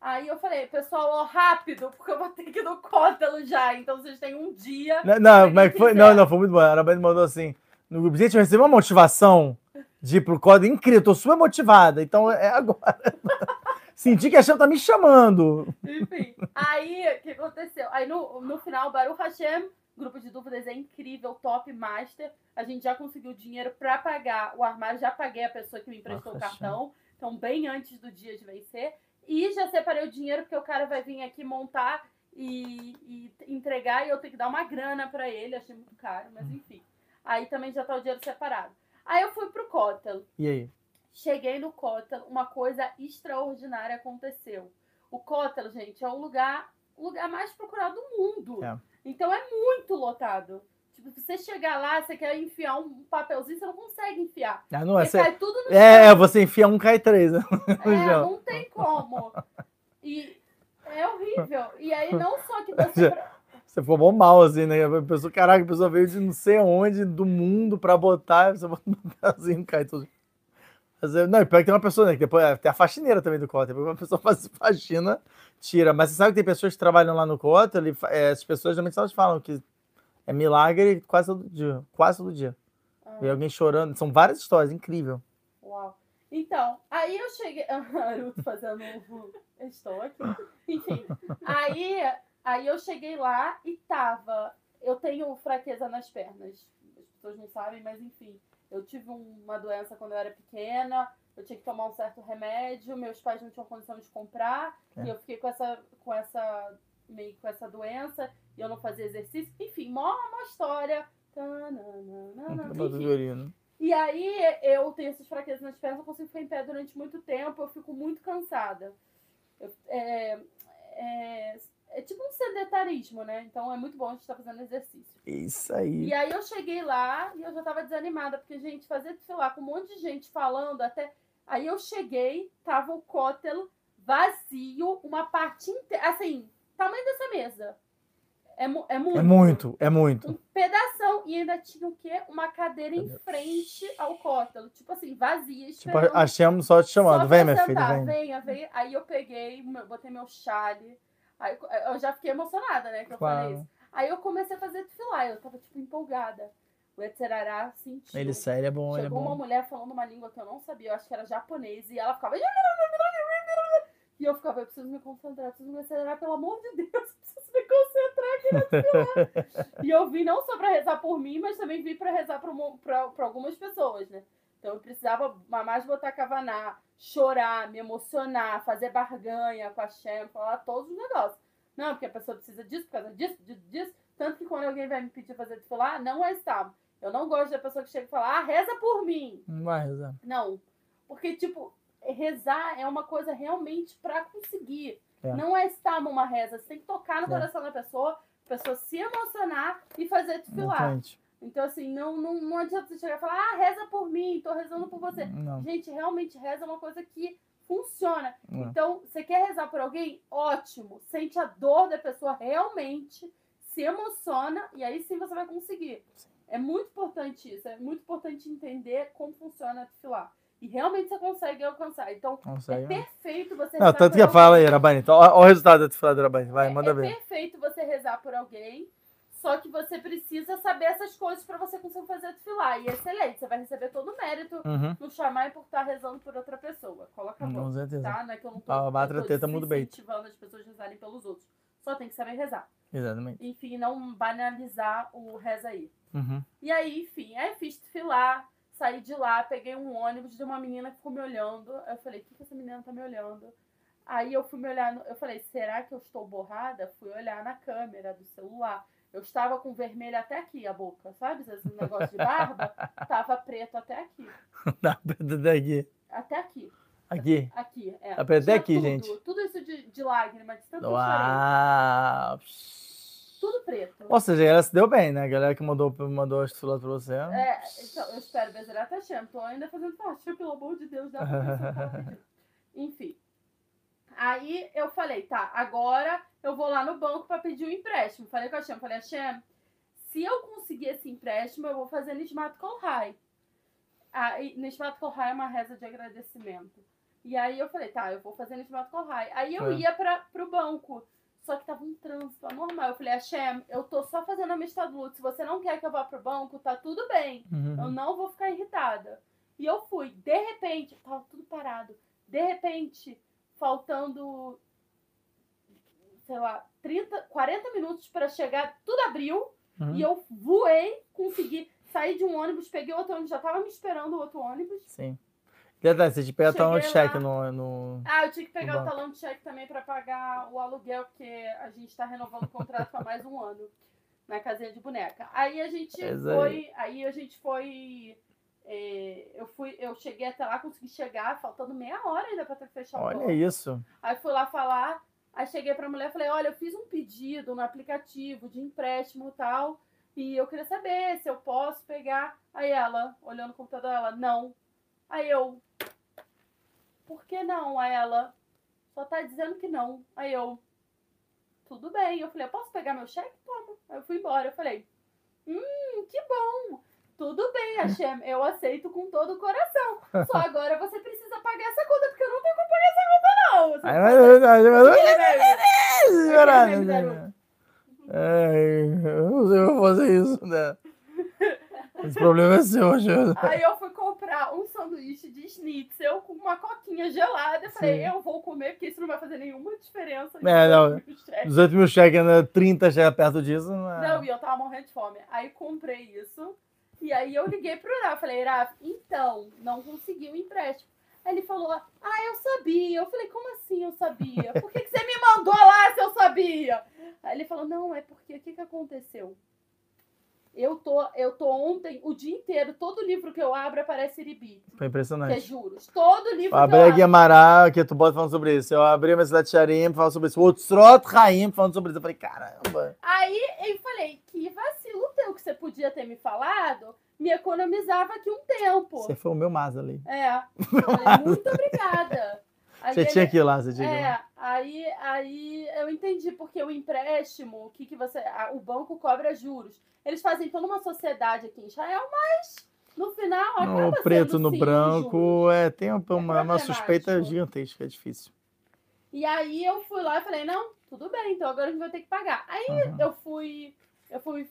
Aí eu falei, pessoal, ó, rápido, porque eu vou ter que ir no cótelo já. Então vocês têm um dia. Não, não, é que foi? Não, não, foi muito bom. A Arabane mandou assim no grupo. Gente, eu recebi uma motivação de ir pro código incrível, tô super motivada. Então é agora. Senti que a Chama tá me chamando. Enfim, aí o que aconteceu? Aí no, no final, Baruch Hashem, grupo de dúvidas é incrível, top master. A gente já conseguiu dinheiro pra pagar o armário, já paguei a pessoa que me emprestou o Baruch cartão. Então, bem antes do dia de vencer. E já separei o dinheiro, porque o cara vai vir aqui montar e, e entregar, e eu tenho que dar uma grana pra ele. Achei muito caro, mas enfim. Aí também já tá o dinheiro separado. Aí eu fui pro Cotel. E aí? Cheguei no Cotel, uma coisa extraordinária aconteceu. O Cotel, gente, é o lugar, o lugar mais procurado do mundo. É. Então é muito lotado. Tipo, se você chegar lá, você quer enfiar um papelzinho, você não consegue enfiar. Ah, não é, Porque cai tudo no é, chão. você enfia um, cai três. né? É, não tem como. E é horrível. E aí, não só que você. Você ficou bom mal, assim, né? A pessoa, caraca, a pessoa veio de não sei onde do mundo pra botar, você bota um papelzinho, cai tudo. Não, e pior que tem uma pessoa, né? Que depois tem a faxineira também do Cota. Depois uma pessoa faz faxina, tira. Mas você sabe que tem pessoas que trabalham lá no Cota, ele, fa- é, essas pessoas geralmente elas falam que é milagre quase todo dia. Quase todo dia. Ah. Vem alguém chorando. São várias histórias, incrível. Uau. Então, aí eu cheguei. Naruto fazendo um. Estou aqui. Enfim. Aí, aí eu cheguei lá e tava. Eu tenho fraqueza nas pernas. As pessoas não sabem, mas enfim. Eu tive uma doença quando eu era pequena. Eu tinha que tomar um certo remédio. Meus pais não tinham condição de comprar. É. E eu fiquei com essa. Com essa meio com essa doença. E eu não fazia exercício. Enfim, mó uma história. Tananana, enfim. Violino. E aí eu tenho essas fraquezas nas pernas, eu consigo ficar em pé durante muito tempo, eu fico muito cansada. Eu- é, é, é tipo um sedentarismo, né? Então é muito bom a gente estar fazendo exercício. Isso aí. E aí eu cheguei lá e eu já tava desanimada, porque, gente, fazer, sei lá, com um monte de gente falando até. Aí eu cheguei, tava o cótel vazio, uma parte inteira. Assim, tamanho dessa mesa. É, mu- é muito. É muito, é muito. Um pedação. E ainda tinha o quê? Uma cadeira em frente ao cótelo. Tipo assim, vazia, Tipo, achamos só te chamando. só Vem, minha filha, sentar. vem. Venha, venha. Aí eu peguei, botei meu chale. Aí eu- já fiquei emocionada, né? Que eu falei isso. Aí eu comecei a fazer desfilar. Eu tava, tipo, empolgada. O Etzerará sentiu. Ele sério é bom, ele é Chegou uma bom. mulher falando uma língua que eu não sabia, eu acho que era japonês, e ela ficava. E eu ficava, eu preciso me concentrar, preciso me concentrar, pelo amor de Deus, eu preciso me concentrar aqui na e eu vim não só pra rezar por mim, mas também vim pra rezar pra, pra- pra algumas pessoas, né? Então eu precisava mais botar cavaná, chorar, me emocionar, fazer barganha com a Shem, falar todos os negócios. Não, porque a pessoa precisa disso, por causa disso, disso, disso. Tanto que quando alguém vai me pedir fazer desfilar, não é estável. Eu não gosto da pessoa que chega e fala, ah, reza por mim. Não vai rezar. Não. Porque, tipo, rezar é uma coisa realmente pra conseguir. É. Não é estar numa reza. Você tem que tocar no É. coração da pessoa, a pessoa se emocionar e fazer desfilar. Exatamente. Então, assim, não, não, não adianta você chegar e falar, ah, reza por mim, tô rezando por você. Não. Gente, realmente reza é uma coisa que funciona. não. Então, você quer rezar por alguém? Ótimo. Sente a dor da pessoa realmente, se emociona e aí sim você vai conseguir. É muito importante isso. É muito importante entender como funciona desfilar. E realmente você consegue alcançar. Então, Não é sei. perfeito você Não, rezar tanto que alguém. fala aí, Rabani. Então, ó, ó o resultado da desfilada da Rabani. Vai, É- manda é ver. perfeito você rezar por alguém, só que você precisa saber essas coisas para você conseguir fazer desfilar. E é excelente, você vai receber todo o mérito Uhum. no chamar por estar rezando por outra pessoa. Coloca a mão. Com certeza. Tá? Não é que eu não tô, Ah, eu tô teta, incentivando as pessoas a rezarem pelos outros. Só tem que saber rezar. Exatamente. Enfim, não banalizar o reza aí. Uhum. E aí, enfim, aí fiz filar, saí de lá, peguei um ônibus de uma menina que ficou me olhando. Eu falei, o que, que essa menina tá me olhando? Aí eu fui me olhar, no... eu falei, será que eu estou borrada? Fui olhar na câmera do celular. Eu estava com vermelho até aqui a boca, sabe? Esse negócio de barba. Tava preto até aqui. Dá pra daqui. Até aqui. Aqui. Aqui, é. Tá preto até aqui, tudo, gente. Tudo isso de, de lágrima, de tanto. Uau! Tudo preto. Ou seja, ela se deu bem, né? A galera que mandou, mandou as fotos pra você. É, então, eu espero Bezerat Hashem. Tô ainda fazendo parte, pelo amor de Deus, dá pra. Enfim. Aí eu falei, tá, agora eu vou lá no banco pra pedir um empréstimo. Falei com a Hashem, falei, Hashem, se eu conseguir esse empréstimo, eu vou fazer Nishmat Kolhai. Aí, Nishmat Kolhai é uma reza de agradecimento. E aí eu falei, tá, eu vou fazer Nishmat Kolhai. Aí eu É. ia pra, pro banco. Só que tava um trânsito anormal. Eu falei, Hashem, eu tô só fazendo a Mistadlut. Se você não quer que eu vá pro banco, tá tudo bem. Eu Uhum. não vou ficar irritada. E eu fui. De repente, tava tudo parado. De repente, faltando, sei lá, 30, 40 minutos pra chegar, tudo abriu. Uhum. E eu voei, consegui sair de um ônibus, peguei outro ônibus, já tava me esperando o outro ônibus. Sim. Detalhe, você te pega talão de cheque no, no. Ah, eu tinha que pegar o talão de cheque também pra pagar o aluguel, porque a gente tá renovando o contrato pra mais um ano na casinha de boneca. Aí a gente aí. foi. Aí a gente foi. É, eu fui, eu cheguei até lá, consegui chegar, faltando meia hora ainda que fechar o Olha isso. Aí fui lá falar, aí cheguei pra mulher e falei, olha, eu fiz um pedido no aplicativo de empréstimo e tal, e eu queria saber se eu posso pegar. Aí ela, olhando o computador, ela, não. Aí eu, por que não? Aí ela, só tá dizendo que não. Aí eu, tudo bem. Eu falei, eu posso pegar meu cheque? Toma. Aí eu fui embora. Eu falei, hum, que bom. Tudo bem, Hashem, eu aceito com todo o coração. Só agora você precisa pagar essa conta, porque eu não tenho como pagar essa conta, não. Você eu não sei como fazer isso, né? Esse problema é seu, Jana. Aí eu fui comprar um sanduíche de schnitzel com uma coquinha gelada. Eu falei, Sim. eu vou comer, porque isso não vai fazer nenhuma diferença. É, não. no cheque. 200 mil cheques, né? 30 cheques perto disso. Não é. Não, e eu tava morrendo de fome. Aí comprei isso. E aí eu liguei pro Iraf. Falei, Iraf, então, não consegui o empréstimo. Aí ele falou, ah, eu sabia. Eu falei, como assim eu sabia? Por que, que você me mandou lá se eu sabia? Aí ele falou, não, é porque o que, que aconteceu? Eu tô, eu tô ontem, o dia inteiro, todo livro que eu abro aparece Iribi, Foi que é impressionante. juros. Todo livro que eu Abri a abro. Guimarães, que tu bota falando sobre isso. Eu abri a Messilhat Sharim falando sobre isso. O Otzrot Haim falando sobre isso. Eu falei, caramba. Aí eu falei, que vacilo teu que você podia ter me falado, me economizava aqui um tempo. Você foi o meu Maza ali. É. Eu falei, muito obrigada. Aí Você ele- tinha que ir lá, você tinha que ir lá. É, aí, aí eu entendi, porque o empréstimo, o que, que você. a- o banco cobra juros. Eles fazem toda uma sociedade aqui em Israel, mas no final acaba No preto, no sim, branco, é, tem uma, uma, uma problemático. suspeita gigantesca, é difícil. E aí eu fui lá e falei, não, tudo bem, então agora a gente vai ter que pagar. Aí Uhum. eu fui, eu fui,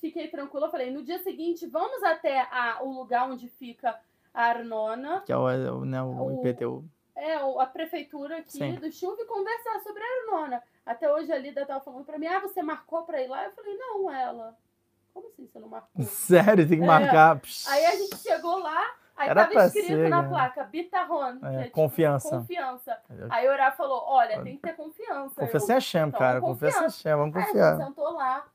fiquei tranquila, falei, no dia seguinte, vamos até a, o lugar onde fica a Arnona, Que é o, é né, O- IPTU. É, a prefeitura aqui Sim. do Chuva e conversar sobre a Arnona. Até hoje a Lida tava falando pra mim, ah, você marcou pra ir lá? Eu falei, não, ela. Como assim você não marcou? Sério, tem que É. marcar. Aí a gente chegou lá, aí Era tava escrito ser, na né? placa, Bitarron. É, é, tipo, confiança. Confiança. Aí o Orá falou, olha, tem que ter confiança. Confiança Eu- é Shem, Então, cara. confiança. Confiança é Shem, vamos Aí a gente confiar. sentou lá,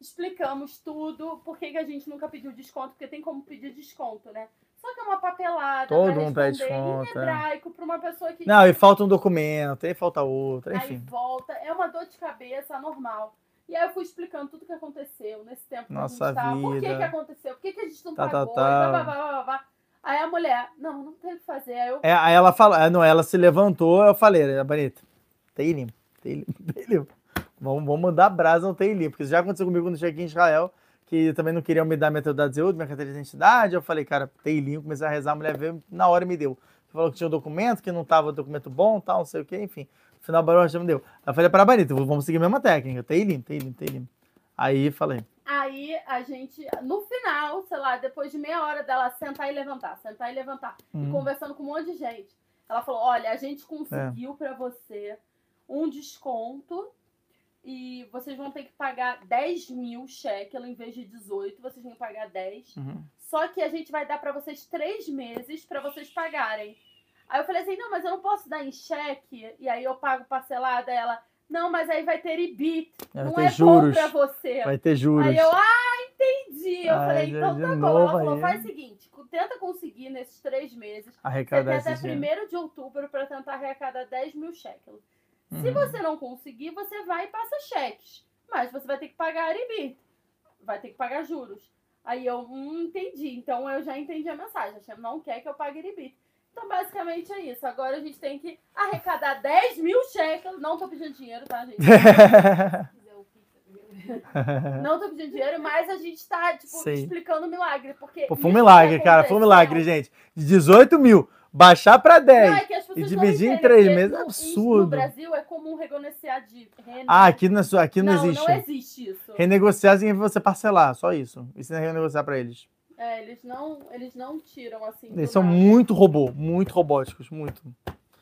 explicamos tudo, por que, que a gente nunca pediu desconto, porque tem como pedir desconto, né? Só que é uma papelada Todo mundo pede em é. hebraico pra uma pessoa que Não, e falta um documento, aí falta outro, aí enfim. volta, é uma dor de cabeça normal. E aí eu fui explicando tudo que aconteceu nesse tempo Nossa que a gente tava, por que vida. que aconteceu, por que, que a gente não Tá, tá, pagou, tá. e blá, blá, blá. Aí a mulher, não, não tem o que fazer. Aí eu, É, aí ela fala, é, não, ela se levantou, eu falei, Bonita, Teilim, Teilim, Teilim. Vamos, vamos mandar brasa no Teilim, porque isso já aconteceu comigo quando cheguei em Israel, que também não queriam me dar minha de Zeud, minha carteira de identidade, eu falei, cara, Teilim, comecei a rezar, a mulher veio, na hora me deu. Falou que tinha um documento, que não tava documento bom, tal, não sei o que, enfim. No final, o Baruch Hashem me deu. Aí eu falei para a Bonita, vamos seguir a mesma técnica, Teilim, Teilim, Teilim. Aí falei, Aí a gente, no final, sei lá, depois de meia hora dela sentar e levantar, sentar e levantar, e hum, conversando com um monte de gente, ela falou: olha, a gente conseguiu pra você um desconto e vocês vão ter que pagar 10 mil shekel em vez de 18, vocês vão pagar 10. Uhum. Só que a gente vai dar pra vocês três meses pra vocês pagarem. Aí eu falei assim, não, mas eu não posso dar em cheque, e aí eu pago parcelada. Ela, não, mas aí vai ter IBIT, Vai não ter é juros. bom pra você. Vai ter juros. Aí eu, ah, entendi. Eu Ai, falei, então tá bom. Ela falou, aí. faz o seguinte, tenta conseguir nesses três meses. Você Arrecadar tem até esse dinheiro. 1 de outubro pra tentar arrecadar 10 mil shekels. Se Uhum. você não conseguir, você vai e passa cheques. Mas você vai ter que pagar IBIT. Vai ter que pagar juros. Aí eu, hum, entendi. Então eu já entendi a mensagem. A Shem não quer que eu pague IBIT. Então, basicamente é isso. Agora a gente tem que arrecadar 10 mil shekels. Não tô pedindo dinheiro, tá, gente? Se Não tô pedindo dinheiro, mas a gente tá, tipo, Sei. explicando o milagre. Porque Pô, foi um milagre, cara. Foi um milagre, gente. De 18 mil, baixar pra 10. Não, é e dividir em entendem, três porque meses é absurdo. No Brasil é comum renegociar de renda. Ah, aqui não, é só- aqui não, não, existe. não existe isso. Renegociar significa você parcelar, só isso. Isso não é renegociar pra eles. É, eles não, eles não tiram assim. Eles são nada. muito robô, muito robóticos, muito.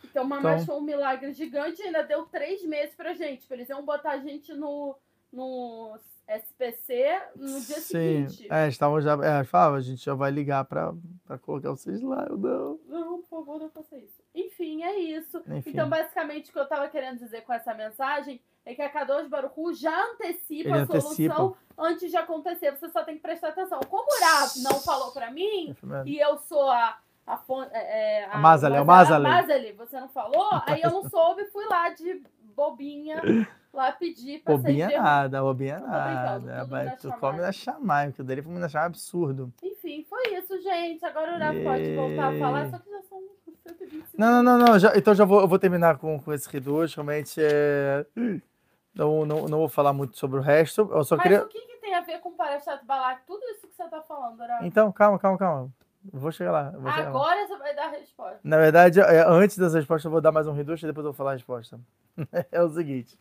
Então, mas Então- foi um milagre gigante e ainda deu três meses pra gente. Tipo, Eles iam botar a gente no, no SPC no dia Sim. seguinte. É, estavam já. É, falava, a gente já vai ligar pra, pra colocar vocês lá. Eu não. Não, por favor, não faça isso. Enfim, é isso. Enfim. Então, basicamente, o que eu tava querendo dizer com essa mensagem é que a Kadosh Baruchu já antecipa Ele a antecipa. solução antes de acontecer. Você só tem que prestar atenção. Como o Rav não falou pra mim, e eu sou a. A, é, é, A Mazali, é o Mazali, Mazali. Mazali, você não falou? Aí eu não soube, fui lá de bobinha, lá pedir pra Bobinha ser nada, bobinha brincando, nada. na Tu come na chamada, que o dele foi na chamada absurdo. Enfim, foi isso, gente. Agora o Rav pode voltar a falar, só que já são 120 segundos. Não, não, não, não. já- então já vou, eu vou terminar com, com esse Reduz. Realmente é. Não, não, não vou falar muito sobre o resto. Eu só Mas queria. o que, que tem a ver com o Parashat Balak? Tudo isso que você tá falando, Rav? Então, calma, calma, calma. Vou chegar lá. vou chegar lá. Agora você vai dar a resposta. Na verdade, é, antes dessa resposta, eu vou dar mais um reducho e depois eu vou falar a resposta. é o seguinte.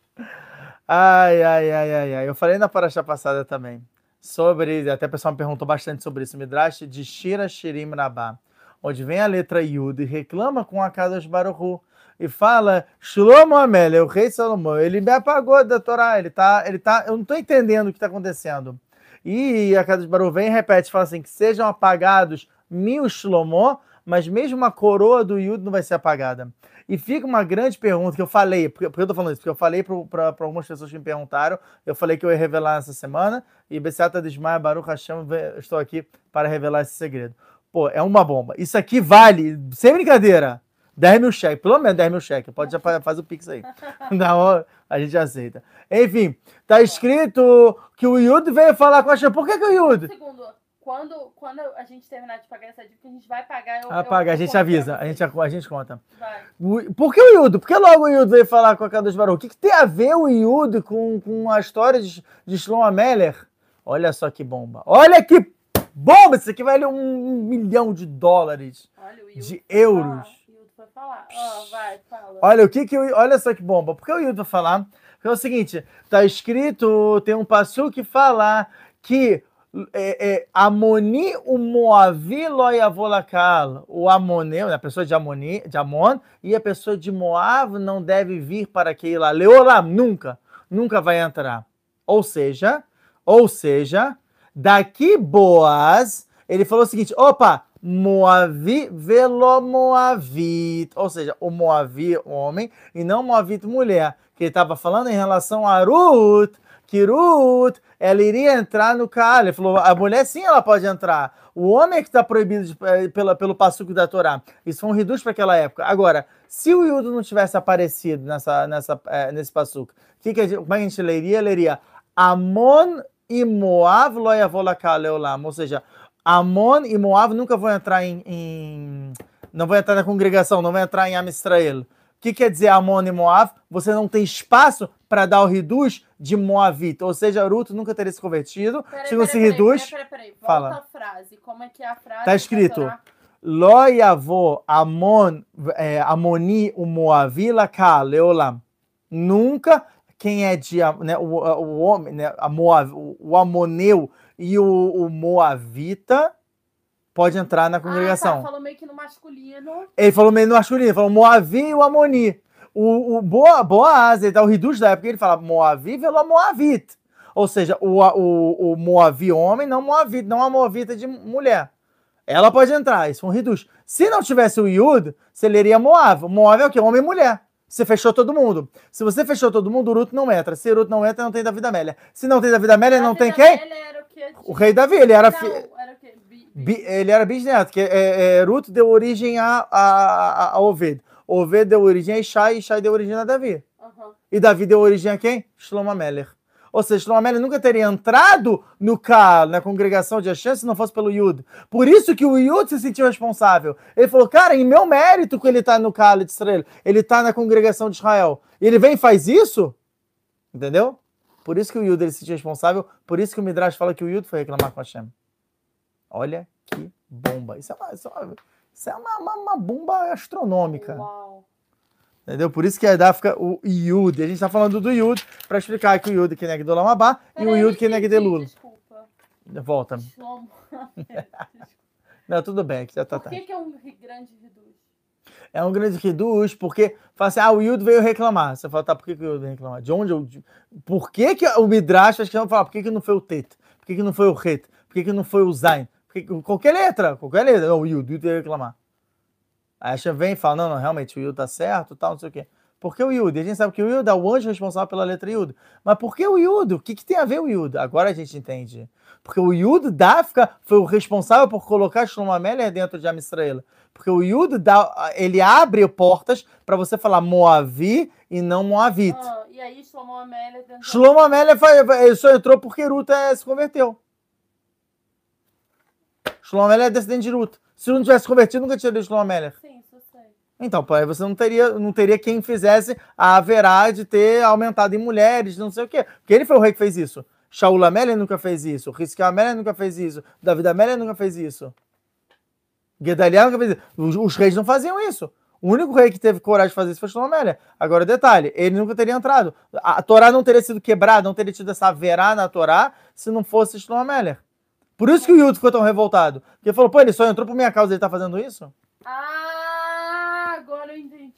Ai, ai, ai, ai, ai. Eu falei na paraxá passada também. Sobre. Até o pessoal me perguntou bastante sobre isso. Midrash de Shira Shirim Rabá. Onde vem a letra Yud e reclama com a casa de Baruchu. E fala, Shlomo Amélia, o rei Salomão, ele me apagou da Torá, ele tá, ele tá, eu não estou entendendo o que está acontecendo. E a casa de Baruch vem e repete, fala assim, que sejam apagados mil Shlomo, mas mesmo a coroa do Yud não vai ser apagada. E fica uma grande pergunta que eu falei, porque, porque eu tô falando isso, porque eu falei para algumas pessoas que me perguntaram, eu falei que eu ia revelar essa semana, e Bessata Desmaia Baruch Hashem, estou aqui para revelar esse segredo. Pô, é uma bomba. Isso aqui vale, sem brincadeira, 10 mil cheques, pelo menos 10 mil cheques. Pode já fa- faz o pix aí. Na hora a gente aceita. Enfim, tá escrito que o Yud veio falar com a Hashem. Por que, que o Um Yud? segundo. Quando, quando a gente terminar de pagar essa dívida, a gente vai pagar. Eu, Apaga, eu- a gente eu- avisa, a gente, a gente conta. Vai. O- Por que o Yudo? Por que logo o Yudo veio falar com a Kadosh Baruch? O que, que tem a ver o Yudo com, com a história de, de Shlomo Meller? Olha só que bomba. Olha que bomba! Isso aqui vale um, milhão de dólares. Olha, o Hildo De euros. falar, falar. Ó, vai, fala. Olha o que que o- olha só que bomba. Por que o Yudo vai falar? Porque é o seguinte, tá escrito, tem um passo que fala que Amoni o Moavi loyavolakal. O Amoneu, a pessoa de, Amoni, de Amon, e a pessoa de Moav não deve vir para lá. Leolam, nunca, nunca vai entrar. Ou seja, ou seja, daqui Boaz, ele falou o seguinte, opa, Moavi velo Moavit, ou seja, o Moavi homem e não Moavit mulher, que ele estava falando em relação a Ruth, Ruth, ela iria entrar no. Ele falou, a mulher sim, ela pode entrar. O homem é que está proibido de, eh, pela, pelo passuco da Torá. Isso foi um reduz para aquela época. Agora, se o Yudo não tivesse aparecido nessa, nessa, eh, nesse passuco, que que como é que a gente leria? Leria Amon e Moav leolam. Ou seja, Amon e Moav nunca vão entrar em, em- não vão entrar na congregação, não vão entrar em Am Israel. O que quer dizer Amon e Moav? Você não tem espaço para dar o reduz de Moavita. Ou seja, Ruth nunca teria se convertido. Peraí, Se você peraí, reduz, Peraí, peraí, peraí. fala. Volta a frase. Como é que é a frase? Tá escrito. Torá? Lo Amon, é, Amoni o Moavi laka leolam. Nunca quem é de né, o, o homem, né, a Moav, o, o Amoneu e o, o Moavita pode entrar na Ah, congregação. tá, falou meio que no masculino. Ele falou meio no masculino, falou Moavi e o Amoni. O, o Boa, Boaz, ele dá o Riduz da época, ele fala Moavi velo Moavit. Ou seja, o, o, o Moavi homem, não Moavit, não a Moavita de mulher. Ela pode entrar, isso é um Riduz. Se não tivesse o Yud, você leria Moav. Moav é o quê? Homem e mulher. Você fechou todo mundo. Se você fechou todo mundo, o Ruto não entra. Se o Ruto não entra, não tem Davi Amélia. Se não tem Davi Amélia, não tem quem? O, o rei Davi, ele era, fi... era? Bi, ele era bisneto, que é, é, Ruto deu origem a, a, a Oved. Oved deu origem a Ishai, Ishai deu origem a Davi. Uhum. E Davi deu origem a quem? Shlomo Ameller. Ou seja, Shlomo Ameller nunca teria entrado no Kal, na congregação de Hashem, se não fosse pelo Yud. Por isso que o Yud se sentiu responsável. Ele falou, cara, em meu mérito que ele está no Kal de Israel, ele está na congregação de Israel. E ele vem e faz isso? Entendeu? Por isso que o Yud ele se sentiu responsável, por isso que o Midrash fala que o Yud foi reclamar com Hashem. Olha que bomba. Isso é uma, isso é uma, isso é uma, uma, uma bomba astronômica. Uau. Entendeu? Por isso que a fica o Yud. A gente está falando do Yud para explicar que o Yud que é do Lamabá e o Yud que é de Lula. Desculpa. Volta. Não, tudo bem, que já tá Por que, que é um grande reduz? É um grande reduz porque fala assim: ah, o Yud veio reclamar. Você fala, tá, por que, que o Yud veio reclamar? De onde eu. Por que, que o Midrash acho que não fala, por que, que não foi o Tet? Por que, que não foi o Het? Por que, que não foi o Zain? Que, qualquer letra, qualquer letra. O Yud, o Yud veio reclamar. Aí a vem e fala, não, não, realmente o Yud tá certo, tal, não sei o quê. Por que o Yud? E a gente sabe que o Yud é o anjo responsável pela letra Yud. Mas por que o Yud? O que, que tem a ver o Yud? Agora a gente entende. Porque o Yud Dafka foi o responsável por colocar Shlomo Amélia dentro de Amistraela. Porque o Yud, dá, ele abre portas para você falar Moavi e não Moavit. Ah, e aí Shlomo. Dentro... Shlomo Amélia foi, ele só entrou porque Ruta se converteu. Shlomo é descendente de Ruta. Se não tivesse convertido, nunca tinha lido Shlomo. Sim, isso sei. Então, aí você não teria, não teria quem fizesse a verá de ter aumentado em mulheres, não sei o quê. Porque ele foi o rei que fez isso. Shaul Amélia nunca fez isso. Rizkiel Amélia nunca fez isso. David Amélia nunca fez isso. Gedaliah nunca fez isso. Os, os, reis não faziam isso. O único rei que teve coragem de fazer isso foi Shlomo Amélia. Agora, detalhe, ele nunca teria entrado. A, a Torá não teria sido quebrada, não teria tido essa verá na Torá se não fosse Shlomo Amélia. Por isso que o Yuto ficou tão revoltado. Porque ele falou, pô, ele só entrou por minha causa, ele tá fazendo isso? Ah, agora eu entendi.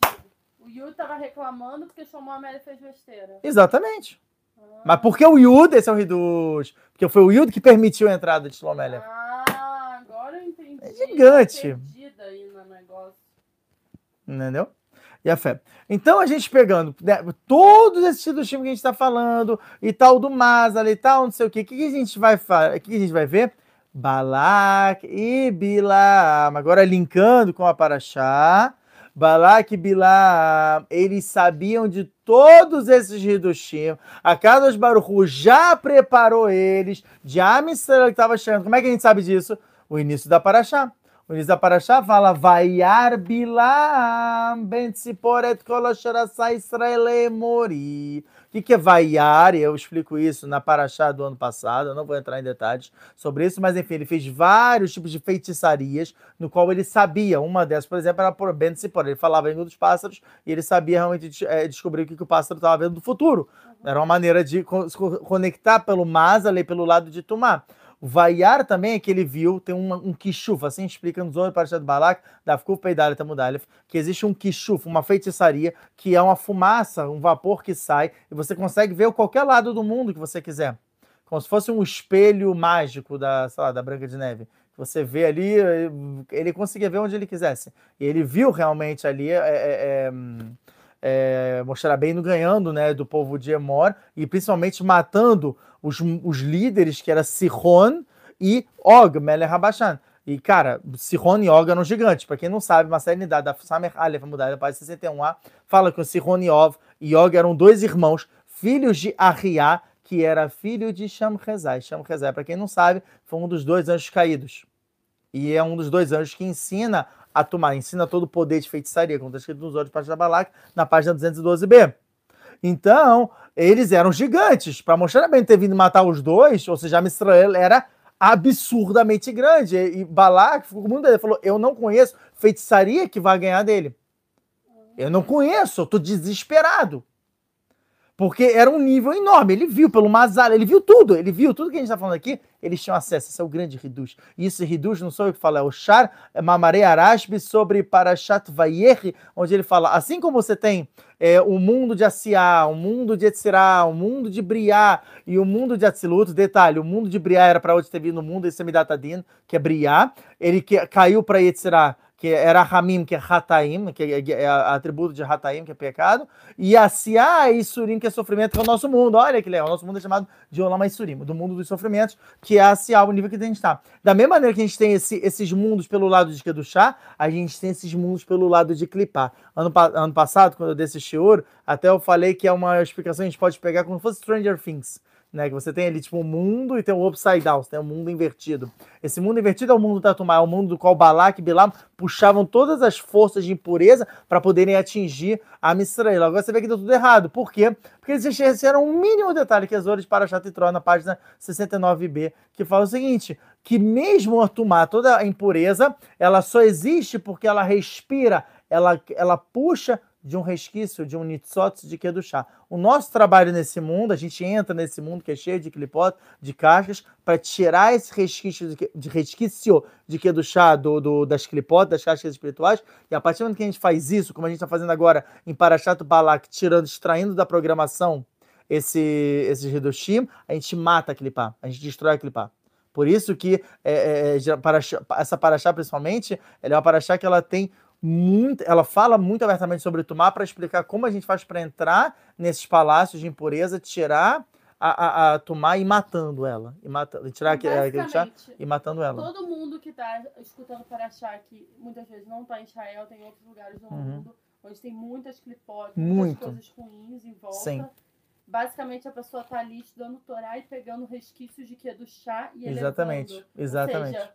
O Yuto tava reclamando porque chamou a Mary fez besteira. Exatamente. Ah. Mas por que o Yudo, esse é o Riduz? Porque foi o Yudo que permitiu a entrada de Shlomélia. Ah, agora eu entendi. É gigante. Perdida aí no negócio. Entendeu? E a fé. Então a gente pegando né, todos esses títulos que a gente está falando e tal do Mazal e tal, não sei o que, o que a gente vai o que a gente vai ver? Balak e Bilam. Agora linkando com a Paraxá. Balak e Bilam, eles sabiam de todos esses Hidushim. A Kadosh Baruch já preparou eles de Amisrael que estava chegando. Como é que a gente sabe disso? O início da Paraxá. O início da Paraxá fala Vaiar Bilam ben Tziporet Kolasharassá Israele Mori. O que, que é vaiar? Eu explico isso na Paraxá do ano passado, eu não vou entrar em detalhes sobre isso, mas enfim, ele fez vários tipos de feitiçarias, no qual ele sabia, uma dessas, por exemplo, era por Ben Ele falava em dos pássaros e ele sabia realmente é, descobrir o que, que o pássaro estava vendo do futuro. Era uma maneira de conectar pelo Mazale, pelo lado de Tumá. Vaiar também é que ele viu, tem um, um kishuf, assim explica nos outros para do Balak, da Fkuf Peidalha Tamudalef, que existe um kishuf, uma feitiçaria, que é uma fumaça, um vapor que sai, e você consegue ver qualquer lado do mundo que você quiser. Como se fosse um espelho mágico da, sei lá, da Branca de Neve. Você vê ali, ele conseguia ver onde ele quisesse. E ele viu realmente ali. É, é, é, é, mostrar bem no ganhando né, do povo de Emor e principalmente matando os, os líderes que era Sihon e Og, Melech Habashan. E, cara, Sihon e Og eram gigantes. Para quem não sabe, uma série da Samer Aleph, mudar da página 61a, fala que o Sihon e Og, e Og eram dois irmãos, filhos de Arriá, que era filho de Shamrezai. Shamrezai, para quem não sabe, foi um dos dois anjos caídos. E é um dos dois anjos que ensina a tomar, ensina todo o poder de feitiçaria, como está escrito nos olhos de página da Balak, na página 212b. Então, eles eram gigantes. Para mostrar bem ter vindo matar os dois, ou seja, a era absurdamente grande. E Balak ficou com muito ele falou: Eu não conheço feitiçaria que vai ganhar dele. Eu não conheço, eu tô desesperado. Porque era um nível enorme. Ele viu pelo Mazar, ele viu tudo. Ele viu tudo que a gente está falando aqui. Eles tinham acesso. Esse é o grande Riduz. E esse Riduz, não sou eu que falo, é o Shar Mamarei Arashbi sobre Parashat Vayer, onde ele fala, assim como você tem é, o mundo de Asiá, o mundo de Etzirá, o mundo de Briá e o mundo de Atzilut, detalhe, o mundo de Briá era para onde ter vindo o mundo de Semidatadin, que é Briá, ele que, caiu para Etzirá, que era Ramim, que é Hataim, que é, é, é atributo de Hataim, que é pecado, e Asiá e Surim, que é sofrimento, que é o nosso mundo. Olha que legal, o nosso mundo é chamado de Olam e Surim, do mundo dos sofrimentos, que é Asiá, o nível que a gente está. Da mesma maneira que a gente tem esse, esses mundos pelo lado de Kedushá, a gente tem esses mundos pelo lado de Clipar. Ano, ano passado, quando eu dei esse shiur, até eu falei que é uma explicação que a gente pode pegar como se fosse Stranger Things né? Que você tem ali tipo um mundo e tem o um upside down, você tem um mundo invertido. Esse mundo invertido é o mundo do Tatumá, é o mundo do qual Balak e Bilam puxavam todas as forças de impureza para poderem atingir a Misrael. Agora você vê que deu tudo errado. Por quê? Porque eles esqueceram um mínimo detalhe que as horas para Chatritró na página 69b, que fala o seguinte: que mesmo a Tumá, toda a impureza, ela só existe porque ela respira, ela, ela puxa de um resquício, de um nitzot de Kedushá. O nosso trabalho nesse mundo, a gente entra nesse mundo que é cheio de clipot, de cascas, para tirar esse resquício de, de resquício de Kedushá do, do, das clipot, das cascas espirituais, e a partir do momento que a gente faz isso, como a gente está fazendo agora em Parashat Balak, tirando, extraindo da programação esse, esse Hidoshim, a gente mata a clipá, a gente destrói a clipá. Por isso que é, é, é essa paraxá, principalmente, ela é uma paraxá que ela tem muito, ela fala muito abertamente sobre Tumá para explicar como a gente faz para entrar nesses palácios de impureza, tirar a, a, a Tumá e matando ela. E mata, tirar aquele chá e matando ela. Todo mundo que está escutando Paraxá, que muitas vezes não está em Israel, tem outros lugares do uhum. mundo, onde tem muitas clipotes, muitas coisas ruins em volta. Sim. Basicamente a pessoa está ali estudando Torá e pegando resquícios de que é do chá e Exatamente, elevando. exatamente. Seja,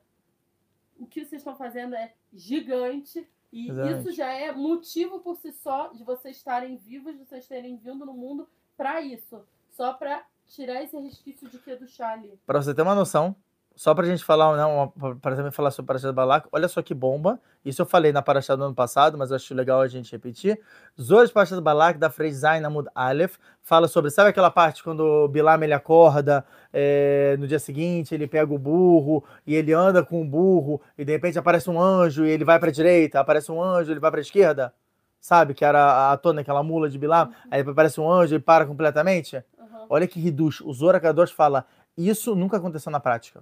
o que vocês estão fazendo é gigante e Exatamente. isso já é motivo por si só de vocês estarem vivos, de vocês terem vindo no mundo para isso. Só para tirar esse resquício de que é do Charlie. Para você ter uma noção, só para a gente falar, não, para também falar sobre o Parashat Balak, olha só que bomba. Isso eu falei na Parashat do ano passado, mas eu acho legal a gente repetir. Zoras Parashat Balak, da Frei Zain Amud Aleph, fala sobre, sabe aquela parte quando o Bilam ele acorda é, no dia seguinte, ele pega o burro e ele anda com o burro e de repente aparece um anjo e ele vai para a direita, aparece um anjo, ele vai para a esquerda? Sabe, que era a tona, aquela mula de Bilam, uhum. aí aparece um anjo e para completamente? Uhum. Olha que riduz. O Zora Kadosh fala, isso nunca aconteceu na prática.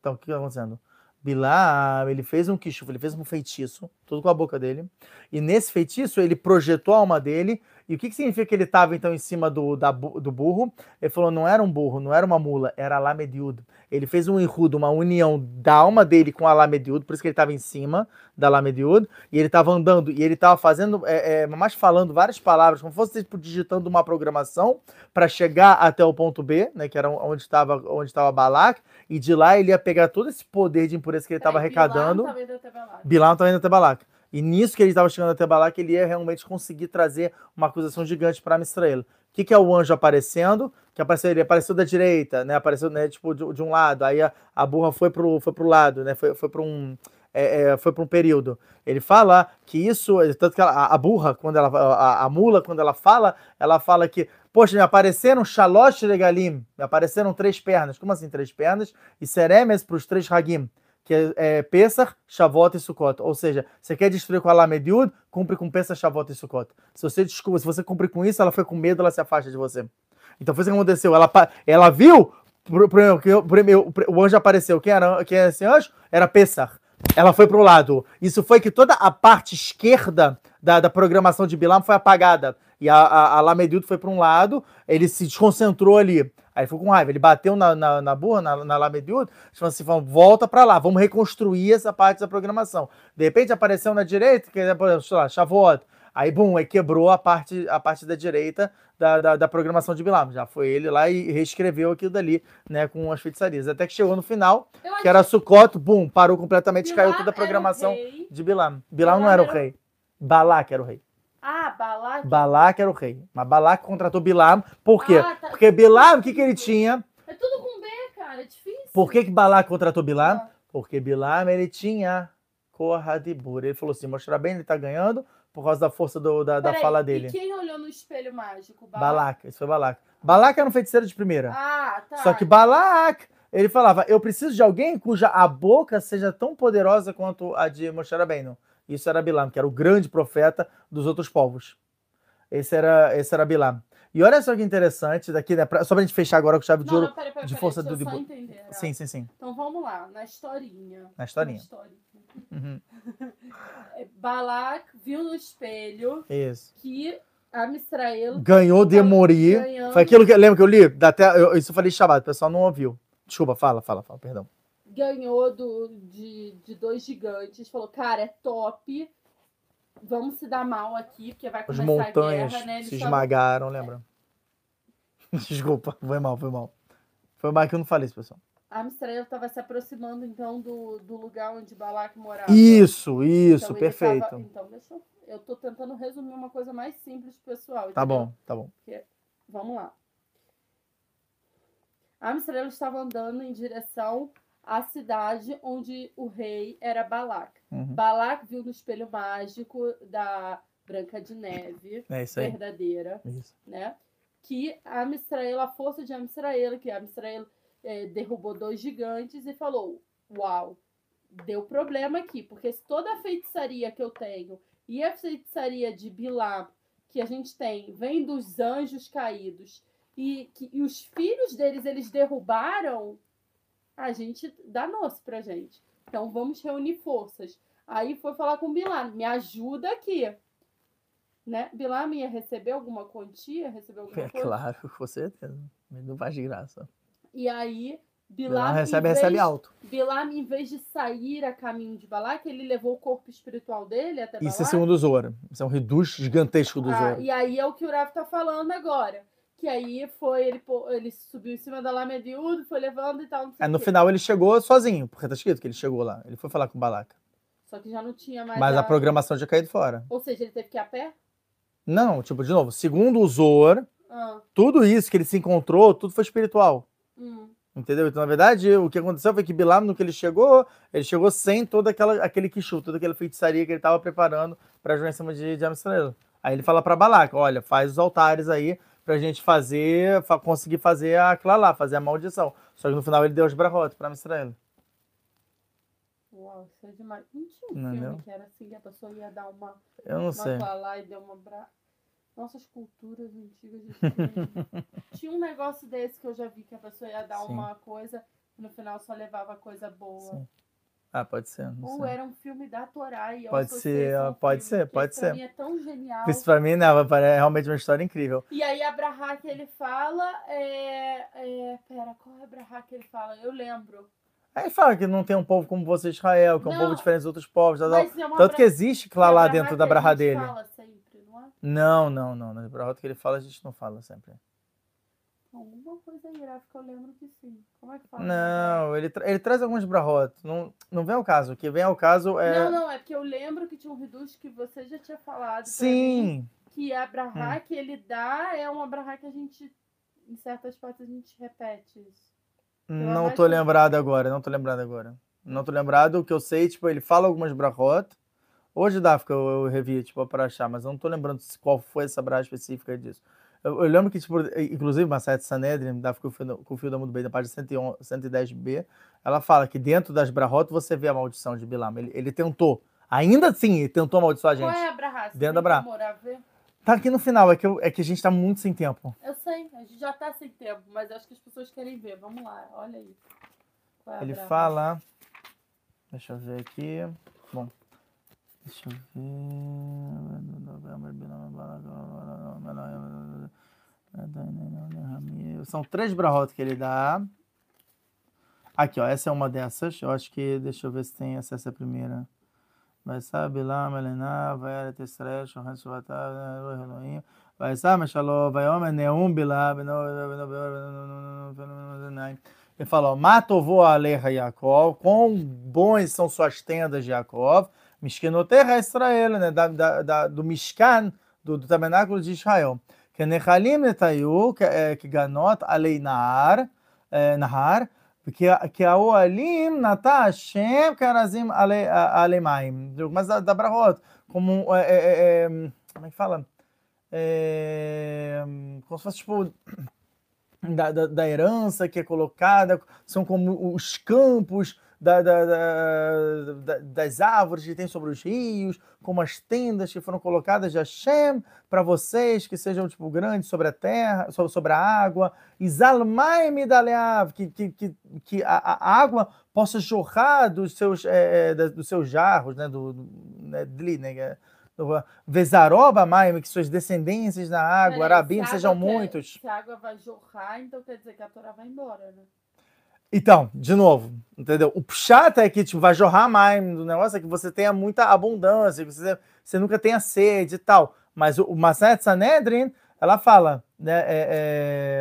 Então, o que está acontecendo? Bilam, ele fez um kishuf, ele fez um feitiço, tudo com a boca dele. E nesse feitiço, ele projetou a alma dele. E o que, que significa que ele estava, então, em cima do, da, do burro? Ele falou, não era um burro, não era uma mula, era Lamediud. Ele fez um irrudo, uma união da alma dele com a Lamediud, por isso que ele estava em cima da Lamediud. E ele estava andando, e ele estava fazendo, é, é, mais falando várias palavras, como fosse tipo, digitando uma programação para chegar até o ponto B, né, que era onde estava onde estava Balak e de lá ele ia pegar todo esse poder de impureza que ele estava arrecadando. Bilam estava indo até Balak. E nisso que ele estava chegando até Balak, ele ia realmente conseguir trazer uma acusação gigante para Mistrael. O que, que é o anjo aparecendo? Que apareceu, ele apareceu da direita, né? Apareceu, né, tipo, de, de um lado. Aí a, a burra foi pro, foi pro lado, né? Foi, foi para um é, é, foi para um período. Ele fala que isso, tanto que ela, a, a, burra, quando ela, a, a, mula, quando ela fala, ela fala que Poxa, me apareceram Shalosh Regalim, me apareceram três pernas. Como assim três pernas? E Seremes para os três Hagim, que é, é Pesach, Shavuot e Sukkot. Ou seja, você quer destruir com a Lamediud, cumpre com Pesach, Shavuot e Sukkot. Se você, desculpa, se você cumprir com isso, ela foi com medo, ela se afasta de você. Então foi isso que aconteceu. Ela, ela viu, o anjo apareceu. Quem era, quem era esse anjo? Era Pesach. Ela foi para o lado. Isso foi que toda a parte esquerda da, da programação de Bilam foi apagada. E a, a, a foi para um lado, ele se desconcentrou ali. Aí foi com raiva. Ele bateu na, na, na burra, na, na Lamedildo, tipo assim, falando, volta para lá, vamos reconstruir essa parte da programação. De repente apareceu na direita, que é, sei lá, Shavuot. Aí, bum, aí quebrou a parte, a parte da direita da, da, da, programação de Bilam. Já foi ele lá e reescreveu aquilo dali, né, com as feitiçarias. Até que chegou no final, que era Sukkot, bum, parou completamente, Bilam caiu toda a programação de Bilam. Bilam não era o rei. Balak era o rei. Ah, Balak. Balak era o rei. Mas Balak contratou Bilam. Por quê? Ah, tá. Porque Bilam, o que, que ele tinha? É tudo com B, cara. É difícil. Por que, que Balak contratou Bilam? Ah. Porque Bilam, ele tinha Corradibur. Ele falou assim, mostrar bem, ele tá ganhando. por causa da força do- da, da fala E dele. quem olhou no espelho mágico? Balac, isso foi Balac. Balac era um feiticeiro de primeira. Ah, tá. Só que Balac, ele falava, eu preciso de alguém cuja a boca seja tão poderosa quanto a de Moshe Rabbeinu. Isso era Bilam, que era o grande profeta dos outros povos. Esse era, esse era Bilam. E olha só que interessante, daqui, né, pra- só pra gente fechar agora com chave de Não, ouro. não, peraí, peraí, de peraí, força do Dibu- entender. ah. Sim, sim, sim. Então vamos lá, na historinha. Na historinha. Na historinha. Uhum. É, Balak viu no espelho Isso. que a Misrael Ganhou de ganhando, Foi aquilo que lembra que eu li? Até, eu, isso eu falei chamado, o pessoal não ouviu. Desculpa, fala, fala, fala, perdão. Ganhou do, de, de dois gigantes, falou, cara, é top. Vamos se dar mal aqui, porque vai As começar montanhas a guerra, né? Eles se estavam- esmagaram, lembra? Desculpa, foi mal, foi mal. Foi mal que eu não falei isso, pessoal. A Misrael estava se aproximando, então, do, do lugar onde Balak morava. Isso, isso, Então, perfeito. tava- Então, deixa eu... Eu tô tentando resumir uma coisa mais simples pessoal. Tá entendeu? bom, tá bom. Vamos lá. A Misrael estava andando em direção à cidade onde o rei era Balak. Uhum. Balak viu no espelho mágico da Branca de Neve, É verdadeira, Isso. né? Que a Misrael, a força de Amisrael, que a Misrael eh, derrubou dois gigantes e falou: Uau, deu problema aqui, porque se toda a feitiçaria que eu tenho e a feitiçaria de Bilam que a gente tem vem dos anjos caídos e, que, e os filhos deles eles derrubaram, a gente danou-se pra gente. Então vamos reunir forças. Aí foi falar com Bilam, me ajuda aqui. Né? Bilam ia receber alguma quantia, receber alguma É coisa. claro, com certeza. Não faz de graça. E aí Bilam recebe, vez, recebe alto. Bilam, em vez de sair a caminho de Balak, ele levou o corpo espiritual dele até Balak. Isso é segundo o Zora. Isso é um reducho gigantesco do Ah, Zora. e aí é o que o Rav tá falando agora. Que aí foi, ele, ele subiu em cima da lama de Udo, foi levando e tal. É, no quê. final ele chegou sozinho, porque tá escrito que ele chegou lá. Ele foi falar com o Balaca. Só que já não tinha mais. Mas a programação tinha caído fora. Ou seja, ele teve que ir a pé? Não, tipo, de novo, segundo o Zor, Ah, tudo isso que ele se encontrou, tudo foi espiritual. hum. Entendeu? Então, na verdade, o que aconteceu foi que Bilam, no que ele chegou, ele chegou sem todo aquela, aquele quichu, toda aquela feitiçaria que ele estava preparando para jogar em cima de, de Amsterdã. Aí ele fala para Balac, olha, faz os altares aí pra gente fazer, fa- conseguir fazer aquela lá, fazer a maldição. Só que no final ele deu os brahot para Amsterdã. Uau, isso é demais. Não tinha um Não, filme que era assim, que a pessoa ia dar uma, Eu não uma sei. lá e deu uma bra... Nossas culturas antigas de filme. Tinha um negócio desse que eu já vi que a pessoa ia dar Sim. uma coisa e no final só levava coisa boa. Sim. Ah, pode ser. Não Ou sei. era um filme da Torá e eu Pode ser, um pode filme, ser, pode pra ser. mim é tão genial. Isso pra mim, não, é realmente uma história incrível. E aí a Brahá que ele fala é, é. Pera, qual é a Brahá que ele fala? Eu lembro. Aí fala que não tem um povo como você, Israel, que é um Não. povo diferente dos outros povos. tal, tal. É Tanto que existe lá, lá dentro da que a brahá gente dele. fala sempre, não é? Não, não, não. Na brahota que ele fala, a gente não fala sempre. Alguma coisa aí gráfica eu lembro que sim. Como é que fala? Não, ele, tra- ele traz alguns brahotes. Não, não vem ao caso. O que vem ao caso é. Não, não, é porque eu lembro que tinha um reduz que você já tinha falado. pra mim, Sim, que a Brahá Hum. que ele dá é uma Brahá que a gente. Em certas partes a gente repete isso. não tô que- lembrado agora. Não tô lembrado agora. Não tô lembrado. O que eu sei, tipo, ele fala algumas brahot. Hoje dá, porque eu, eu revi, tipo, para achar, mas eu não tô lembrando se- qual foi essa brahá específica disso. Eu, eu lembro que, tipo, inclusive, Masayat Sanedrin, da Kufil da Mundo Bem, da página 111 110b, ela fala que dentro das brahot você vê a maldição de Bilam. Ele, ele tentou. Ainda assim, ele tentou amaldiçoar a gente. Qual é a Brahá? Dentro da Brahá. Tá aqui no final, é que, eu- é que a gente tá muito sem tempo. Eu sei, a gente já tá sem tempo, mas acho que as pessoas querem ver. Vamos lá, olha aí. Qual é Ele Brahá? fala. Deixa eu ver aqui. Bom. Deixa eu ver. São três brahot que ele dá. Aqui, ó. Essa é uma dessas. Eu acho que. Deixa eu ver se tem essa, essa é a primeira. Vai saber lá, Melená, vai era Israel, Shohan Shuvatá, Elohim. Vai saber, Shalom, vai homem, Neum, Bilá, ele fala, ó, Matovô Aleha Yaakov, quão bons são suas tendas Yaakov, Mishkenoterra Israel, né, da, da, da, do Mishkan, do, do tabernáculo de Israel. Que Nechalim Netayu, é, Ganot Alei Nahar, é, Nahar, que a Oalim Natá Hashem Karazim ale- a- Alemaim. Mas da, da Brahot, como. é, é, é, como é que fala? É, como se fosse tipo. Da, da, da herança que é colocada, são como os campos da- da- da- da- das árvores que tem sobre os rios, como as tendas que foram colocadas de Hashem para vocês, que sejam tipo grandes sobre a terra, sobre, sobre a água. Isalmai Midaleav, que, que, que, que a, a água possa jorrar dos seus, eh, da- dos seus jarros, né? Do, do, né, né, do- Vezaroba Maim, que suas descendências na água, Arabim, sejam água muitos. Se a água vai jorrar, então quer dizer que a Torá vai embora, né? Então, de novo, entendeu? O pshat é que tipo, vai jorrar mais do negócio, é que você tenha muita abundância, que você, você nunca tenha sede e tal. Mas o, o Maset Sanedrin, ela fala, né? é-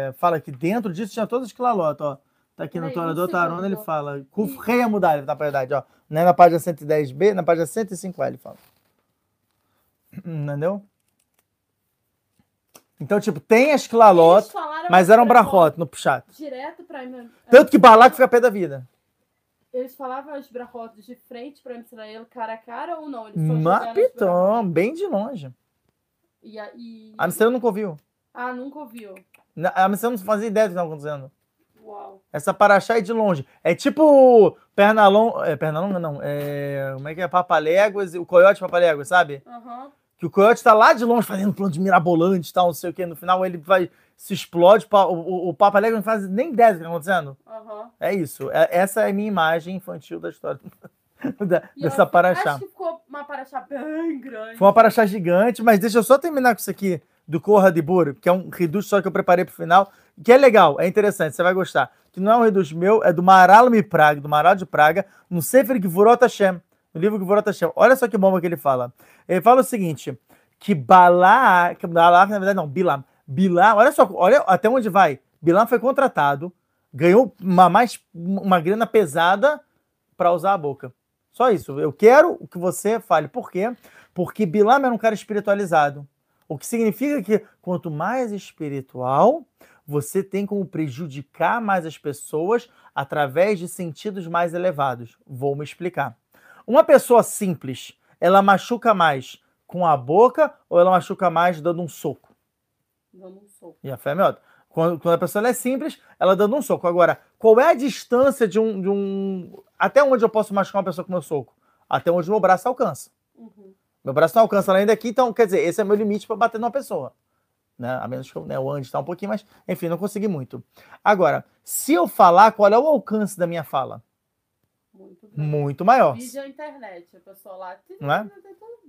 é, fala que dentro disso tinha todas as clalotas, ó. Tá aqui no Torah do Otarona, ele fala. Kufrei mudar, na verdade, ó. Não é na página 110b, na página 105 ele fala. Entendeu? Então, tipo, tem as falaram mas eram brachot no pshat. Direto pra mim. Tanto que Balak fica pé da vida. Eles falavam as brachotas de frente pra Israel cara a cara ou não? Eles? Mapitão, bem de longe. E, a- e... A Amsterdã nunca ouviu. Ah, nunca ouviu. Na- A Amsterdã não fazia ideia do que estava acontecendo. Uau. Essa paraxá é de longe. É tipo Pernalonga. É, Pernalonga não. É, como é que é? Papaléguas, o coiote Papaléguas, sabe? Aham. Que o coiote tá lá de longe fazendo plano de mirabolante e tal, não sei o que. No final ele vai. Se explode. O, o, o Papaléguas não faz nem ideia do que tá acontecendo. Aham. É isso. É- essa é a minha imagem infantil da história. da- E dessa paraxá. Acho que ficou uma paraxá bem grande. Foi uma paraxá gigante, mas deixa eu só terminar com isso aqui do Corra de Bur, que é um reduz só que eu preparei pro final, que é legal, é interessante, você vai gostar. Que não é um reduz meu, é do Maral Praga, do Maral de Praga, no Sefer Gvurot Hashem, no livro Gvurot Hashem. Olha só que bomba que ele fala. Ele fala o seguinte, que Balá, que Balá, na verdade não, Bilam, Bilam, olha só, olha até onde vai. Bilam foi contratado, ganhou uma, mais, uma grana pesada para usar a boca. Só isso. Eu quero que você fale. Por quê? Porque Bilam era um cara espiritualizado. O que significa que quanto mais espiritual, você tem como prejudicar mais as pessoas através de sentidos mais elevados. Vou me explicar. Uma pessoa simples, ela machuca mais com a boca ou ela machuca mais dando um soco? Dando um soco. E a fé é melhor. Quando, quando a pessoa é simples, ela dando um soco. Agora, qual é a distância de um, de um. Até onde eu posso machucar uma pessoa com meu soco? Até onde o meu braço alcança. Uhum. Meu braço não alcança além daqui, então, quer dizer, esse é meu limite para bater numa pessoa. Né? A menos que eu, né, eu ande tá um pouquinho, mas, enfim, não consegui muito. Agora, se eu falar, qual é o alcance da minha fala? Muito grande. Muito maior. Vídeo na internet, a pessoa lá Não é?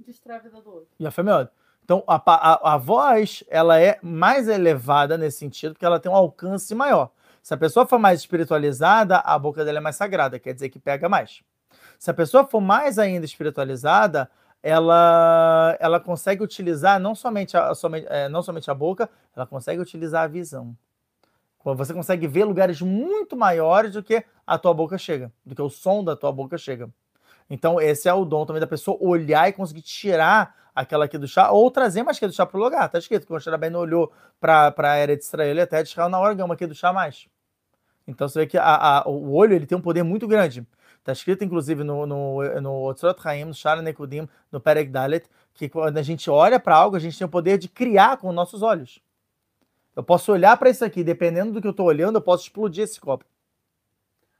distrai a vida do outro. E a é. Então, a, a, a voz, ela é mais elevada nesse sentido, porque ela tem um alcance maior. Se a pessoa for mais espiritualizada, a boca dela é mais sagrada, quer dizer que pega mais. Se a pessoa for mais ainda espiritualizada, ela, ela consegue utilizar não somente a, somente, é, não somente a boca, ela consegue utilizar a visão. Você consegue ver lugares muito maiores do que a tua boca chega, do que o som da tua boca chega. Então, esse é o dom também da pessoa olhar e conseguir tirar aquela aqui do chá, ou trazer mais que do chá para o lugar. Tá escrito que o Xarabem olhou para a era de Israel e até descaiu na hora gama aqui do chá mais. Então você vê que a- a- o olho ele tem um poder muito grande. Está escrito, inclusive, no, no, no Chaim, no Shara Nekudim, no Perek Dalet, que quando a gente olha para algo, a gente tem o poder de criar com nossos olhos. Eu posso olhar para isso aqui, dependendo do que eu estou olhando, eu posso explodir esse copo.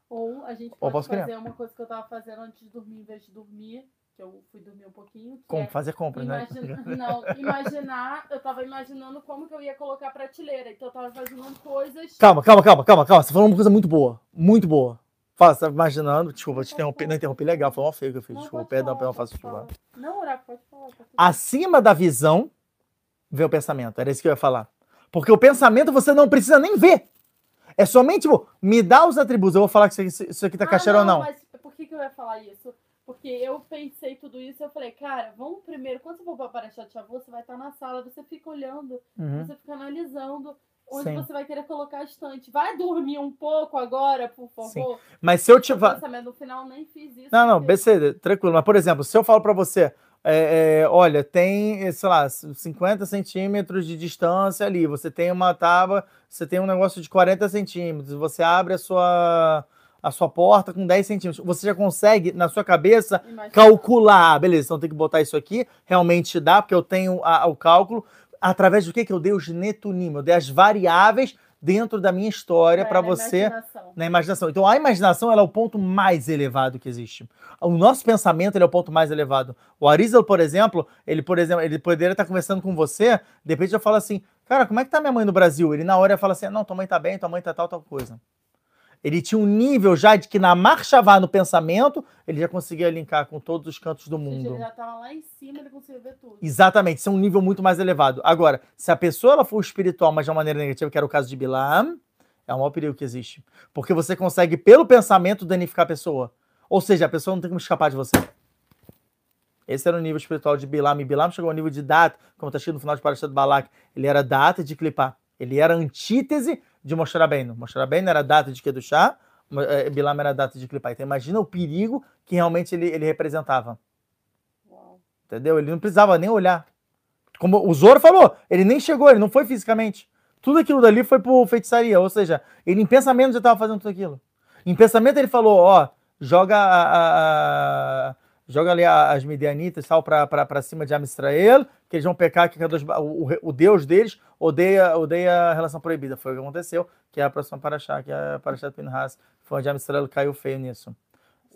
Ou a gente pode posso criar. fazer uma coisa que eu tava fazendo antes de dormir, em vez de dormir, que eu fui dormir um pouquinho. Como é fazer compras, né? imagina- Não, imaginar, eu tava imaginando como que eu ia colocar a prateleira. Então eu tava imaginando coisas. Calma, calma, calma, calma, calma. Você falou uma coisa muito boa. Muito boa. Fala, você tá imaginando. Desculpa, te interrompi. Não interrompi legal, foi uma feia que eu fiz. Não, Desculpa, perdão, perdão, faço desculpa. Não, Uraco, pode falar. Acima da visão, vê o pensamento. Era isso que eu ia falar. Porque o pensamento você não precisa nem ver. É somente, tipo, me dá os atributos. Eu vou falar que isso aqui, isso aqui tá Ah, cacheiro ou não. Mas por que, que eu ia falar isso? Porque eu pensei tudo isso, eu falei, cara, vamos primeiro, quando você for para Paraxá de Shavuot, você vai estar na sala, você fica olhando, Uhum. você fica analisando onde Sim. você vai querer colocar a estante. Vai dormir um pouco agora, por favor. Mas se eu O tiver. no final nem fiz isso. Não, não, porque- BC, tranquilo. Mas, por exemplo, se eu falo pra você, é, é, olha, tem, eh, sei lá, 50 centímetros de distância ali, você tem uma tábua, você tem um negócio de 40 centímetros, você abre a sua, a sua porta com 10 centímetros. Você já consegue, na sua cabeça, Imagina. calcular. Ah, beleza, então tem que botar isso aqui, realmente dá, porque eu tenho a- o cálculo. Através do que, que eu dei os netunim? Eu dei as variáveis dentro da minha história É, para você imaginação. na imaginação. Então a imaginação ela é o ponto mais elevado que existe. O nosso pensamento ele é o ponto mais elevado. O Arizal, por exemplo, ele por exemplo, ele poderia estar conversando com você, de repente eu falo assim, cara, como é que tá minha mãe no Brasil? Ele na hora fala assim, não, tua mãe tá bem, tua mãe tá tal, tal coisa. Ele tinha um nível já de que na marcha vá no pensamento, ele já conseguia linkar com todos os cantos do mundo. Ele já tava lá em cima, ele conseguiu ver tudo. Exatamente, isso é um nível muito mais elevado. Agora, se a pessoa ela for espiritual, mas de uma maneira negativa, que era o caso de Bilam, é o maior perigo que existe. Porque você consegue, pelo pensamento, danificar a pessoa. Ou seja, a pessoa não tem como escapar de você. Esse era o nível espiritual de Bilam. E Bilam chegou ao nível de Data, como está escrito no final de Parashat Balak. Ele era Data de Clipar. Ele era antítese de Moshe Rabbeinu. Moshe Rabbeinu era Data de Kedushá, eh, Bilam era Data de Clipar. Então imagina o perigo que realmente ele, ele representava. Uau. Entendeu? Ele não precisava nem olhar. Como o Zoro falou, ele nem chegou, ele não foi fisicamente. Tudo aquilo dali foi por feitiçaria, ou seja, ele em pensamento já estava fazendo tudo aquilo. Em pensamento ele falou, ó, joga a, a- a- joga ali as midianitas tal para cima de Amistrael, que eles vão pecar que Ba- o, o, Deus deles odeia, odeia a relação proibida. Foi o que aconteceu, que é a próxima paraxá, que é a paraxá de Pinhas, foi onde Amistrael caiu feio nisso.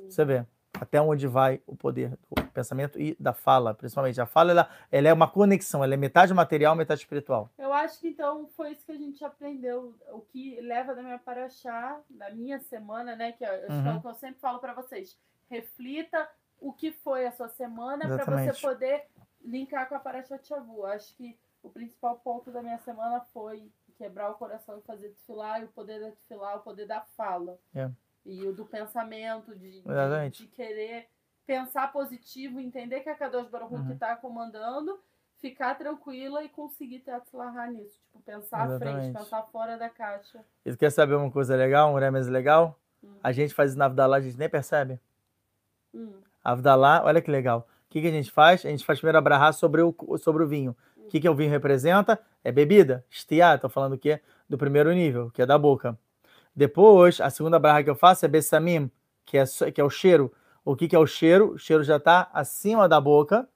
Você vê até onde vai o poder do pensamento e da fala, principalmente. A fala ela, ela é uma conexão, ela é metade material, metade espiritual. Eu acho que então foi isso que a gente aprendeu. O que leva da minha paraxá, da minha semana, né? Que é Uhum. o que eu sempre falo para vocês. Reflita o que foi a sua semana para você Exatamente. poder linkar com a paraxá de Shavu. Acho que o principal ponto da minha semana foi quebrar o coração e fazer desfilar, e o poder da desfilar, o poder da fala. É. E o do pensamento, de, de, Exatamente. de querer pensar positivo, entender que é a Kadosh Baruch Hu Uhum. que está comandando, ficar tranquila e conseguir ter atzlahá nisso. Tipo, pensar à frente, Exatamente. pensar fora da caixa. E quer saber uma coisa legal, um remes legal? Hum. A gente faz na Avdalá, a gente nem percebe. Hum. Avdalá, olha que legal. O que, que a gente faz? A gente faz primeiro abrahar sobre o, sobre o vinho. O que, que o vinho representa? É bebida. Estiá, tô falando o quê? Do primeiro nível, que é da boca. Depois, a segunda barra que eu faço é bessamim, que é, que é o cheiro. O que, que é o cheiro? O cheiro já está acima da boca,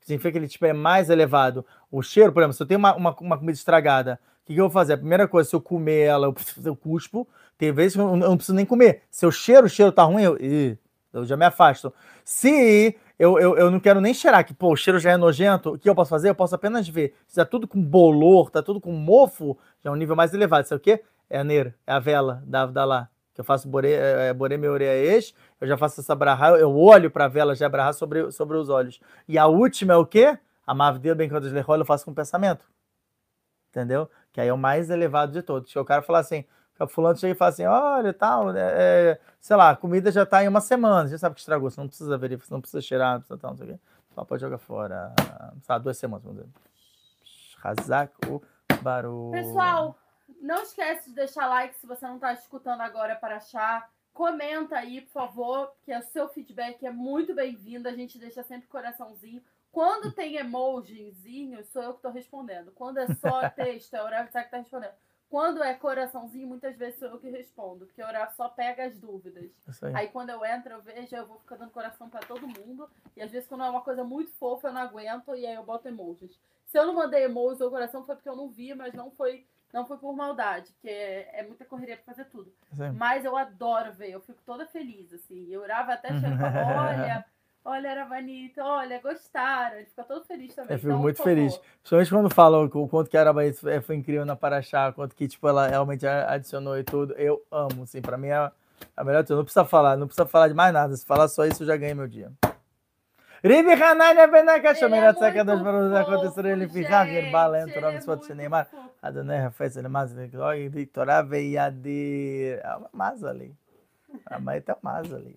que significa que ele tipo, é mais elevado. O cheiro, por exemplo, se eu tenho uma, uma, uma comida estragada, o que, que eu vou fazer? A primeira coisa, se eu comer ela, eu, eu cuspo. Tem vezes que eu não, eu não preciso nem comer. Se o cheiro, o cheiro tá ruim, eu, ih, eu já me afasto. Se eu, eu, eu não quero nem cheirar, que pô, o cheiro já é nojento, o que eu posso fazer? Eu posso apenas ver. Se tá tudo com bolor, tá tudo com mofo, já é um nível mais elevado. Sabe o quê? É a neira, é a vela da Avdalá. Que eu faço bore, é, é, bore ex, eu já faço essa brahá, eu olho para a vela já brahá sobre, sobre os olhos. E a última é o quê? A mavdeu bem quando eu faço com pensamento. Entendeu? Que aí é o mais elevado de todos. Que o cara fala assim, fulano chega e fala assim, olha, tal, é, é, sei lá, a comida já tá em uma semana, já sabe que estragou, você não precisa verificar, você não precisa cheirar, não precisa tal, não sei o quê. Só pode jogar fora, sabe, duas semanas, vamos dizer. Hazak o barulho. Pessoal, não esquece de deixar like se você não está escutando agora para achar. Comenta aí, por favor, que o seu feedback é muito bem-vindo. A gente deixa sempre coraçãozinho. Quando tem emojizinho, sou eu que estou respondendo. Quando é só texto, é o Horácio que está respondendo. Quando é coraçãozinho, muitas vezes sou eu que respondo, porque o Horácio só pega as dúvidas. Aí. Aí quando eu entro, eu vejo, eu vou ficar dando coração pra todo mundo. E às vezes quando é uma coisa muito fofa, eu não aguento e aí eu boto emojis. Se eu não mandei emojis ou coração foi porque eu não vi, mas não foi, não foi por maldade, porque é, é muita correria pra fazer tudo. Aí. Mas eu adoro ver, eu fico toda feliz, assim. Eu orava até falava, olha, olha, era bonito, olha, gostaram. Ele fica todo feliz também. Eu fico Então, muito feliz. Principalmente quando falam que o quanto que a Arabaí foi foi incrível na Paraxá, quanto que tipo, ela realmente a- adicionou e tudo. Eu amo, assim, pra mim é a melhor coisa. Não precisa falar, não precisa falar de mais nada. Se falar só isso, eu já ganhei meu dia. Ribi Hanania Benaka Ele é Shomerat Saka muito dos Barulhos fofo, acontecer ele ficar, ele é Ram Spot muito Shinemar, fofo. Adonai Hafez, ele mais, ele Victorá Veiadir. É uma masa ali. A mãe tá masa ali.